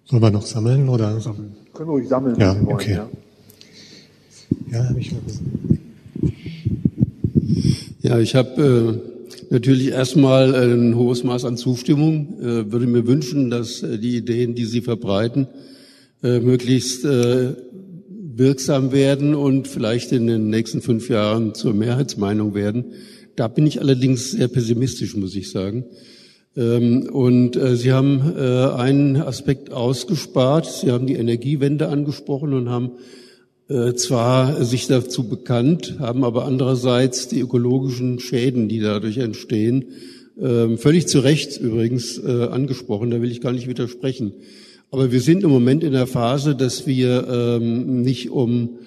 B: Sollen wir noch sammeln oder sammeln?
C: Können wir ruhig sammeln,
B: Ja,
C: wenn Sie wollen.
B: okay.
C: Ja.
B: Ja, habe ich gesehen.
F: Ja, ich habe äh, natürlich erstmal ein hohes Maß an Zustimmung. Äh, würde mir wünschen, dass äh, die Ideen, die Sie verbreiten, äh, möglichst äh, wirksam werden und vielleicht in den nächsten fünf Jahren zur Mehrheitsmeinung werden. Da bin ich allerdings sehr pessimistisch, muss ich sagen. Ähm, Und äh, Sie haben äh, einen Aspekt ausgespart. Sie haben die Energiewende angesprochen und haben äh, zwar sich dazu bekannt, haben aber andererseits die ökologischen Schäden, die dadurch entstehen, ähm, völlig zu Recht übrigens äh, angesprochen. Da will ich gar nicht widersprechen. Aber wir sind im Moment in der Phase, dass wir ähm, nicht um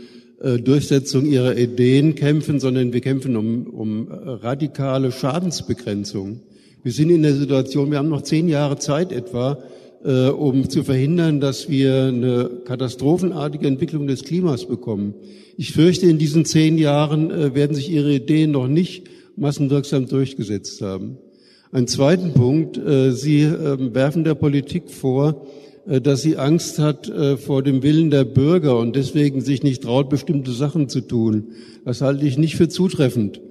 F: äh, Durchsetzung ihrer Ideen kämpfen, sondern wir kämpfen um, um äh, radikale Schadensbegrenzung. Wir sind in der Situation, wir haben noch zehn Jahre Zeit etwa, äh, um zu verhindern, dass wir eine katastrophenartige Entwicklung des Klimas bekommen. Ich fürchte, in diesen zehn Jahren äh, werden sich Ihre Ideen noch nicht massenwirksam durchgesetzt haben. Ein zweiten Punkt, äh, Sie äh, werfen der Politik vor, äh, dass sie Angst hat äh, vor dem Willen der Bürger und deswegen sich nicht traut, bestimmte Sachen zu tun. Das halte ich nicht für zutreffend.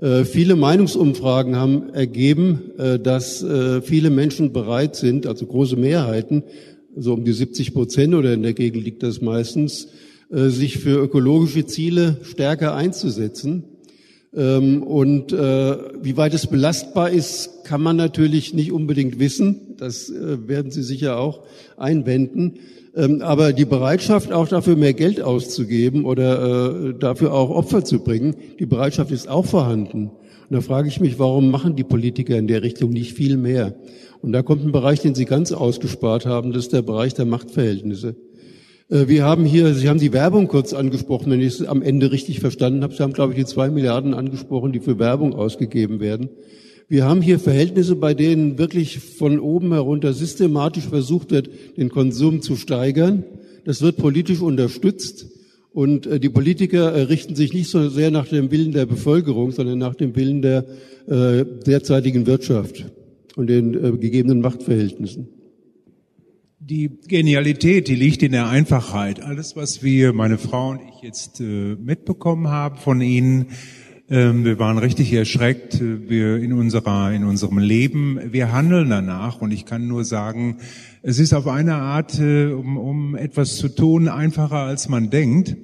F: Äh, Viele Meinungsumfragen haben ergeben, äh, dass äh, viele Menschen bereit sind, also große Mehrheiten, so um die 70 Prozent oder in der Gegend liegt das meistens, sich für ökologische Ziele stärker einzusetzen. Ähm, Und wie weit es belastbar ist, kann man natürlich nicht unbedingt wissen. Das werden Sie sicher auch einwenden. Ähm, Aber die Bereitschaft, auch dafür mehr Geld auszugeben oder äh, dafür auch Opfer zu bringen, die Bereitschaft ist auch vorhanden. Und da frage ich mich, warum machen die Politiker in der Richtung nicht viel mehr? Und da kommt ein Bereich, den Sie ganz ausgespart haben, das ist der Bereich der Machtverhältnisse. Äh, Wir haben hier, Sie haben die Werbung kurz angesprochen, wenn ich es am Ende richtig verstanden habe. Sie haben, glaube ich, die zwei Milliarden angesprochen, die für Werbung ausgegeben werden. Wir haben hier Verhältnisse, bei denen wirklich von oben herunter systematisch versucht wird, den Konsum zu steigern. Das wird politisch unterstützt. Und äh, die Politiker äh, richten sich nicht so sehr nach dem Willen der Bevölkerung, sondern nach dem Willen der äh, derzeitigen Wirtschaft und den äh, gegebenen Machtverhältnissen.
G: Die Genialität, die liegt in der Einfachheit. Alles, was wir, meine Frau und ich jetzt äh, mitbekommen haben von Ihnen, wir waren richtig erschreckt. äh, Wir in unserer, in unserem Leben, wir handeln danach. Und ich kann nur sagen, es ist auf eine Art, äh, um, um etwas zu tun, einfacher als man denkt.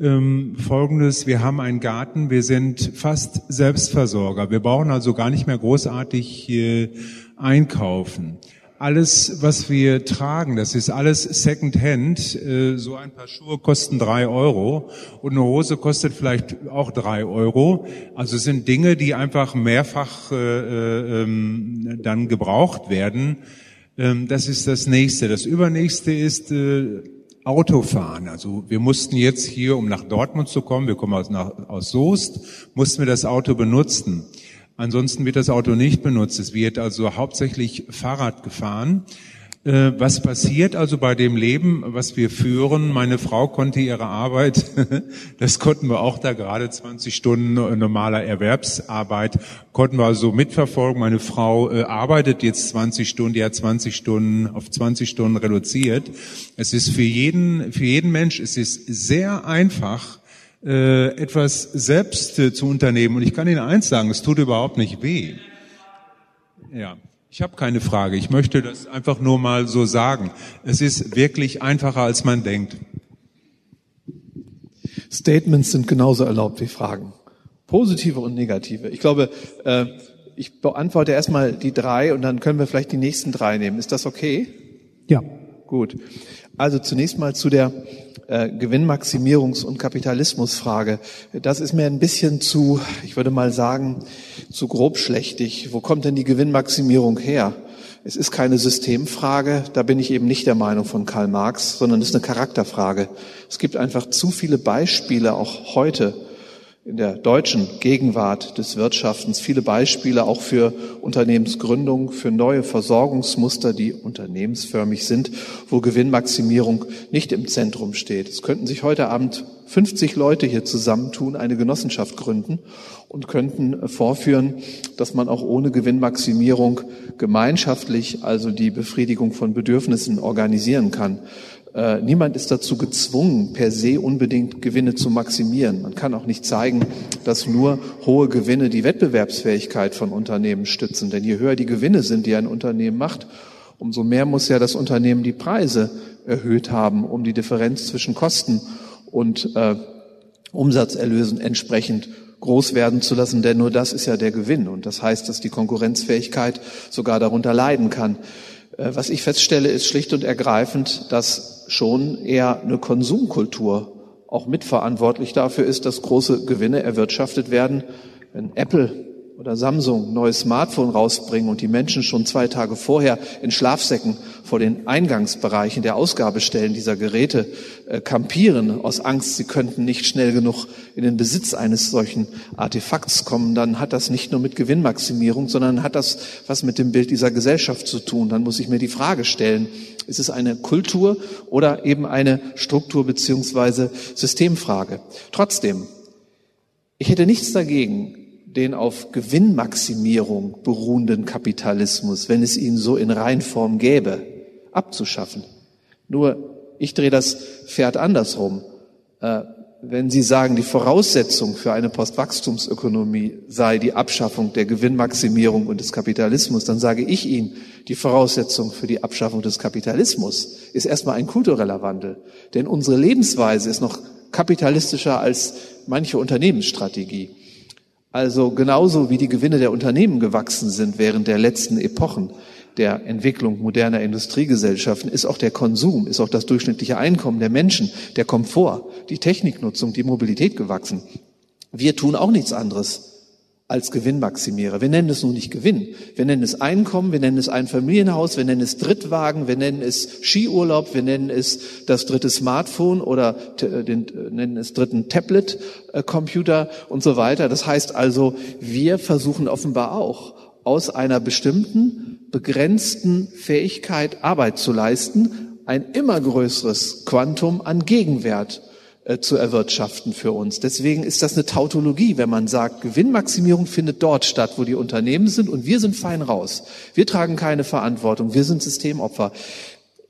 G: Ähm, Folgendes, wir haben einen Garten, wir sind fast Selbstversorger. Wir brauchen also gar nicht mehr großartig äh, einkaufen. Alles, was wir tragen, das ist alles Secondhand. Äh, So ein paar Schuhe kosten drei Euro und eine Hose kostet vielleicht auch drei Euro. Also es sind Dinge, die einfach mehrfach äh, äh, ähm, dann gebraucht werden. Ähm, Das ist das Nächste. Das Übernächste ist Autofahren. Also wir mussten jetzt hier, um nach Dortmund zu kommen, wir kommen aus Soest, mussten wir das Auto benutzen. Ansonsten wird das Auto nicht benutzt. Es wird also hauptsächlich Fahrrad gefahren. Äh, Was passiert also bei dem Leben, was wir führen? Meine Frau konnte ihre Arbeit, das konnten wir auch da gerade 20 Stunden normaler Erwerbsarbeit, konnten wir also mitverfolgen. Meine Frau äh, arbeitet jetzt 20 Stunden, die hat 20 Stunden auf 20 Stunden reduziert. Es ist für jeden, für jeden Mensch, es ist sehr einfach, äh, etwas selbst äh, zu unternehmen. Und ich kann Ihnen eins sagen, es tut überhaupt nicht weh. Ja, ich habe keine Frage. Ich möchte das einfach nur mal so sagen. Es ist wirklich einfacher, als man denkt.
C: Statements sind genauso erlaubt wie Fragen. Positive und negative. Ich glaube, äh, ich beantworte erstmal die drei und dann können wir vielleicht die nächsten drei nehmen. Ist das okay?
D: Ja.
C: Gut. Also zunächst mal zu der äh, Gewinnmaximierungs- und Kapitalismusfrage. Das ist mir ein bisschen zu, ich würde mal sagen, zu grobschlächtig. Wo kommt denn die Gewinnmaximierung her? Es ist keine Systemfrage, da bin ich eben nicht der Meinung von Karl Marx, sondern es ist eine Charakterfrage. Es gibt einfach zu viele Beispiele, auch heute, in der deutschen Gegenwart des Wirtschaftens viele Beispiele auch für Unternehmensgründung, für neue Versorgungsmuster, die unternehmensförmig sind, wo Gewinnmaximierung nicht im Zentrum steht. Es könnten sich heute Abend 50 Leute hier zusammentun, eine Genossenschaft gründen und könnten vorführen, dass man auch ohne Gewinnmaximierung gemeinschaftlich also die Befriedigung von Bedürfnissen organisieren kann. Äh, niemand ist dazu gezwungen, per se unbedingt Gewinne zu maximieren. Man kann auch nicht zeigen, dass nur hohe Gewinne die Wettbewerbsfähigkeit von Unternehmen stützen. Denn je höher die Gewinne sind, die ein Unternehmen macht, umso mehr muss ja das Unternehmen die Preise erhöht haben, um die Differenz zwischen Kosten und äh, Umsatzerlösen entsprechend groß werden zu lassen, denn nur das ist ja der Gewinn. Und das heißt, dass die Konkurrenzfähigkeit sogar darunter leiden kann. Äh, was ich feststelle, ist schlicht und ergreifend, dass schon eher eine Konsumkultur auch mitverantwortlich dafür ist, dass große Gewinne erwirtschaftet werden. Wenn Apple oder Samsung ein neues Smartphone rausbringen und die Menschen schon zwei Tage vorher in Schlafsäcken vor den Eingangsbereichen der Ausgabestellen dieser Geräte äh, kampieren, aus Angst, sie könnten nicht schnell genug in den Besitz eines solchen Artefakts kommen, dann hat das nicht nur mit Gewinnmaximierung, sondern hat das was mit dem Bild dieser Gesellschaft zu tun. Dann muss ich mir die Frage stellen, ist es eine Kultur oder eben eine Struktur beziehungsweise Systemfrage? Trotzdem, ich hätte nichts dagegen, den auf Gewinnmaximierung beruhenden Kapitalismus, wenn es ihn so in Reinform gäbe, abzuschaffen. Nur, ich drehe das Pferd andersrum. Äh, wenn Sie sagen, die Voraussetzung für eine Postwachstumsökonomie sei die Abschaffung der Gewinnmaximierung und des Kapitalismus, dann sage ich Ihnen, die Voraussetzung für die Abschaffung des Kapitalismus ist erstmal ein kultureller Wandel. Denn unsere Lebensweise ist noch kapitalistischer als manche Unternehmensstrategie. Also genauso wie die Gewinne der Unternehmen gewachsen sind während der letzten Epochen der Entwicklung moderner Industriegesellschaften, ist auch der Konsum, ist auch das durchschnittliche Einkommen der Menschen, der Komfort, die Techniknutzung, die Mobilität gewachsen. Wir tun auch nichts anderes als Gewinnmaximierer. Wir nennen es nun nicht Gewinn. Wir nennen es Einkommen, wir nennen es ein Familienhaus, wir nennen es Drittwagen, wir nennen es Skiurlaub, wir nennen es das dritte Smartphone oder äh, den, äh, nennen es dritten Tablet-Computer und so weiter. Das heißt also, wir versuchen offenbar auch aus einer bestimmten begrenzten Fähigkeit Arbeit zu leisten, ein immer größeres Quantum an Gegenwert äh, zu erwirtschaften für uns. Deswegen ist das eine Tautologie, wenn man sagt, Gewinnmaximierung findet dort statt, wo die Unternehmen sind und wir sind fein raus. Wir tragen keine Verantwortung, wir sind Systemopfer.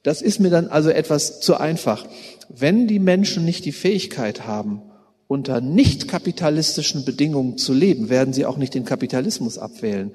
C: Das ist mir dann also etwas zu einfach. Wenn die Menschen nicht die Fähigkeit haben, unter nicht kapitalistischen Bedingungen zu leben, werden sie auch nicht den Kapitalismus abwählen.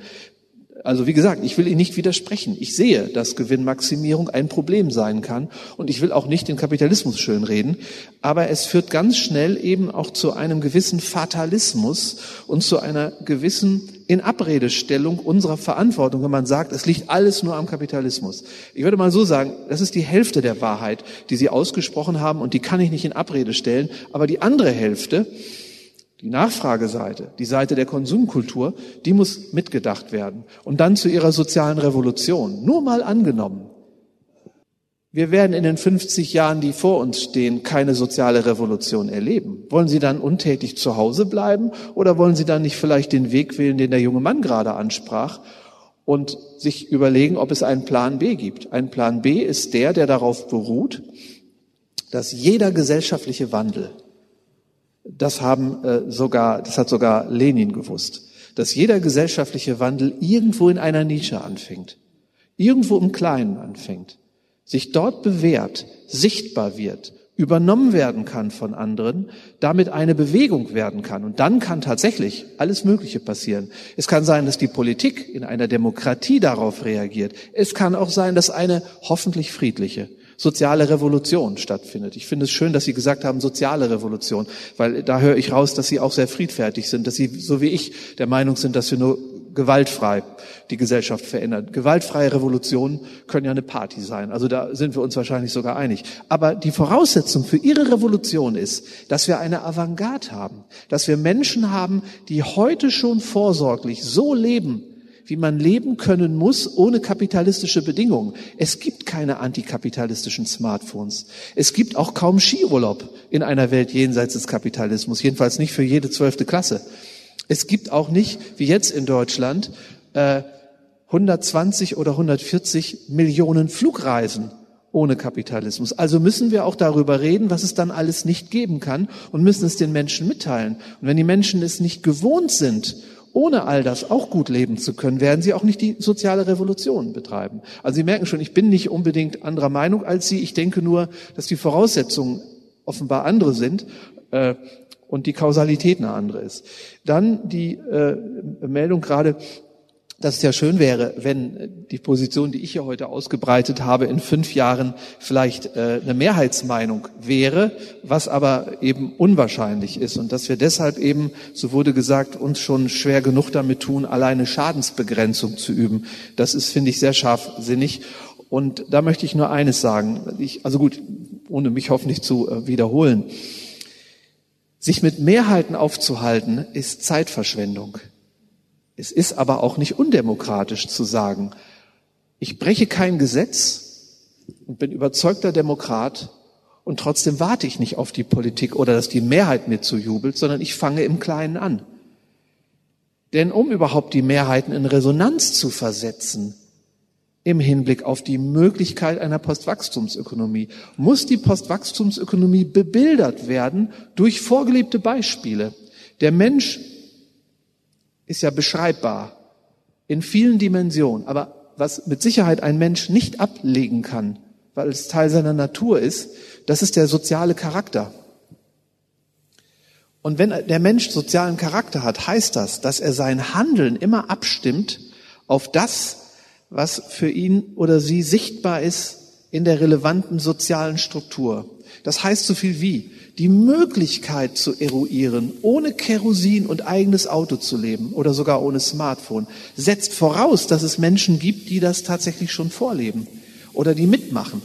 C: Also wie gesagt, ich will Ihnen nicht widersprechen. Ich sehe, dass Gewinnmaximierung ein Problem sein kann und ich will auch nicht den Kapitalismus schönreden, aber es führt ganz schnell eben auch zu einem gewissen Fatalismus und zu einer gewissen Inabredestellung unserer Verantwortung, wenn man sagt, es liegt alles nur am Kapitalismus. Ich würde mal so sagen, das ist die Hälfte der Wahrheit, die Sie ausgesprochen haben und die kann ich nicht in Abrede stellen, aber die andere Hälfte, die Nachfrageseite, die Seite der Konsumkultur, die muss mitgedacht werden. Und dann zu ihrer sozialen Revolution. Nur mal angenommen. Wir werden in den 50 Jahren, die vor uns stehen, keine soziale Revolution erleben. Wollen Sie dann untätig zu Hause bleiben oder wollen Sie dann nicht vielleicht den Weg wählen, den der junge Mann gerade ansprach und sich überlegen, ob es einen Plan B gibt? Ein Plan B ist der, der darauf beruht, dass jeder gesellschaftliche Wandel, das haben äh, sogar, das hat sogar Lenin gewusst, dass jeder gesellschaftliche Wandel irgendwo in einer Nische anfängt, irgendwo im Kleinen anfängt, sich dort bewährt, sichtbar wird, übernommen werden kann von anderen, damit eine Bewegung werden kann. Und dann kann tatsächlich alles Mögliche passieren. Es kann sein, dass die Politik in einer Demokratie darauf reagiert. Es kann auch sein, dass eine hoffentlich friedliche soziale Revolution stattfindet. Ich finde es schön, dass Sie gesagt haben, soziale Revolution, weil da höre ich raus, dass Sie auch sehr friedfertig sind, dass Sie, so wie ich, der Meinung sind, dass wir nur gewaltfrei die Gesellschaft verändern. Gewaltfreie Revolutionen können ja eine Party sein. Also da sind wir uns wahrscheinlich sogar einig. Aber die Voraussetzung für Ihre Revolution ist, dass wir eine Avantgarde haben, dass wir Menschen haben, die heute schon vorsorglich so leben, wie man leben können muss ohne kapitalistische Bedingungen. Es gibt keine antikapitalistischen Smartphones. Es gibt auch kaum Skiurlaub in einer Welt jenseits des Kapitalismus, jedenfalls nicht für jede zwölfte Klasse. Es gibt auch nicht, wie jetzt in Deutschland, äh, 120 oder 140 Millionen Flugreisen ohne Kapitalismus. Also müssen wir auch darüber reden, was es dann alles nicht geben kann und müssen es den Menschen mitteilen. Und wenn die Menschen es nicht gewohnt sind ohne all das auch gut leben zu können, werden sie auch nicht die soziale Revolution betreiben. Also Sie merken schon, ich bin nicht unbedingt anderer Meinung als Sie. Ich denke nur, dass die Voraussetzungen offenbar andere sind äh, und die Kausalität eine andere ist. Dann die äh, Meldung gerade dass es ja schön wäre, wenn die Position, die ich hier heute ausgebreitet habe, in fünf Jahren vielleicht äh, eine Mehrheitsmeinung wäre, was aber eben unwahrscheinlich ist und dass wir deshalb eben, so wurde gesagt, uns schon schwer genug damit tun, alleine Schadensbegrenzung zu üben. Das ist, finde ich, sehr scharfsinnig. Und da möchte ich nur eines sagen. Ich, also gut, ohne mich hoffentlich zu äh, wiederholen. Sich mit Mehrheiten aufzuhalten, ist Zeitverschwendung. Es ist aber auch nicht undemokratisch zu sagen, ich breche kein Gesetz und bin überzeugter Demokrat und trotzdem warte ich nicht auf die Politik oder dass die Mehrheit mir zujubelt, sondern ich fange im Kleinen an. Denn um überhaupt die Mehrheiten in Resonanz zu versetzen, im Hinblick auf die Möglichkeit einer Postwachstumsökonomie, muss die Postwachstumsökonomie bebildert werden durch vorgelebte Beispiele. Der Mensch ist ja beschreibbar in vielen Dimensionen. Aber was mit Sicherheit ein Mensch nicht ablegen kann, weil es Teil seiner Natur ist, das ist der soziale Charakter. Und wenn der Mensch sozialen Charakter hat, heißt das, dass er sein Handeln immer abstimmt auf das, was für ihn oder sie sichtbar ist in der relevanten sozialen Struktur. Das heißt so viel wie, die Möglichkeit zu eruieren, ohne Kerosin und eigenes Auto zu leben oder sogar ohne Smartphone, setzt voraus, dass es Menschen gibt, die das tatsächlich schon vorleben oder die mitmachen.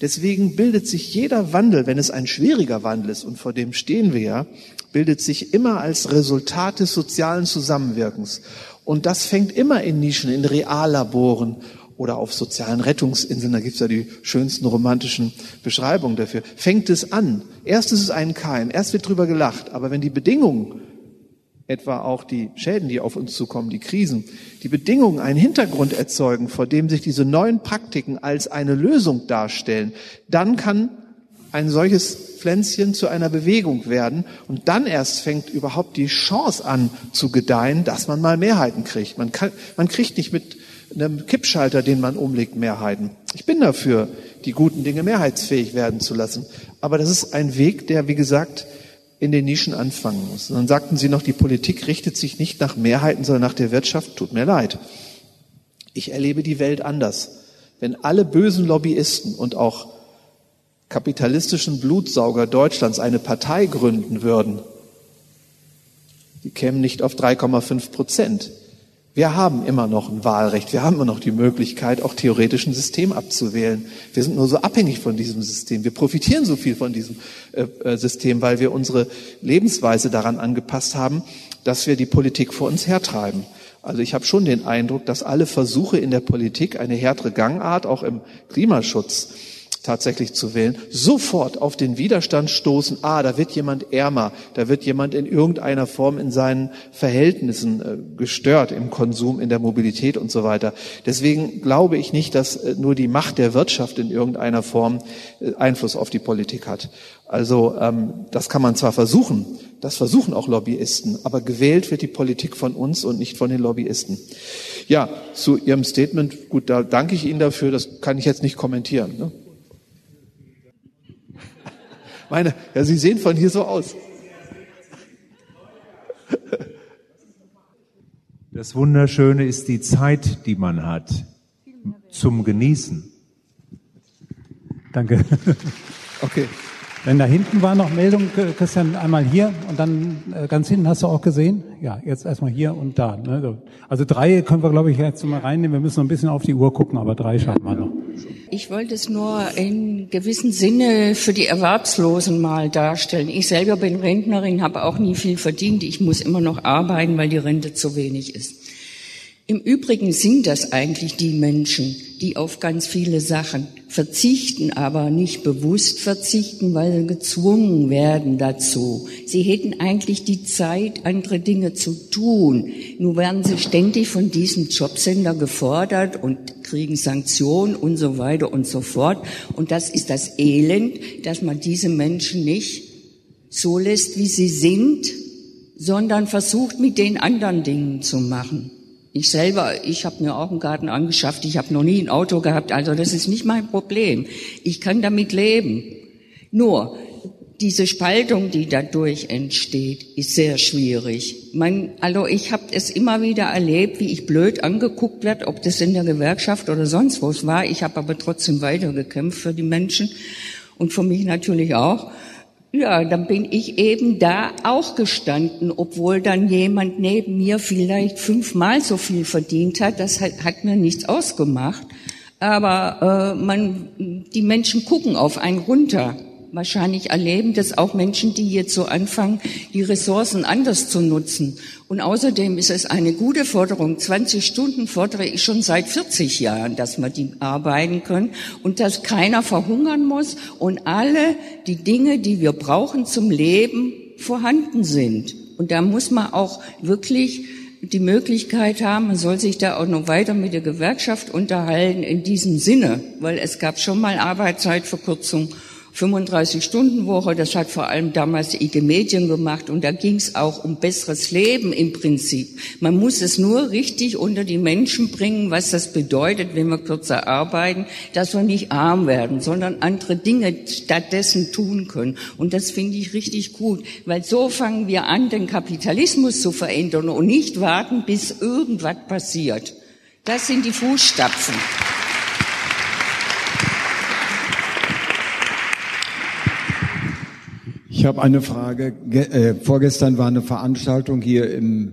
C: Deswegen bildet sich jeder Wandel, wenn es ein schwieriger Wandel ist, und vor dem stehen wir ja, bildet sich immer als Resultat des sozialen Zusammenwirkens. Und das fängt immer in Nischen, in Reallaboren oder auf sozialen Rettungsinseln, da gibt's ja die schönsten romantischen Beschreibungen dafür, fängt es an. Erst ist es ein Keim, erst wird drüber gelacht, aber wenn die Bedingungen, etwa auch die Schäden, die auf uns zukommen, die Krisen, die Bedingungen einen Hintergrund erzeugen, vor dem sich diese neuen Praktiken als eine Lösung darstellen, dann kann ein solches Pflänzchen zu einer Bewegung werden. Und dann erst fängt überhaupt die Chance an zu gedeihen, dass man mal Mehrheiten kriegt. Man, kann, man kriegt nicht mit einem Kippschalter, den man umlegt, Mehrheiten. Ich bin dafür, die guten Dinge mehrheitsfähig werden zu lassen. Aber das ist ein Weg, der, wie gesagt, in den Nischen anfangen muss. Und dann sagten sie noch, die Politik richtet sich nicht nach Mehrheiten, sondern nach der Wirtschaft. Tut mir leid. Ich erlebe die Welt anders. Wenn alle bösen Lobbyisten und auch kapitalistischen Blutsauger Deutschlands eine Partei gründen würden, die kämen nicht auf 3,5 Prozent. Wir haben immer noch ein Wahlrecht. Wir haben immer noch die Möglichkeit, auch theoretisch ein System abzuwählen. Wir sind nur so abhängig von diesem System. Wir profitieren so viel von diesem äh, äh, System, weil wir unsere Lebensweise daran angepasst haben, dass wir die Politik vor uns hertreiben. Also ich habe schon den Eindruck, dass alle Versuche in der Politik, eine härtere Gangart, auch im Klimaschutz, tatsächlich zu wählen, sofort auf den Widerstand stoßen, ah, da wird jemand ärmer, da wird jemand in irgendeiner Form in seinen Verhältnissen äh, gestört, im Konsum, in der Mobilität und so weiter. Deswegen glaube ich nicht, dass äh, nur die Macht der Wirtschaft in irgendeiner Form äh, Einfluss auf die Politik hat. Also ähm, das kann man zwar versuchen, das versuchen auch Lobbyisten, aber gewählt wird die Politik von uns und nicht von den Lobbyisten. Ja, zu Ihrem Statement, gut, da danke ich Ihnen dafür, das kann ich jetzt nicht kommentieren. Ne? Meine, ja, Sie sehen von hier so aus.
G: Das Wunderschöne ist die Zeit, die man hat zum Genießen.
D: Danke.
C: Okay.
D: Denn da hinten war noch Meldung, Christian, einmal hier und dann äh, ganz hinten hast du auch gesehen. Ja, jetzt erstmal hier und da. Ne? Also drei können wir, glaube ich, jetzt mal reinnehmen. Wir müssen noch ein bisschen auf die Uhr gucken, aber drei schaffen wir noch.
H: Ich wollte es nur in gewissem Sinne für die Erwerbslosen mal darstellen. Ich selber bin Rentnerin, habe auch nie viel verdient. Ich muss immer noch arbeiten, weil die Rente zu wenig ist. Im Übrigen sind das eigentlich die Menschen, die auf ganz viele Sachen verzichten, aber nicht bewusst verzichten, weil sie gezwungen werden dazu. Sie hätten eigentlich die Zeit, andere Dinge zu tun. Nur werden sie ständig von diesem Jobcenter gefordert und kriegen Sanktionen und so weiter und so fort. Und das ist das Elend, dass man diese Menschen nicht so lässt, wie sie sind, sondern versucht, mit den anderen Dingen zu machen. Ich selber, ich habe mir auch einen Garten angeschafft, ich habe noch nie ein Auto gehabt, also das ist nicht mein Problem. Ich kann damit leben. Nur diese Spaltung, die dadurch entsteht, ist sehr schwierig. Man, also ich habe es immer wieder erlebt, wie ich blöd angeguckt werde, ob das in der Gewerkschaft oder sonst wo es war. Ich habe aber trotzdem weitergekämpft für die Menschen und für mich natürlich auch. Ja, dann bin ich eben da auch gestanden, obwohl dann jemand neben mir vielleicht fünfmal so viel verdient hat. Das hat, hat mir nichts ausgemacht. Aber äh, man, die Menschen gucken auf einen runter. Wahrscheinlich erleben das auch Menschen, die jetzt so anfangen, die Ressourcen anders zu nutzen. Und außerdem ist es eine gute Forderung. 20 Stunden fordere ich schon seit 40 Jahren, dass wir die arbeiten können und dass keiner verhungern muss und alle die Dinge, die wir brauchen zum Leben, vorhanden sind. Und da muss man auch wirklich die Möglichkeit haben, man soll sich da auch noch weiter mit der Gewerkschaft unterhalten in diesem Sinne, weil es gab schon mal Arbeitszeitverkürzung 35-Stunden-Woche, das hat vor allem damals die IG Medien gemacht und da ging es auch um besseres Leben im Prinzip. Man muss es nur richtig unter die Menschen bringen, was das bedeutet, wenn wir kürzer arbeiten, dass wir nicht arm werden, sondern andere Dinge stattdessen tun können. Und das finde ich richtig gut, weil so fangen wir an, den Kapitalismus zu verändern und nicht warten, bis irgendwas passiert. Das sind die Fußstapfen.
I: Ich habe eine Frage. Äh, vorgestern war eine Veranstaltung hier im,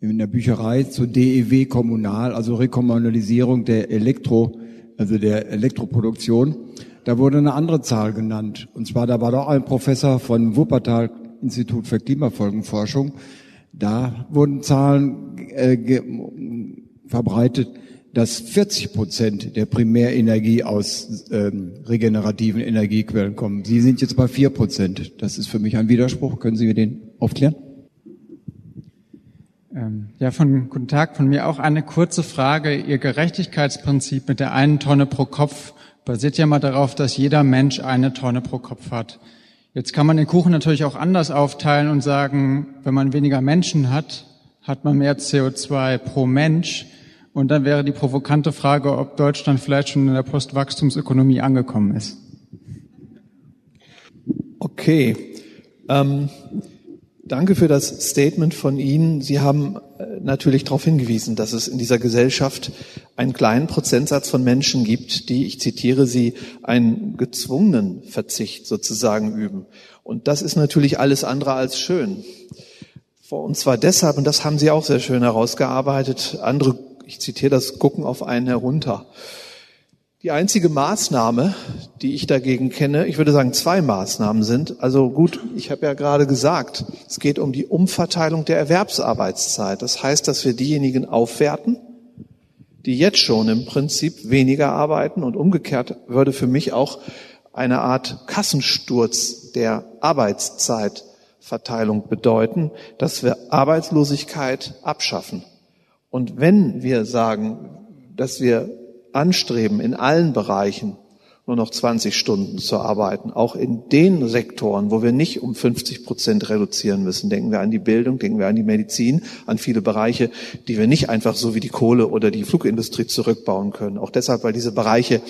I: in der Bücherei zur DEW Kommunal, also Rekommunalisierung der Elektro, also der Elektroproduktion. Da wurde eine andere Zahl genannt. Und zwar, da war doch ein Professor von Wuppertal Institut für Klimafolgenforschung. Da wurden Zahlen äh, verbreitet, dass 40 Prozent der Primärenergie aus ähm, regenerativen Energiequellen kommen. Sie sind jetzt bei 4 Prozent. Das ist für mich ein Widerspruch. Können Sie mir den aufklären?
J: Ähm, ja, von guten Tag. Von mir auch eine kurze Frage. Ihr Gerechtigkeitsprinzip mit der einen Tonne pro Kopf basiert ja mal darauf, dass jeder Mensch eine Tonne pro Kopf hat. Jetzt kann man den Kuchen natürlich auch anders aufteilen und sagen, wenn man weniger Menschen hat, hat man mehr CO2 pro Mensch. Und dann wäre die provokante Frage, ob Deutschland vielleicht schon in der Postwachstumsökonomie angekommen ist.
C: Okay. Ähm, danke für das Statement von Ihnen. Sie haben äh, natürlich darauf hingewiesen, dass es in dieser Gesellschaft einen kleinen Prozentsatz von Menschen gibt, die, ich zitiere Sie, einen gezwungenen Verzicht sozusagen üben. Und das ist natürlich alles andere als schön. Und zwar deshalb, und das haben Sie auch sehr schön herausgearbeitet, andere ich zitiere das, gucken auf einen herunter. Die einzige Maßnahme, die ich dagegen kenne, ich würde sagen zwei Maßnahmen sind, also gut, ich habe ja gerade gesagt, es geht um die Umverteilung der Erwerbsarbeitszeit. Das heißt, dass wir diejenigen aufwerten, die jetzt schon im Prinzip weniger arbeiten und umgekehrt würde für mich auch eine Art Kassensturz der Arbeitszeitverteilung bedeuten, dass wir Arbeitslosigkeit abschaffen. Und wenn wir sagen, dass wir anstreben, in allen Bereichen nur noch 20 Stunden zu arbeiten, auch in den Sektoren, wo wir nicht um 50 Prozent reduzieren müssen. Denken wir an die Bildung, denken wir an die Medizin, an viele Bereiche, die wir nicht einfach so wie die Kohle oder die Flugindustrie zurückbauen können. Auch deshalb, weil diese Bereiche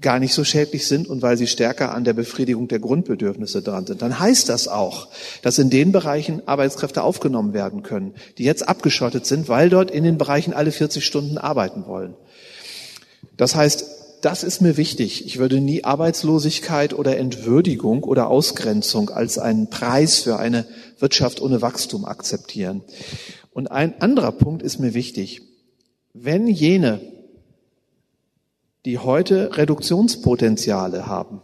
C: gar nicht so schädlich sind und weil sie stärker an der Befriedigung der Grundbedürfnisse dran sind, dann heißt das auch, dass in den Bereichen Arbeitskräfte aufgenommen werden können, die jetzt abgeschottet sind, weil dort in den Bereichen alle 40 Stunden arbeiten wollen. Das heißt, das ist mir wichtig. Ich würde nie Arbeitslosigkeit oder Entwürdigung oder Ausgrenzung als einen Preis für eine Wirtschaft ohne Wachstum akzeptieren. Und ein anderer Punkt ist mir wichtig. Wenn jene, die heute Reduktionspotenziale haben,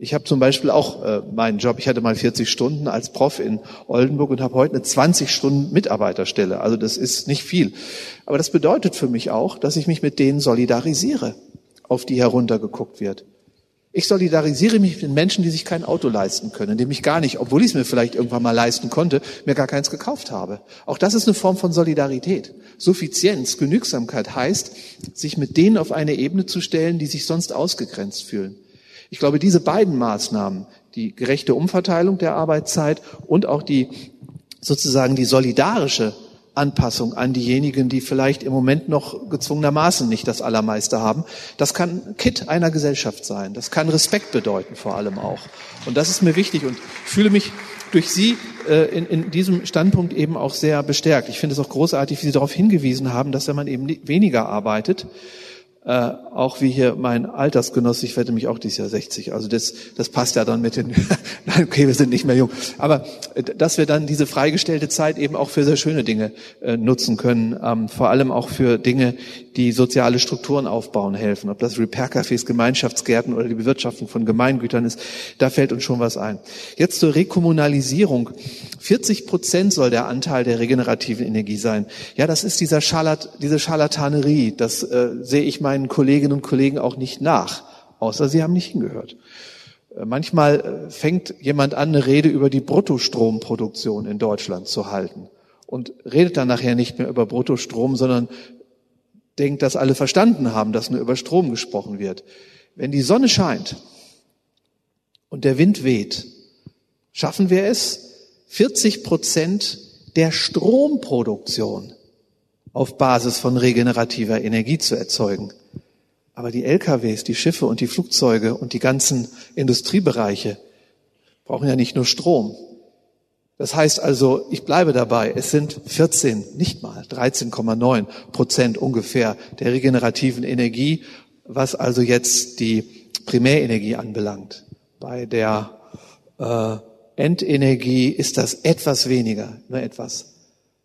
C: ich habe zum Beispiel auch äh, meinen Job, ich hatte mal 40 Stunden als Prof in Oldenburg und habe heute eine 20 Stunden Mitarbeiterstelle. Also das ist nicht viel. Aber das bedeutet für mich auch, dass ich mich mit denen solidarisiere, auf die heruntergeguckt wird. Ich solidarisiere mich mit Menschen, die sich kein Auto leisten können, indem ich gar nicht, obwohl ich es mir vielleicht irgendwann mal leisten konnte, mir gar keins gekauft habe. Auch das ist eine Form von Solidarität. Suffizienz, Genügsamkeit heißt, sich mit denen auf eine Ebene zu stellen, die sich sonst ausgegrenzt fühlen. Ich glaube, diese beiden Maßnahmen, die gerechte Umverteilung der Arbeitszeit und auch die sozusagen die solidarische Anpassung an diejenigen, die vielleicht im Moment noch gezwungenermaßen nicht das Allermeiste haben. Das kann Kit einer Gesellschaft sein. Das kann Respekt bedeuten vor allem auch. Und das ist mir wichtig und fühle mich durch Sie äh, in, in diesem Standpunkt eben auch sehr bestärkt. Ich finde es auch großartig, wie Sie darauf hingewiesen haben, dass wenn man eben weniger arbeitet, äh, auch wie hier mein Altersgenosse, ich werde mich auch dieses Jahr 60, also das, das passt ja dann mit den, nein, okay, wir sind nicht mehr jung, aber äh, dass wir dann diese freigestellte Zeit eben auch für sehr schöne Dinge äh, nutzen können, ähm, vor allem auch für Dinge, die soziale Strukturen aufbauen helfen, ob das Repair-Cafés, Gemeinschaftsgärten oder die Bewirtschaftung von Gemeingütern ist, da fällt uns schon was ein. Jetzt zur Rekommunalisierung. 40 Prozent soll der Anteil der regenerativen Energie sein. Ja, das ist dieser Scharlat, diese Scharlatanerie, das äh, sehe ich mein meinen Kolleginnen und Kollegen auch nicht nach, außer sie haben nicht hingehört. Äh, manchmal äh, fängt jemand an, eine Rede über die Bruttostromproduktion in Deutschland zu halten und redet dann nachher nicht mehr über Bruttostrom, sondern denkt, dass alle verstanden haben, dass nur über Strom gesprochen wird. Wenn die Sonne scheint und der Wind weht, schaffen wir es, 40 Prozent der Stromproduktion auf Basis von regenerativer Energie zu erzeugen. Aber die LKWs, die Schiffe und die Flugzeuge und die ganzen Industriebereiche brauchen ja nicht nur Strom. Das heißt also, ich bleibe dabei, es sind 14, nicht mal 13,9 Prozent ungefähr der regenerativen Energie, was also jetzt die Primärenergie anbelangt. Bei der äh, Endenergie ist das etwas weniger, nur etwas.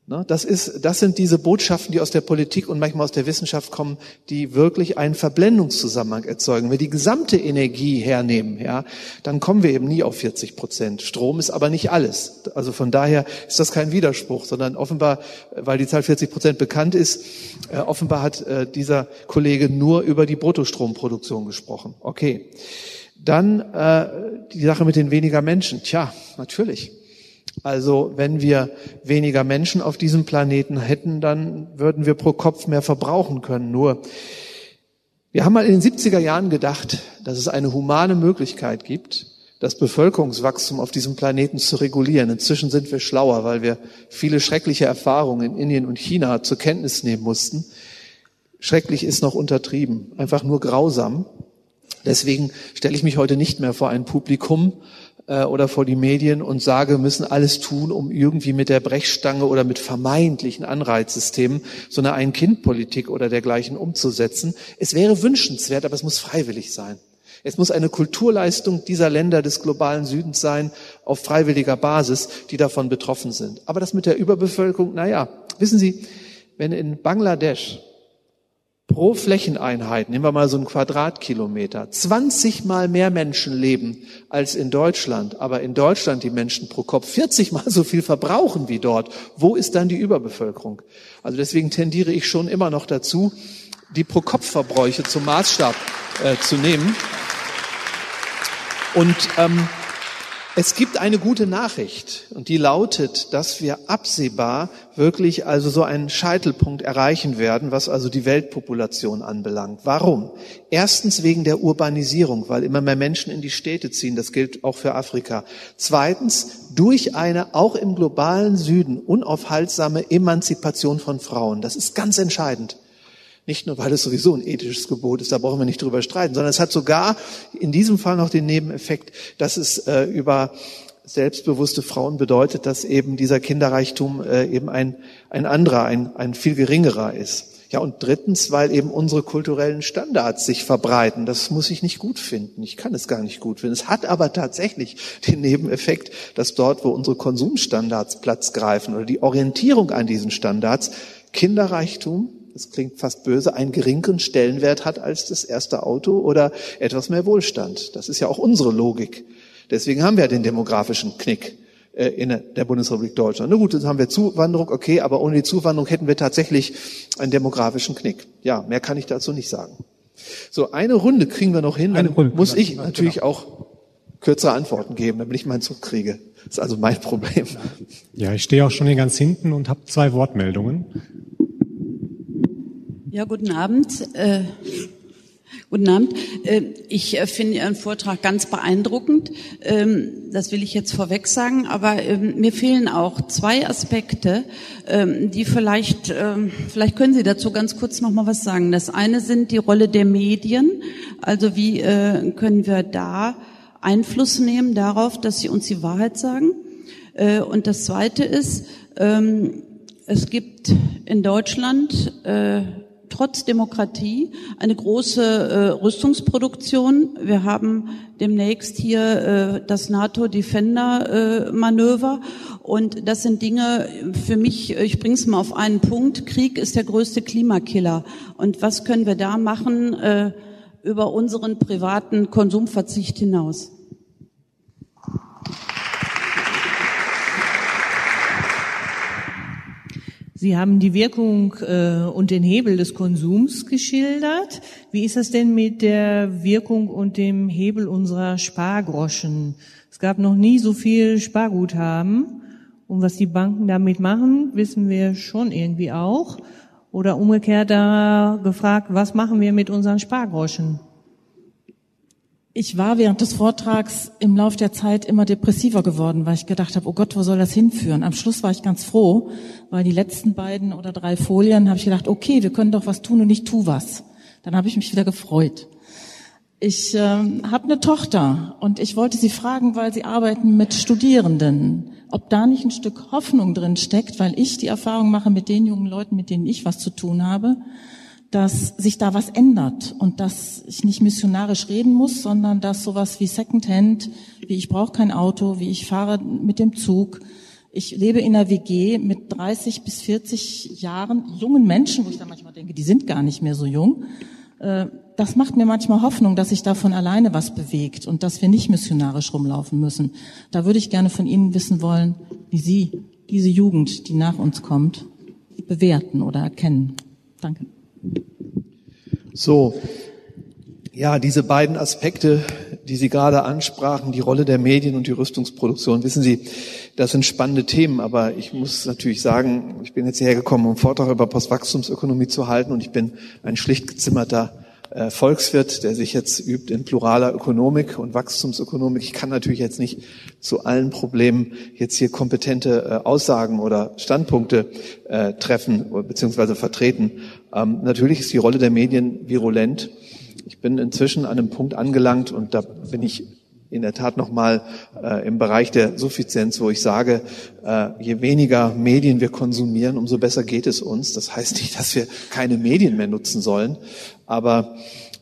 C: Ne, das, ist, das sind diese Botschaften, die aus der Politik und manchmal aus der Wissenschaft kommen, die wirklich einen Verblendungszusammenhang erzeugen. Wenn wir die gesamte Energie hernehmen, ja, dann kommen wir eben nie auf 40 Prozent. Strom ist aber nicht alles. Also von daher ist das kein Widerspruch, sondern offenbar, weil die Zahl 40 Prozent bekannt ist, äh, offenbar hat äh, dieser Kollege nur über die Bruttostromproduktion gesprochen. Okay. Dann äh, die Sache mit den weniger Menschen. Tja, natürlich. Also wenn wir weniger Menschen auf diesem Planeten hätten, dann würden wir pro Kopf mehr verbrauchen können. Nur, wir haben mal in den 70er Jahren gedacht, dass es eine humane Möglichkeit gibt, das Bevölkerungswachstum auf diesem Planeten zu regulieren. Inzwischen sind wir schlauer, weil wir viele schreckliche Erfahrungen in Indien und China zur Kenntnis nehmen mussten. Schrecklich ist noch untertrieben, einfach nur grausam. Deswegen stelle ich mich heute nicht mehr vor ein Publikum, äh, oder vor die Medien und sage, wir müssen alles tun, um irgendwie mit der Brechstange oder mit vermeintlichen Anreizsystemen so eine Ein-Kind-Politik oder dergleichen umzusetzen. Es wäre wünschenswert, aber es muss freiwillig sein. Es muss eine Kulturleistung dieser Länder des globalen Südens sein, auf freiwilliger Basis, die davon betroffen sind. Aber das mit der Überbevölkerung, na ja, wissen Sie, wenn in Bangladesch pro Flächeneinheit, nehmen wir mal so einen Quadratkilometer, 20 mal mehr Menschen leben als in Deutschland, aber in Deutschland die Menschen pro Kopf 40 mal so viel verbrauchen wie dort. Wo ist dann die Überbevölkerung? Also deswegen tendiere ich schon immer noch dazu, die Pro-Kopf-Verbräuche zum Maßstab äh, zu nehmen. Und ähm, es gibt eine gute Nachricht und die lautet, dass wir absehbar wirklich also so einen Scheitelpunkt erreichen werden, was also die Weltpopulation anbelangt. Warum? Erstens wegen der Urbanisierung, weil immer mehr Menschen in die Städte ziehen. Das gilt auch für Afrika. Zweitens durch eine auch im globalen Süden unaufhaltsame Emanzipation von Frauen. Das ist ganz entscheidend. Nicht nur, weil es sowieso ein ethisches Gebot ist, da brauchen wir nicht drüber streiten, sondern es hat sogar in diesem Fall noch den Nebeneffekt, dass es äh, über selbstbewusste Frauen bedeutet, dass eben dieser Kinderreichtum äh, eben ein, ein anderer, ein, ein viel geringerer ist. Ja, und drittens, weil eben unsere kulturellen Standards sich verbreiten. Das muss ich nicht gut finden. Ich kann es gar nicht gut finden. Es hat aber tatsächlich den Nebeneffekt, dass dort, wo unsere Konsumstandards Platz greifen oder die Orientierung an diesen Standards, Kinderreichtum, das klingt fast böse, einen geringeren Stellenwert hat als das erste Auto oder etwas mehr Wohlstand. Das ist ja auch unsere Logik. Deswegen haben wir den demografischen Knick. Äh, in der Bundesrepublik Deutschland. Na gut, jetzt haben wir Zuwanderung, okay, aber ohne die Zuwanderung hätten wir tatsächlich einen demografischen Knick. Ja, mehr kann ich dazu nicht sagen. So, eine Runde kriegen wir noch hin, dann Runde, muss ich genau. natürlich auch kürzere Antworten geben, damit ich meinen Zug kriege. Das ist also mein Problem.
B: Ja, ich stehe auch schon hier ganz hinten und habe zwei Wortmeldungen.
K: Ja, guten Abend. Äh, Guten Abend. Äh, ich äh, finde Ihren Vortrag ganz beeindruckend. Ähm, das will ich jetzt vorweg sagen, aber ähm, mir fehlen auch zwei Aspekte, ähm, die vielleicht, vielleicht können Sie dazu ganz kurz noch mal was sagen. Das eine sind die Rolle der Medien. Also wie äh, können wir da Einfluss nehmen darauf, dass sie uns die Wahrheit sagen? Und das zweite ist, es gibt in Deutschland trotz Demokratie eine große äh, Rüstungsproduktion. Wir haben demnächst hier äh, das NATO Defender äh, Manöver und das sind Dinge für mich, ich bringe es mal auf einen Punkt, Krieg ist der größte Klimakiller und was können wir da machen äh, über unseren privaten Konsumverzicht hinaus?
L: Sie haben die Wirkung äh, und den Hebel des Konsums geschildert. Wie ist das denn mit der Wirkung und dem Hebel unserer Spargroschen? Es gab noch nie so viel Sparguthaben. Und was die Banken damit machen, wissen wir schon irgendwie auch. Oder umgekehrt da gefragt, was machen wir mit unseren Spargroschen?
M: Ich war während des Vortrags im Lauf der Zeit immer depressiver geworden, weil ich gedacht habe, oh Gott, wo soll das hinführen? Am Schluss war ich ganz froh, weil die letzten beiden oder drei Folien habe ich gedacht, okay, wir können doch was tun und ich tu was. Dann habe ich mich wieder gefreut. Ich ähm, habe eine Tochter und ich wollte sie fragen, weil sie arbeiten mit Studierenden, ob da nicht ein Stück Hoffnung drin steckt, weil ich die Erfahrung mache mit den jungen Leuten, mit denen ich was zu tun habe, dass sich da was ändert und dass ich nicht missionarisch reden muss, sondern dass sowas wie Secondhand, wie ich brauche kein Auto, wie ich fahre mit dem Zug, ich lebe in einer WG mit 30 bis 40 Jahren jungen Menschen, wo ich dann manchmal denke, die sind gar nicht mehr so jung. Äh, das macht mir manchmal Hoffnung, dass sich da von alleine was bewegt und dass wir nicht missionarisch rumlaufen müssen. Da würde ich gerne von Ihnen wissen wollen, wie Sie diese Jugend, die nach uns kommt, bewerten oder erkennen. Danke.
C: So, ja, diese beiden Aspekte, die Sie gerade ansprachen, die Rolle der Medien und die Rüstungsproduktion, wissen Sie, das sind spannende Themen, aber ich muss natürlich sagen, ich bin jetzt hierher gekommen, um einen Vortrag über Postwachstumsökonomie zu halten und ich bin ein schlicht gezimmerter Volkswirt, der sich jetzt übt in pluraler Ökonomik und Wachstumsökonomik. Ich kann natürlich jetzt nicht zu allen Problemen jetzt hier kompetente äh, Aussagen oder Standpunkte äh, treffen bzw. vertreten. Ähm, natürlich ist die Rolle der Medien virulent. Ich bin inzwischen an einem Punkt angelangt und da bin ich in der Tat nochmal äh, im Bereich der Suffizienz, wo ich sage, äh, je weniger Medien wir konsumieren, umso besser geht es uns. Das heißt nicht, dass wir keine Medien mehr nutzen sollen, aber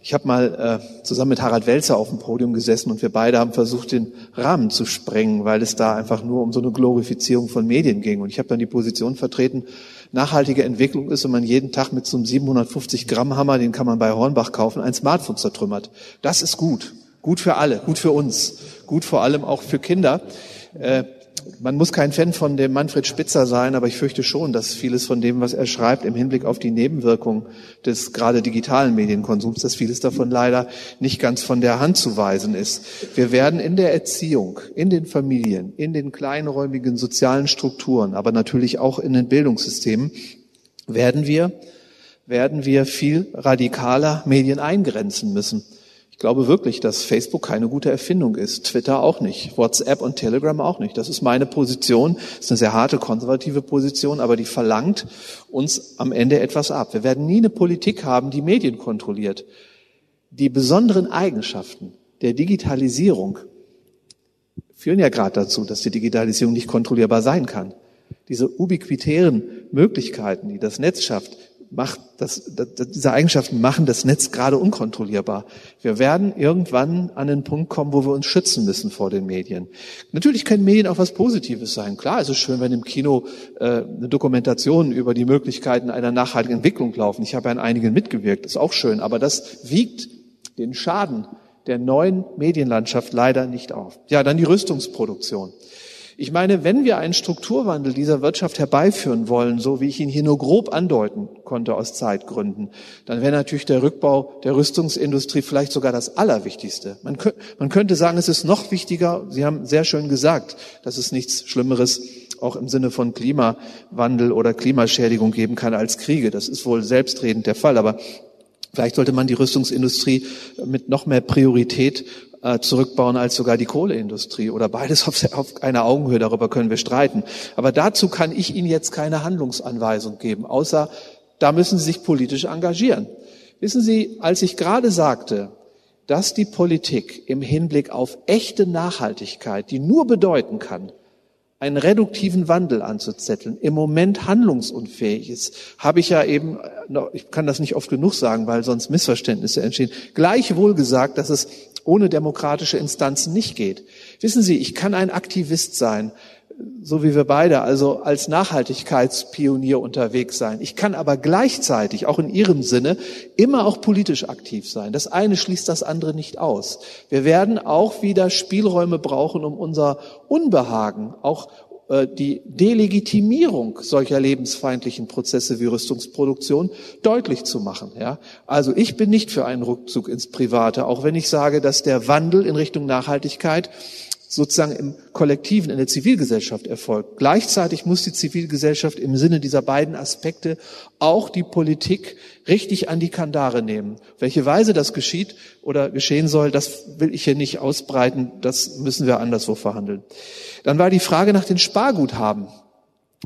C: ich habe mal äh, zusammen mit Harald Welzer auf dem Podium gesessen und wir beide haben versucht, den Rahmen zu sprengen, weil es da einfach nur um so eine Glorifizierung von Medien ging. Und ich habe dann die Position vertreten, nachhaltige Entwicklung ist, wenn man jeden Tag mit so einem 750 Gramm Hammer, den kann man bei Hornbach kaufen, ein Smartphone zertrümmert. Das ist gut. Gut für alle, gut für uns, gut vor allem auch für Kinder. Äh, man muss kein Fan von dem Manfred Spitzer sein, aber ich fürchte schon, dass vieles von dem, was er schreibt, im Hinblick auf die Nebenwirkungen des gerade digitalen Medienkonsums, dass vieles davon leider nicht ganz von der Hand zu weisen ist. Wir werden in der Erziehung, in den Familien, in den kleinräumigen sozialen Strukturen, aber natürlich auch in den Bildungssystemen, werden wir, werden wir viel radikaler Medien eingrenzen müssen glaube wirklich, dass Facebook keine gute Erfindung ist, Twitter auch nicht, WhatsApp und Telegram auch nicht. Das ist meine Position, das ist eine sehr harte konservative Position, aber die verlangt uns am Ende etwas ab. Wir werden nie eine Politik haben, die Medien kontrolliert. Die besonderen Eigenschaften der Digitalisierung führen ja gerade dazu, dass die Digitalisierung nicht kontrollierbar sein kann. Diese ubiquitären Möglichkeiten, die das Netz schafft, macht das, das, diese Eigenschaften machen das Netz gerade unkontrollierbar. Wir werden irgendwann an den Punkt kommen, wo wir uns schützen müssen vor den Medien. Natürlich können Medien auch was Positives sein. Klar, es ist schön, wenn im Kino äh, eine Dokumentation über die Möglichkeiten einer nachhaltigen Entwicklung laufen. Ich habe ja an einigen mitgewirkt, ist auch schön. Aber das wiegt den Schaden der neuen Medienlandschaft leider nicht auf. Ja, dann die Rüstungsproduktion. Ich meine, wenn wir einen Strukturwandel dieser Wirtschaft herbeiführen wollen, so wie ich ihn hier nur grob andeuten konnte aus Zeitgründen, dann wäre natürlich der Rückbau der Rüstungsindustrie vielleicht sogar das Allerwichtigste. Man, man könnte sagen, es ist noch wichtiger, Sie haben sehr schön gesagt, dass es nichts Schlimmeres auch im Sinne von Klimawandel oder Klimaschädigung geben kann als Kriege. Das ist wohl selbstredend der Fall. Aber Vielleicht sollte man die Rüstungsindustrie mit noch mehr Priorität äh, zurückbauen als sogar die Kohleindustrie oder beides auf, auf einer Augenhöhe. Darüber können wir streiten. Aber dazu kann ich Ihnen jetzt keine Handlungsanweisung geben, außer da müssen Sie sich politisch engagieren. Wissen Sie, als ich gerade sagte, dass die Politik im Hinblick auf echte Nachhaltigkeit, die nur bedeuten kann, einen reduktiven Wandel anzuzetteln, im Moment handlungsunfähig ist, habe ich ja eben, ich kann das nicht oft genug sagen, weil sonst Missverständnisse entstehen, gleichwohl gesagt, dass es ohne demokratische Instanzen nicht geht. Wissen Sie, ich kann ein Aktivist sein, so wie wir beide, also als Nachhaltigkeitspionier unterwegs sein. Ich kann aber gleichzeitig, auch in Ihrem Sinne, immer auch politisch aktiv sein. Das eine schließt das andere nicht aus. Wir werden auch wieder Spielräume brauchen, um unser Unbehagen, auch äh, die Delegitimierung solcher lebensfeindlichen Prozesse wie Rüstungsproduktion deutlich zu machen. Ja? Also ich bin nicht für einen Rückzug ins Private, auch wenn ich sage, dass der Wandel in Richtung Nachhaltigkeit sozusagen im Kollektiven, in der Zivilgesellschaft erfolgt. Gleichzeitig muss die Zivilgesellschaft im Sinne dieser beiden Aspekte auch die Politik richtig an die Kandare nehmen. Welche Weise das geschieht oder geschehen soll, das will ich hier nicht ausbreiten, das müssen wir anderswo verhandeln. Dann war die Frage nach den Sparguthaben.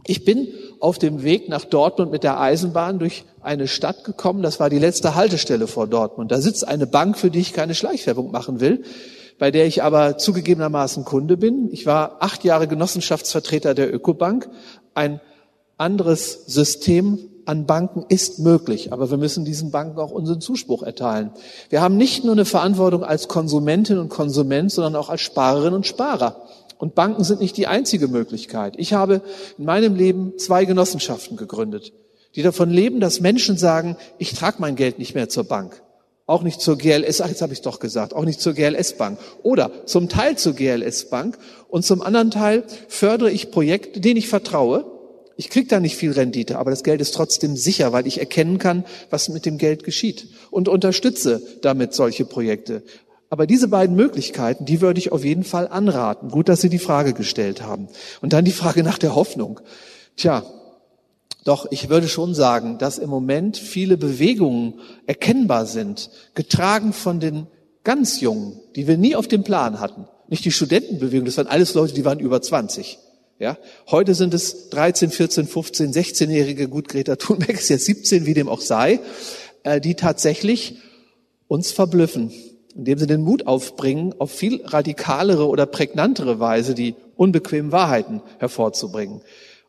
C: Ich bin auf dem Weg nach Dortmund mit der Eisenbahn durch eine Stadt gekommen. Das war die letzte Haltestelle vor Dortmund. Da sitzt eine Bank, für die ich keine Schleichwerbung machen will bei der ich aber zugegebenermaßen Kunde bin. Ich war acht Jahre Genossenschaftsvertreter der Ökobank. Ein anderes System an Banken ist möglich, aber wir müssen diesen Banken auch unseren Zuspruch erteilen. Wir haben nicht nur eine Verantwortung als Konsumentin und Konsument, sondern auch als Sparerin und Sparer. Und Banken sind nicht die einzige Möglichkeit. Ich habe in meinem Leben zwei Genossenschaften gegründet, die davon leben, dass Menschen sagen, ich trage mein Geld nicht mehr zur Bank. Auch nicht zur GLS, ach, jetzt habe ich doch gesagt, auch nicht zur GLS Bank. Oder zum Teil zur GLS Bank und zum anderen Teil fördere ich Projekte, denen ich vertraue. Ich kriege da nicht viel Rendite, aber das Geld ist trotzdem sicher, weil ich erkennen kann, was mit dem Geld geschieht und unterstütze damit solche Projekte. Aber diese beiden Möglichkeiten, die würde ich auf jeden Fall anraten. Gut, dass Sie die Frage gestellt haben. Und dann die Frage nach der Hoffnung. Tja, doch ich würde schon sagen, dass im Moment viele Bewegungen erkennbar sind, getragen von den ganz Jungen, die wir nie auf dem Plan hatten. Nicht die Studentenbewegung, das waren alles Leute, die waren über 20. Ja, heute sind es 13, 14, 15, 16-jährige, gut, Greta Thunberg ist jetzt 17, wie dem auch sei, äh, die tatsächlich uns verblüffen, indem sie den Mut aufbringen, auf viel radikalere oder prägnantere Weise die unbequemen Wahrheiten hervorzubringen.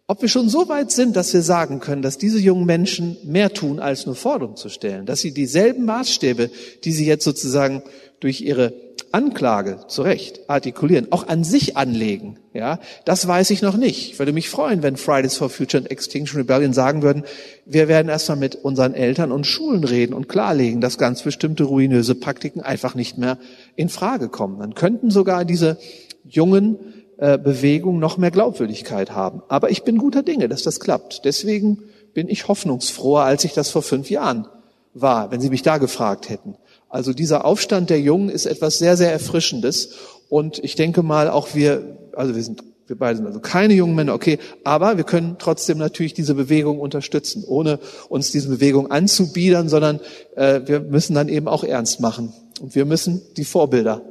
C: Ob wir schon so weit sind, dass wir sagen können, dass diese jungen Menschen mehr tun, als nur Forderungen zu stellen, dass sie dieselben Maßstäbe, die sie jetzt sozusagen durch ihre Anklage zu Recht artikulieren, auch an sich anlegen, ja, das weiß ich noch nicht. Ich würde mich freuen, wenn Fridays for Future und Extinction Rebellion sagen würden, wir werden erstmal mit unseren Eltern und Schulen reden und klarlegen, dass ganz bestimmte ruinöse Praktiken einfach nicht mehr in Frage kommen. Dann könnten sogar diese jungen äh, Bewegung noch mehr Glaubwürdigkeit haben. Aber ich bin guter Dinge, dass das klappt. Deswegen bin ich hoffnungsfroher, als ich das vor fünf Jahren war, wenn Sie mich da gefragt hätten. Also dieser Aufstand der Jungen ist etwas sehr, sehr Erfrischendes. Und ich denke mal, auch wir, also wir sind, wir beide sind also keine jungen Männer, okay, aber wir können trotzdem natürlich diese Bewegung unterstützen, ohne uns diese Bewegung anzubiedern, sondern äh, wir müssen dann eben auch ernst machen. Und wir müssen die Vorbilder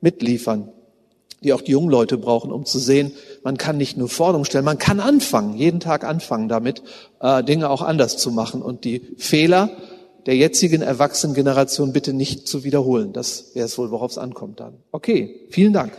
C: mitliefern, die auch die jungen Leute brauchen, um zu sehen, man kann nicht nur Forderungen stellen, man kann anfangen, jeden Tag anfangen damit, äh, Dinge auch anders zu machen und die Fehler der jetzigen Erwachsenengeneration bitte nicht zu wiederholen. Das wäre es wohl, worauf es ankommt dann. Okay, vielen Dank.